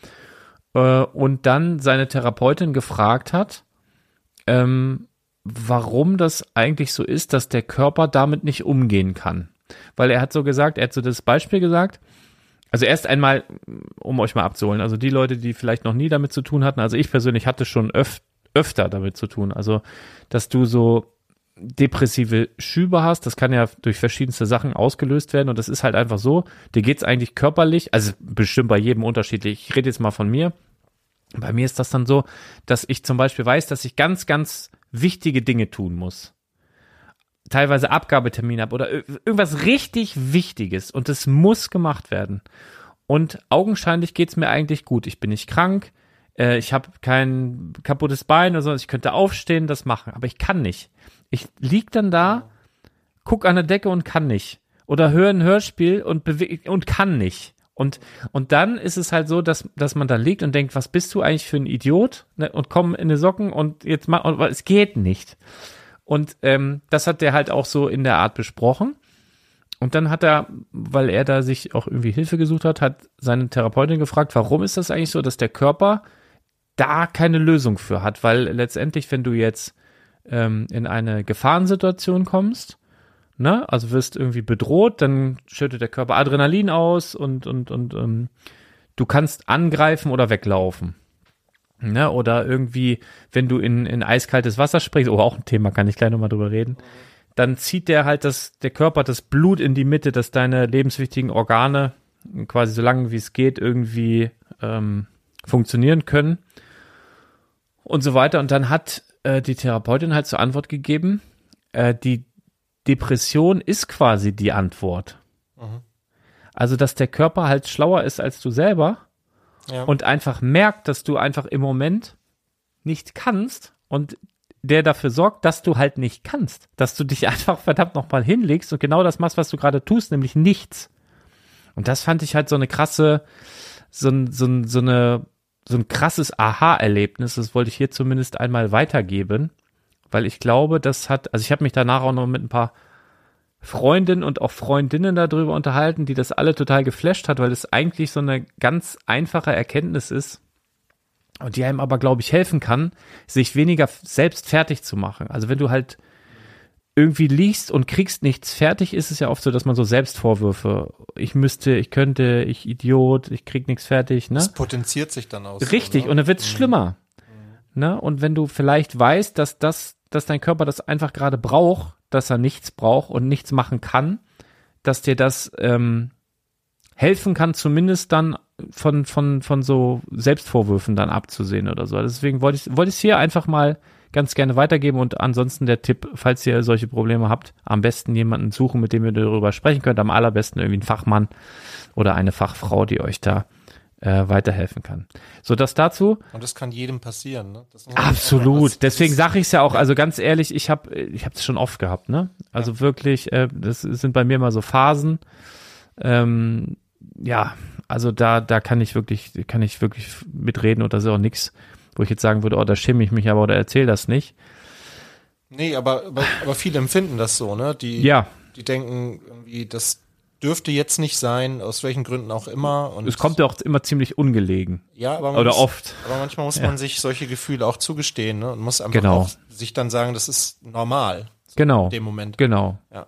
äh, und dann seine Therapeutin gefragt hat, ähm, warum das eigentlich so ist, dass der Körper damit nicht umgehen kann. Weil er hat so gesagt, er hat so das Beispiel gesagt, also erst einmal, um euch mal abzuholen, also die Leute, die vielleicht noch nie damit zu tun hatten, also ich persönlich hatte schon öf öfter damit zu tun, also dass du so depressive Schübe hast, das kann ja durch verschiedenste Sachen ausgelöst werden und das ist halt einfach so, dir geht's eigentlich körperlich, also bestimmt bei jedem unterschiedlich, ich rede jetzt mal von mir, bei mir ist das dann so, dass ich zum Beispiel weiß, dass ich ganz, ganz wichtige Dinge tun muss. Teilweise Abgabetermine habe oder ir- irgendwas richtig Wichtiges und es muss gemacht werden. Und augenscheinlich geht's mir eigentlich gut. Ich bin nicht krank, äh, ich habe kein kaputtes Bein oder so, ich könnte aufstehen, das machen, aber ich kann nicht. Ich lieg dann da, guck an der Decke und kann nicht. Oder höre ein Hörspiel und und kann nicht. Und, und dann ist es halt so, dass, dass man da liegt und denkt, was bist du eigentlich für ein Idiot? Ne? Und komm in die Socken und jetzt mach, und, es geht nicht. Und ähm, das hat der halt auch so in der Art besprochen. Und dann hat er, weil er da sich auch irgendwie Hilfe gesucht hat, hat seine Therapeutin gefragt, warum ist das eigentlich so, dass der Körper da keine Lösung für hat? Weil letztendlich, wenn du jetzt ähm, in eine Gefahrensituation kommst, ne, also wirst irgendwie bedroht, dann schüttet der Körper Adrenalin aus und, und, und ähm, du kannst angreifen oder weglaufen. Ne, oder irgendwie, wenn du in, in eiskaltes Wasser springst, oh, auch ein Thema, kann ich gleich nochmal drüber reden, dann zieht der halt das, der Körper das Blut in die Mitte, dass deine lebenswichtigen Organe quasi so lange wie es geht irgendwie ähm, funktionieren können und so weiter. Und dann hat äh, die Therapeutin halt zur Antwort gegeben, äh, die Depression ist quasi die Antwort. Also, dass der Körper halt schlauer ist als du selber Ja. und einfach merkt, dass du einfach im Moment nicht kannst und der dafür sorgt, dass du halt nicht kannst. Dass du dich einfach verdammt nochmal hinlegst und genau das machst, was du gerade tust, nämlich nichts. Und das fand ich halt so eine krasse, so, ein- so, so eine, so ein krasses Aha-Erlebnis. Das wollte ich hier zumindest einmal weitergeben, weil ich glaube, das hat, also ich habe mich danach auch noch mit ein paar Freundinnen und auch Freundinnen darüber unterhalten, die das alle total geflasht hat, weil es eigentlich so eine ganz einfache Erkenntnis ist und die einem aber, glaube ich, helfen kann, sich weniger selbst fertig zu machen. Also wenn du halt irgendwie liest und kriegst nichts fertig, ist es ja oft so, dass man so Selbstvorwürfe, ich müsste, ich könnte, ich Idiot, ich krieg nichts fertig, ne? Das potenziert sich dann aus. Richtig, ne? und dann wird's schlimmer. Ne? Und wenn du vielleicht weißt, dass das, dass dein Körper das einfach gerade braucht, dass er nichts braucht und nichts machen kann, dass dir das ähm, helfen kann, zumindest dann von, von, von so Selbstvorwürfen dann abzusehen oder so. Deswegen wollte ich wollte es hier einfach mal ganz gerne weitergeben und ansonsten der Tipp, falls ihr solche Probleme habt, am besten jemanden suchen, mit dem ihr darüber sprechen könnt, am allerbesten irgendwie einen Fachmann oder eine Fachfrau, die euch da äh, weiterhelfen kann. So, das dazu. Und das kann jedem passieren, ne? Absolut. Deswegen sage ich es ja auch. Also ganz ehrlich, ich habe ich habe es schon oft gehabt. Ne? Also wirklich, äh, das sind bei mir immer so Phasen. Ähm, ja, also da da kann ich wirklich kann ich wirklich mitreden und das ist auch nichts, wo ich jetzt sagen würde, oh, da schäme ich mich aber oder erzähl das nicht. Nee, aber, aber, aber viele empfinden das so, ne? Die, Ja, die denken irgendwie, das dürfte jetzt nicht sein, aus welchen Gründen auch immer. Und es kommt ja auch immer ziemlich ungelegen ja, aber oder muss, oft. Aber manchmal muss man sich solche Gefühle auch zugestehen, ne? Und muss einfach Genau. auch sich dann sagen, das ist normal Genau. in dem Moment. Genau. Ja.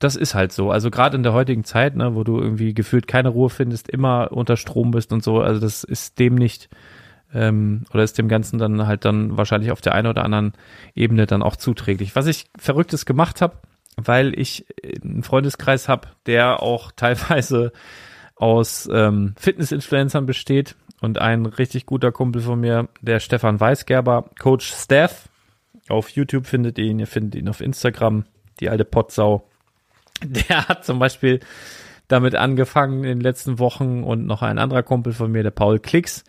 Das ist halt so. Also gerade in der heutigen Zeit, ne, wo du irgendwie gefühlt keine Ruhe findest, immer unter Strom bist und so, also das ist dem nicht ähm, oder ist dem Ganzen dann halt dann wahrscheinlich auf der einen oder anderen Ebene dann auch zuträglich. Was ich Verrücktes gemacht habe, weil ich einen Freundeskreis habe, der auch teilweise aus ähm, Fitness-Influencern besteht. Und ein richtig guter Kumpel von mir, der Stefan Weisgerber, Coach Steph, auf YouTube findet ihr ihn, ihr findet ihn auf Instagram, die alte Potsau. Der hat zum Beispiel damit angefangen in den letzten Wochen und noch ein anderer Kumpel von mir, der Paul Klicks,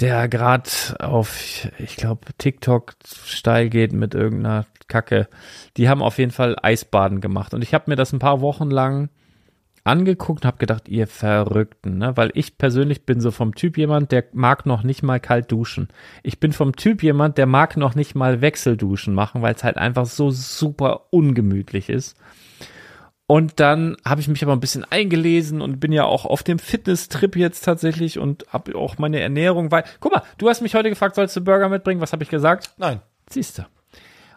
der gerade auf, ich glaube, TikTok steil geht mit irgendeiner Kacke. Die haben auf jeden Fall Eisbaden gemacht. Und ich habe mir das ein paar Wochen lang angeguckt und habe gedacht, ihr Verrückten, ne? Weil ich persönlich bin so vom Typ jemand, der mag noch nicht mal kalt duschen. Ich bin vom Typ jemand, der mag noch nicht mal Wechselduschen machen, weil es halt einfach so super ungemütlich ist. Und dann habe ich mich aber ein bisschen eingelesen und bin ja auch auf dem Fitness-Trip jetzt tatsächlich und habe auch meine Ernährung, weil, guck mal, du hast mich heute gefragt, sollst du Burger mitbringen? Was habe ich gesagt? Nein. Siehst du.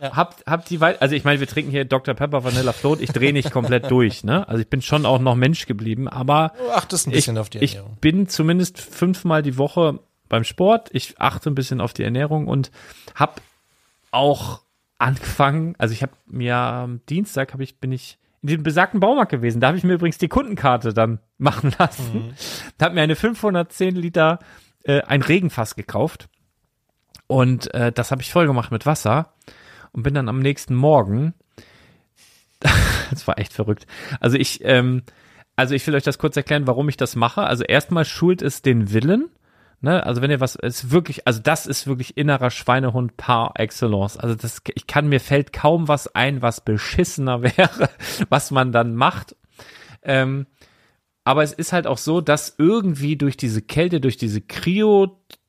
Habt, habt die weit, also ich meine, wir trinken hier Dr. Pepper Vanilla Float, ich drehe nicht komplett durch, ne? Also ich bin schon auch noch Mensch geblieben, aber Du achtest ein ich, bisschen auf die ich Ernährung. bin zumindest fünfmal die Woche beim Sport. Ich achte ein bisschen auf die Ernährung und habe auch angefangen. Also ich habe mir am Dienstag habe ich bin ich in diesem besagten Baumarkt gewesen. Da habe ich mir übrigens die Kundenkarte dann machen lassen. Da habe mir eine 510 Liter äh, ein Regenfass gekauft und äh, das habe ich voll gemacht mit Wasser und bin dann am nächsten Morgen. das war echt verrückt. Also ich ähm, also ich will euch das kurz erklären, warum ich das mache. Also erstmal schult es den Willen. Ne? Also wenn ihr was, ist wirklich, also das ist wirklich innerer Schweinehund par excellence. Also das, ich kann, mir fällt kaum was ein, was beschissener wäre, was man dann macht. Ähm, aber es ist halt auch so, dass irgendwie durch diese Kälte, durch diese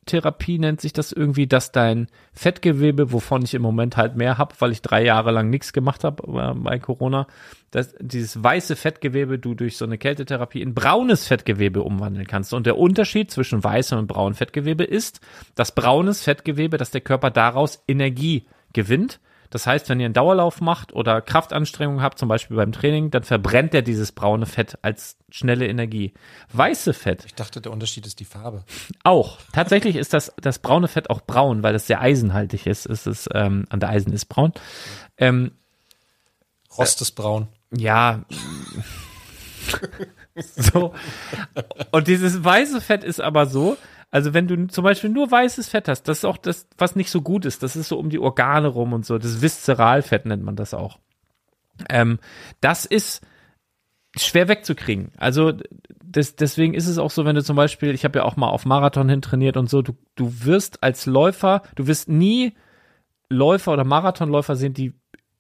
Kryotherapie nennt sich das irgendwie, dass dein Fettgewebe, wovon ich im Moment halt mehr habe, weil ich drei Jahre lang nichts gemacht habe äh, bei Corona, dass dieses weiße Fettgewebe du durch so eine Kältetherapie in braunes Fettgewebe umwandeln kannst. Und der Unterschied zwischen weißem und braunem Fettgewebe ist, dass braunes Fettgewebe, dass der Körper daraus Energie gewinnt. Das heißt, wenn ihr einen Dauerlauf macht oder Kraftanstrengungen habt, zum Beispiel beim Training, dann verbrennt er dieses braune Fett als schnelle Energie. Weiße Fett Ich dachte, der Unterschied ist die Farbe. auch. Tatsächlich ist das, das braune Fett auch braun, weil es sehr eisenhaltig ist. Es ist, ähm, an der Eisen ist braun. Ähm, Rost ist braun. ja. so. Und dieses weiße Fett ist aber so, also wenn du zum Beispiel nur weißes Fett hast, das ist auch das, was nicht so gut ist. Das ist so um die Organe rum und so. Das Viszeralfett nennt man das auch. Ähm, das ist schwer wegzukriegen. Also das, deswegen ist es auch so, wenn du zum Beispiel, ich habe ja auch mal auf Marathon hin trainiert und so, du, du wirst als Läufer, du wirst nie Läufer oder Marathonläufer sehen, die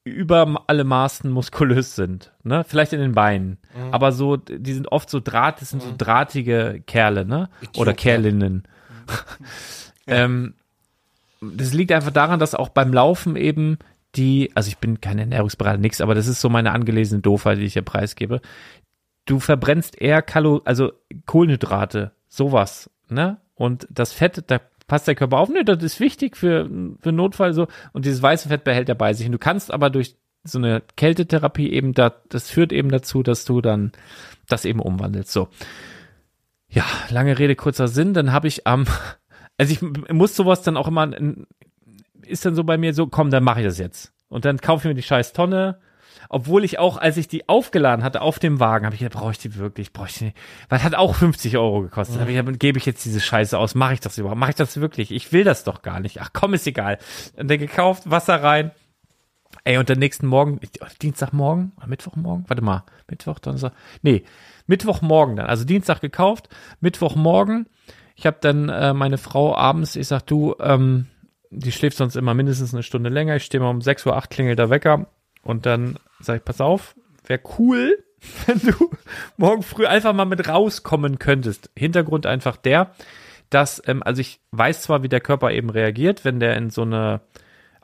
über alle Maßen muskulös sind, ne? Vielleicht in den Beinen, aber so, die sind oft so Draht, das sind so drahtige Kerle, ne? Oder. Kerlinnen. ähm, das liegt einfach daran, dass auch beim Laufen eben die, also ich bin kein Ernährungsberater, nix, aber das ist so meine angelesene Doofheit, die ich hier preisgebe. Du verbrennst eher Kalo, also Kohlenhydrate, sowas, ne? Und das Fett, da passt der Körper auf, ne, das ist wichtig für, für Notfall so. Und dieses weiße Fett behält er bei sich. Und du kannst aber durch so eine Kältetherapie eben da, das führt eben dazu, dass du dann das eben umwandelst. So. Ja, lange Rede, kurzer Sinn. Dann habe ich am, also ich muss sowas dann auch immer, ist dann so bei mir so, komm, dann mache ich das jetzt. Und dann kaufe ich mir die scheiß Tonne obwohl ich auch, als ich die aufgeladen hatte auf dem Wagen, habe ich gedacht, brauche ich die wirklich, brauche ich die nicht. Weil es hat auch 50 Euro gekostet. Mhm. Hab ich gedacht, gebe ich jetzt diese Scheiße aus, mache ich das überhaupt, mache ich das wirklich? Ich will das doch gar nicht. Ach komm, ist egal. Und dann gekauft, Wasser rein. Ey, und dann nächsten Morgen, Dienstagmorgen oder Mittwochmorgen? Warte mal, Mittwoch, Donnerstag. Nee, Mittwochmorgen dann. Also Dienstag gekauft, Mittwochmorgen. Ich habe dann äh, meine Frau abends, ich sag, du, ähm, die schläft sonst immer mindestens eine Stunde länger. Ich stehe mal um 6 Uhr 8 klingelt der Wecker. Und dann sage ich, pass auf, wäre cool, wenn du morgen früh einfach mal mit rauskommen könntest. Hintergrund einfach der, dass, ähm, also ich weiß zwar, wie der Körper eben reagiert, wenn der in so eine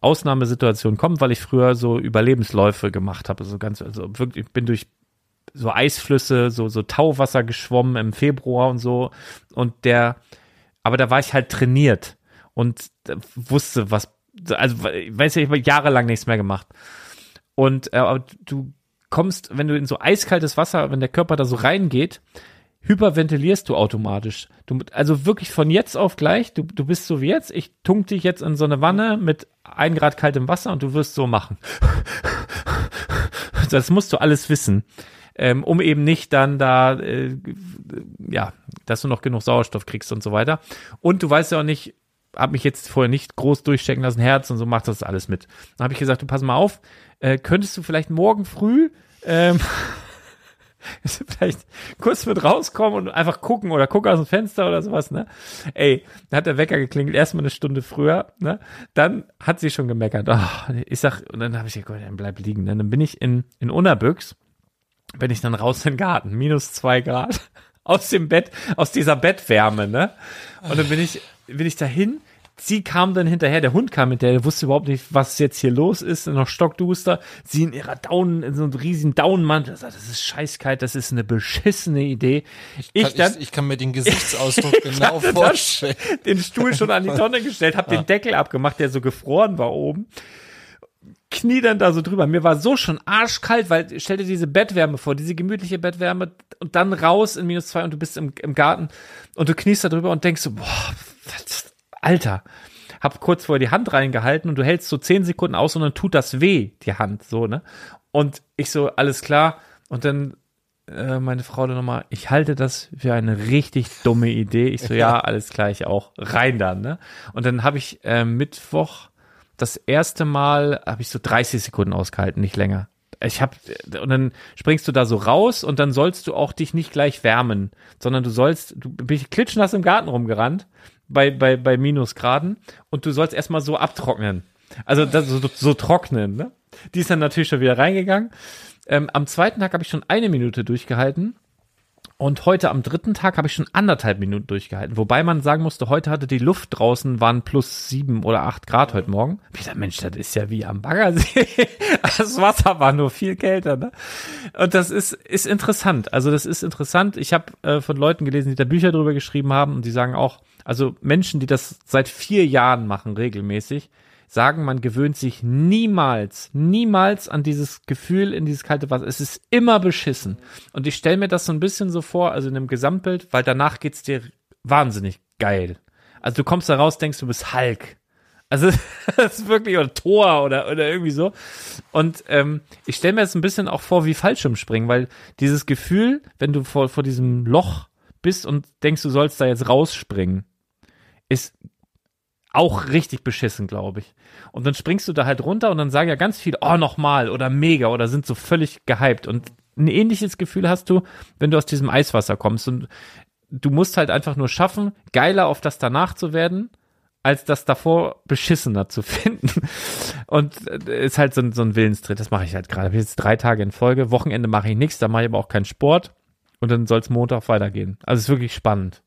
Ausnahmesituation kommt, weil ich früher so Überlebensläufe gemacht habe. Also ganz, also wirklich, ich bin durch so Eisflüsse, so, so Tauwasser geschwommen im Februar und so. Und der, aber da war ich halt trainiert und wusste, was, also, weiß ja, ich habe jahrelang nichts mehr gemacht. Und äh, du kommst, wenn du in so eiskaltes Wasser, wenn der Körper da so reingeht, hyperventilierst du automatisch. Du, also wirklich von jetzt auf gleich, du, du bist so wie jetzt, ich tunk dich jetzt in so eine Wanne mit ein Grad kaltem Wasser und du wirst so machen. Das musst du alles wissen, ähm, um eben nicht dann da, äh, ja, dass du noch genug Sauerstoff kriegst und so weiter. Und du weißt ja auch nicht, habe mich jetzt vorher nicht groß durchstecken lassen, Herz und so macht das alles mit. Dann habe ich gesagt, du pass mal auf, äh, könntest du vielleicht morgen früh ähm, vielleicht kurz mit rauskommen und einfach gucken oder gucken aus dem Fenster oder sowas, ne? Ey, dann hat der Wecker geklingelt, erstmal eine Stunde früher, ne? Dann hat sie schon gemeckert. Oh, ich sag, und dann habe ich gesagt, dann bleib liegen. Ne? Dann bin ich in, in Unabüchs, bin ich dann raus in den Garten, minus zwei Grad, aus dem Bett, aus dieser Bettwärme, ne? Und dann bin ich, bin ich dahin, Sie kam dann hinterher, der Hund kam hinterher, der wusste überhaupt nicht, was jetzt hier los ist, noch stockduster. Sie in ihrer Down, in so einem riesigen Downmantel, sagt, das ist scheißkalt, das ist eine beschissene Idee. Ich Kann, dann ich, ich kann mir den Gesichtsausdruck genau vorstellen. den Stuhl schon an die Tonne gestellt, hab den Deckel abgemacht, der so gefroren war oben. Knie dann da so drüber. Mir war so schon arschkalt, weil stell dir diese Bettwärme vor, diese gemütliche Bettwärme und dann raus in minus zwei und du bist im, im Garten und du kniest da drüber und denkst so, boah, was, Alter. Hab kurz vorher die Hand reingehalten und du hältst so zehn Sekunden aus und dann tut das weh, die Hand, so, ne? Und ich so, alles klar. Und dann äh, meine Frau dann nochmal, ich halte das für eine richtig dumme Idee. Ich so, ja, alles klar, ich auch. Rein dann, ne? Und dann habe ich äh, Mittwoch das erste Mal, habe ich so 30 Sekunden ausgehalten, nicht länger. Ich hab, und dann springst du da so raus und dann sollst du auch dich nicht gleich wärmen, sondern du sollst, du bist klitschnass im Garten rumgerannt, bei, bei, bei Minusgraden, und du sollst erstmal so abtrocknen. Also das, so, so trocknen, ne? Die ist dann natürlich schon wieder reingegangen. Ähm, am zweiten Tag habe ich schon eine Minute durchgehalten. Und heute am dritten Tag habe ich schon anderthalb Minuten durchgehalten. Wobei man sagen musste, heute hatte die Luft draußen, waren plus sieben oder acht Grad heute Morgen. Ich dachte, Mensch, das ist ja wie am Baggersee. Das Wasser war nur viel kälter. Ne? Und das ist, ist interessant. Also das ist interessant. Ich habe äh, von Leuten gelesen, die da Bücher drüber geschrieben haben und die sagen auch, also Menschen, die das seit vier Jahren machen, regelmäßig, sagen, man gewöhnt sich niemals, niemals an dieses Gefühl in dieses kalte Wasser. Es ist immer beschissen. Und ich stelle mir das so ein bisschen so vor, also in einem Gesamtbild, weil danach geht's dir wahnsinnig geil. Also du kommst da raus, denkst du bist Hulk. Also das ist wirklich oder Tor oder oder irgendwie so. Und ähm, ich stelle mir jetzt ein bisschen auch vor wie Fallschirmspringen, weil dieses Gefühl, wenn du vor vor diesem Loch bist und denkst, du sollst da jetzt rausspringen, ist auch richtig beschissen, glaube ich. Und dann springst du da halt runter und dann sagen ja ganz viele, oh, nochmal oder mega oder sind so völlig gehypt. Und ein ähnliches Gefühl hast du, wenn du aus diesem Eiswasser kommst. Und du musst halt einfach nur schaffen, geiler auf das danach zu werden, als das davor beschissener zu finden. Und äh, ist halt so ein, so ein Willenstritt. Das mache ich halt gerade. Hab Jetzt drei Tage in Folge. Wochenende mache ich nichts, da mache ich aber auch keinen Sport. Und dann soll es Montag weitergehen. Also es ist wirklich spannend.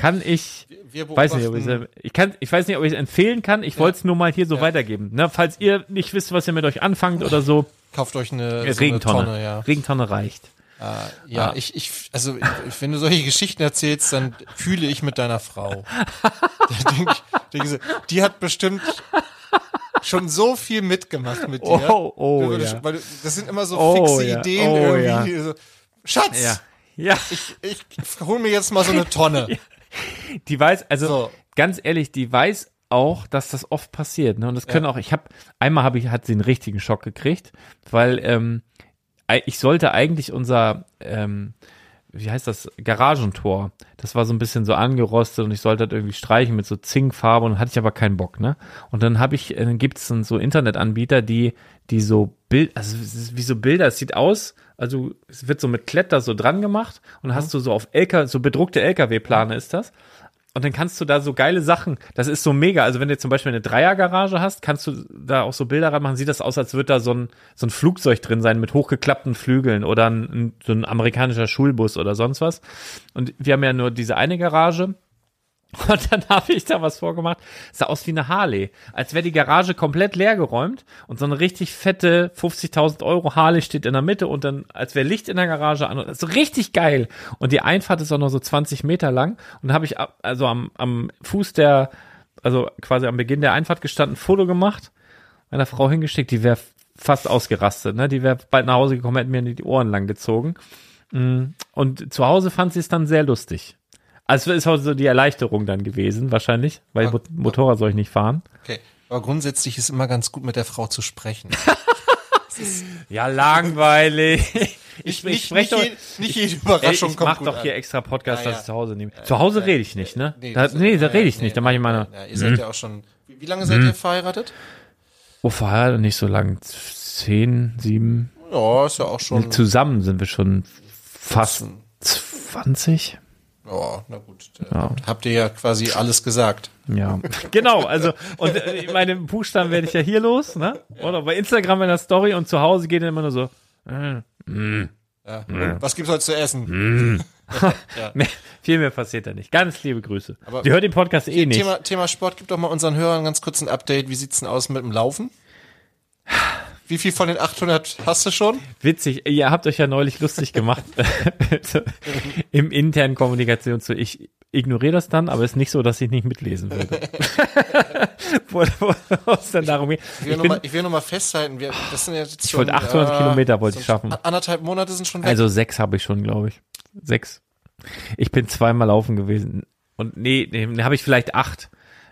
Kann ich weiß nicht, ob ich, ich kann, ich weiß nicht, ob ich es empfehlen kann. Ich wollte es nur mal hier so weitergeben. Ne? Falls ihr nicht wisst, was ihr mit euch anfangt oder so, Kauft euch eine, so eine Regentonne. Tonne, ja. Regentonne reicht. Äh, ja, ich, ich, also ich, wenn du solche Geschichten erzählst, dann fühle ich mit deiner Frau. Denk denk so, die hat bestimmt schon so viel mitgemacht mit dir. Oh, oh, ja. weil das sind immer so Oh, fixe ja. Ideen Oh, irgendwie. So, Schatz, Ja. Ja, ich, ich hol mir jetzt mal so eine Tonne. die weiß, also So. ganz ehrlich, die weiß auch, dass das oft passiert. Ne? Und das können auch, ich habe, einmal habe ich, hat sie einen richtigen Schock gekriegt, weil ähm, ich sollte eigentlich unser, ähm, wie heißt das, Garagentor, das war so ein bisschen so angerostet und ich sollte das irgendwie streichen mit so Zinkfarbe und hatte ich aber keinen Bock, ne? Und dann habe ich, äh, dann gibt's dann so Internetanbieter, die, die so Bild, also es wie so Bilder, es sieht aus, also es wird so mit Kletter so dran gemacht und hast du so auf LK, so bedruckte LKW-Plane ist das. Und dann kannst du da so geile Sachen, das ist so mega. Also wenn du zum Beispiel eine Dreiergarage hast, kannst du da auch so Bilder ranmachen. Sieht das aus, als würde da so ein, so ein Flugzeug drin sein mit hochgeklappten Flügeln oder ein, so ein amerikanischer Schulbus oder sonst was. Und wir haben ja nur diese eine Garage. Und dann habe ich da was vorgemacht. Sah aus wie eine Harley. Als wäre die Garage komplett leer geräumt und so eine richtig fette 50.000 Euro Harley steht in der Mitte und dann, als wäre Licht in der Garage an. Und so richtig geil. Und die Einfahrt ist auch noch so 20 Meter lang. Und dann habe ich also am, am Fuß der, also quasi am Beginn der Einfahrt gestanden, ein Foto gemacht, meiner Frau hingeschickt. Die wäre fast ausgerastet. Ne? Die wäre bald nach Hause gekommen, hätte mir die Ohren lang gezogen. Mm, Und zu Hause fand sie es dann sehr lustig. Also es ist auch so die Erleichterung dann gewesen, wahrscheinlich, weil Ah, Mo- Motorrad soll ich nicht fahren. Okay. Aber grundsätzlich ist immer ganz gut, mit der Frau zu sprechen. Ja, langweilig. Ich, nicht, spreche nicht, doch, nicht jede Überraschung ich kommt mach doch an. hier extra Podcast, Ja, dass ja. ich zu Hause nehme. Zu Hause rede ich nicht, ne? da, das- nee, da rede ich nee, nicht. Da mache ich meine. Ja, ihr seid ja auch schon. Wie, wie lange seid Hm. ihr verheiratet? Oh, verheiratet nicht so lang. Zehn, sieben. Ja, ist ja auch schon. Zusammen sind wir schon fast 20. Ja, na gut. Da Habt ihr ja quasi alles gesagt. Ja, genau. Also und äh, meine Buchstaben werde ich ja hier los, ne? Oder bei Instagram in der Story und zu Hause geht dann immer nur so. Äh, Ja. Was gibt's heute zu essen? mehr, viel mehr passiert da nicht. Ganz liebe Grüße. Aber- Die hört den Podcast eh nicht. Thema, Thema Sport, gib doch mal unseren Hörern ganz kurz ein Update. Wie sieht's denn aus mit dem Laufen? Wie viel von den 800 hast du schon? Witzig, ihr habt euch ja neulich lustig gemacht im internen Kommunikation zu. Ich ignoriere das dann, aber es ist nicht so, dass ich nicht mitlesen würde. wo, wo, dann darum geht. Ich will, Ich, noch mal, festhalten, wir, das sind jetzt ich wollte 800 Kilometer wollte ich schaffen. Anderthalb Monate sind schon weg. Also sechs habe ich schon, glaube ich. Sechs. Ich bin zweimal laufen gewesen. Und nee, nee habe ich vielleicht acht.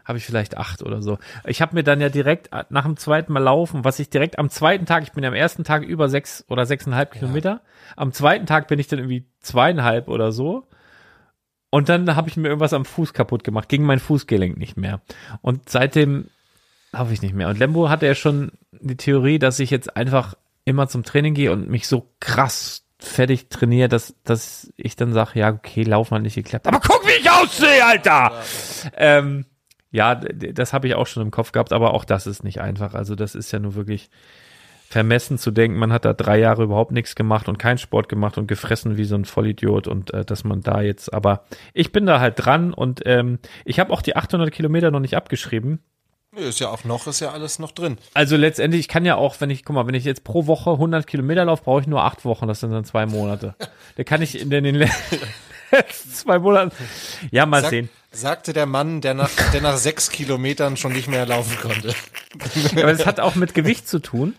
Habe ich vielleicht acht oder so. Ich habe mir dann ja direkt nach dem zweiten Mal laufen, was ich direkt am zweiten Tag, ich bin am ersten Tag über sechs oder sechseinhalb Kilometer. Am zweiten Tag bin ich dann irgendwie zweieinhalb oder so. Und dann habe ich mir irgendwas am Fuß kaputt gemacht, ging mein Fußgelenk nicht mehr. Und seitdem laufe ich nicht mehr. Und Lembo hatte ja schon die Theorie, dass ich jetzt einfach immer zum Training gehe und mich so krass fertig trainiere, dass, dass ich dann sage, ja, okay, Laufen hat nicht geklappt. Aber guck, wie ich aussehe, Alter! Ähm, ja, das habe ich auch schon im Kopf gehabt, aber auch das ist nicht einfach. Also das ist ja nur wirklich vermessen zu denken, man hat da drei Jahre überhaupt nichts gemacht und keinen Sport gemacht und gefressen wie so ein Vollidiot und äh, dass man da jetzt, aber ich bin da halt dran und ähm, ich habe auch die 800 Kilometer noch nicht abgeschrieben. Ist ja auch noch, ist ja alles noch drin. Also letztendlich, ich kann ja auch, wenn ich, guck mal, wenn ich jetzt pro Woche 100 Kilometer laufe, brauche ich nur acht Wochen, das sind dann zwei Monate. Da kann ich in den, in den letzten zwei Monaten, ja, mal Sag, sehen. Sagte der Mann, der nach, der nach sechs Kilometern schon nicht mehr laufen konnte. Aber das hat auch mit Gewicht zu tun.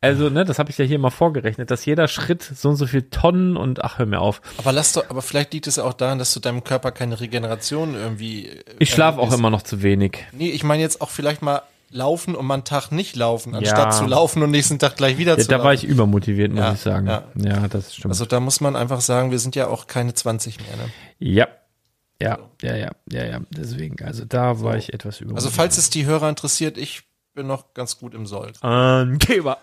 Also, ne, das habe ich ja hier mal vorgerechnet, dass jeder Schritt so und so viel Tonnen und ach, hör mir auf. Aber lass doch, aber vielleicht liegt es auch daran, dass du deinem Körper keine Regeneration irgendwie. äh, Ich schlafe auch immer noch zu wenig. Nee, ich meine jetzt auch vielleicht mal laufen und mal einen Tag nicht laufen, anstatt Ja. zu laufen und nächsten Tag gleich wieder Ja, zu da laufen. war ich übermotiviert, muss Ja, ich sagen. Ja. ja. das stimmt. Also da muss man einfach sagen, wir sind ja auch keine 20 mehr. Ne? ja. Ja, ja, ja, ja, ja. Deswegen, also da war ich etwas Also übermotiviert. falls es die Hörer interessiert, ich bin noch ganz gut im Soll. Angeber.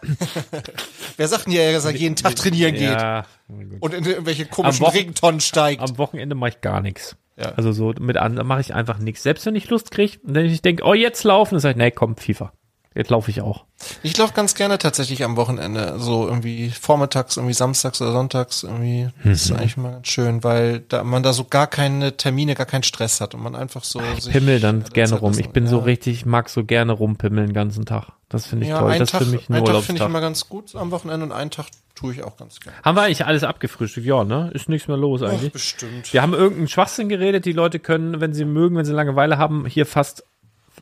Wer sagt denn ja, dass er jeden Tag trainieren geht Ja, gut. und in irgendwelche komischen Regentonnen steigt? am Wochenende mache ich gar nichts. Ja. Also so mit an, da mache ich einfach nichts. Selbst wenn ich Lust kriege und wenn ich denke, oh, jetzt laufen, dann sage ich, nee, komm, FIFA. Jetzt laufe ich auch. Ich laufe ganz gerne tatsächlich am Wochenende, so irgendwie vormittags, irgendwie samstags oder sonntags irgendwie. Das Mhm. ist eigentlich mal ganz schön, weil da man da so gar keine Termine, gar keinen Stress hat und man einfach so sich Pimmel dann gerne Zeit rum. lassen- Ich bin so ja. richtig, ich mag so gerne rumpimmeln den ganzen Tag. Das finde ich ja, toll. Das Tag, ist für mich ein einen Tag finde ich immer ganz gut am Wochenende und einen Tag tue ich auch ganz gerne. Haben wir eigentlich alles abgefrühstückt? Ja, ne? Ist nichts mehr los Ach, eigentlich. bestimmt. Wir haben irgendeinen Schwachsinn geredet. Die Leute können, wenn sie mögen, wenn sie Langeweile haben, hier fast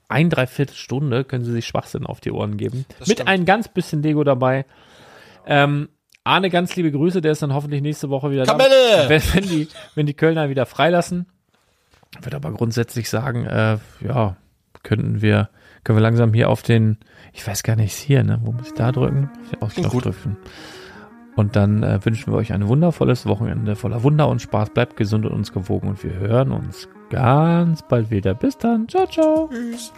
ein, dreiviertel Stunde können sie sich Schwachsinn auf die Ohren geben. Das Mit stimmt. ein ganz bisschen Lego dabei. Ähm, Arne, ganz liebe Grüße, der ist dann hoffentlich nächste Woche wieder Kamelle! da. Wenn, wenn, die, wenn die Kölner wieder freilassen. Würde aber grundsätzlich sagen, äh, ja, könnten wir, können wir langsam hier auf den, ich weiß gar nicht, hier, ne? Wo muss ich da drücken? Auf den gut. drücken. Und dann äh, wünschen wir euch ein wundervolles Wochenende voller Wunder und Spaß. Bleibt gesund und uns gewogen und wir hören uns ganz bald wieder. Bis dann. Ciao, ciao. Tschüss.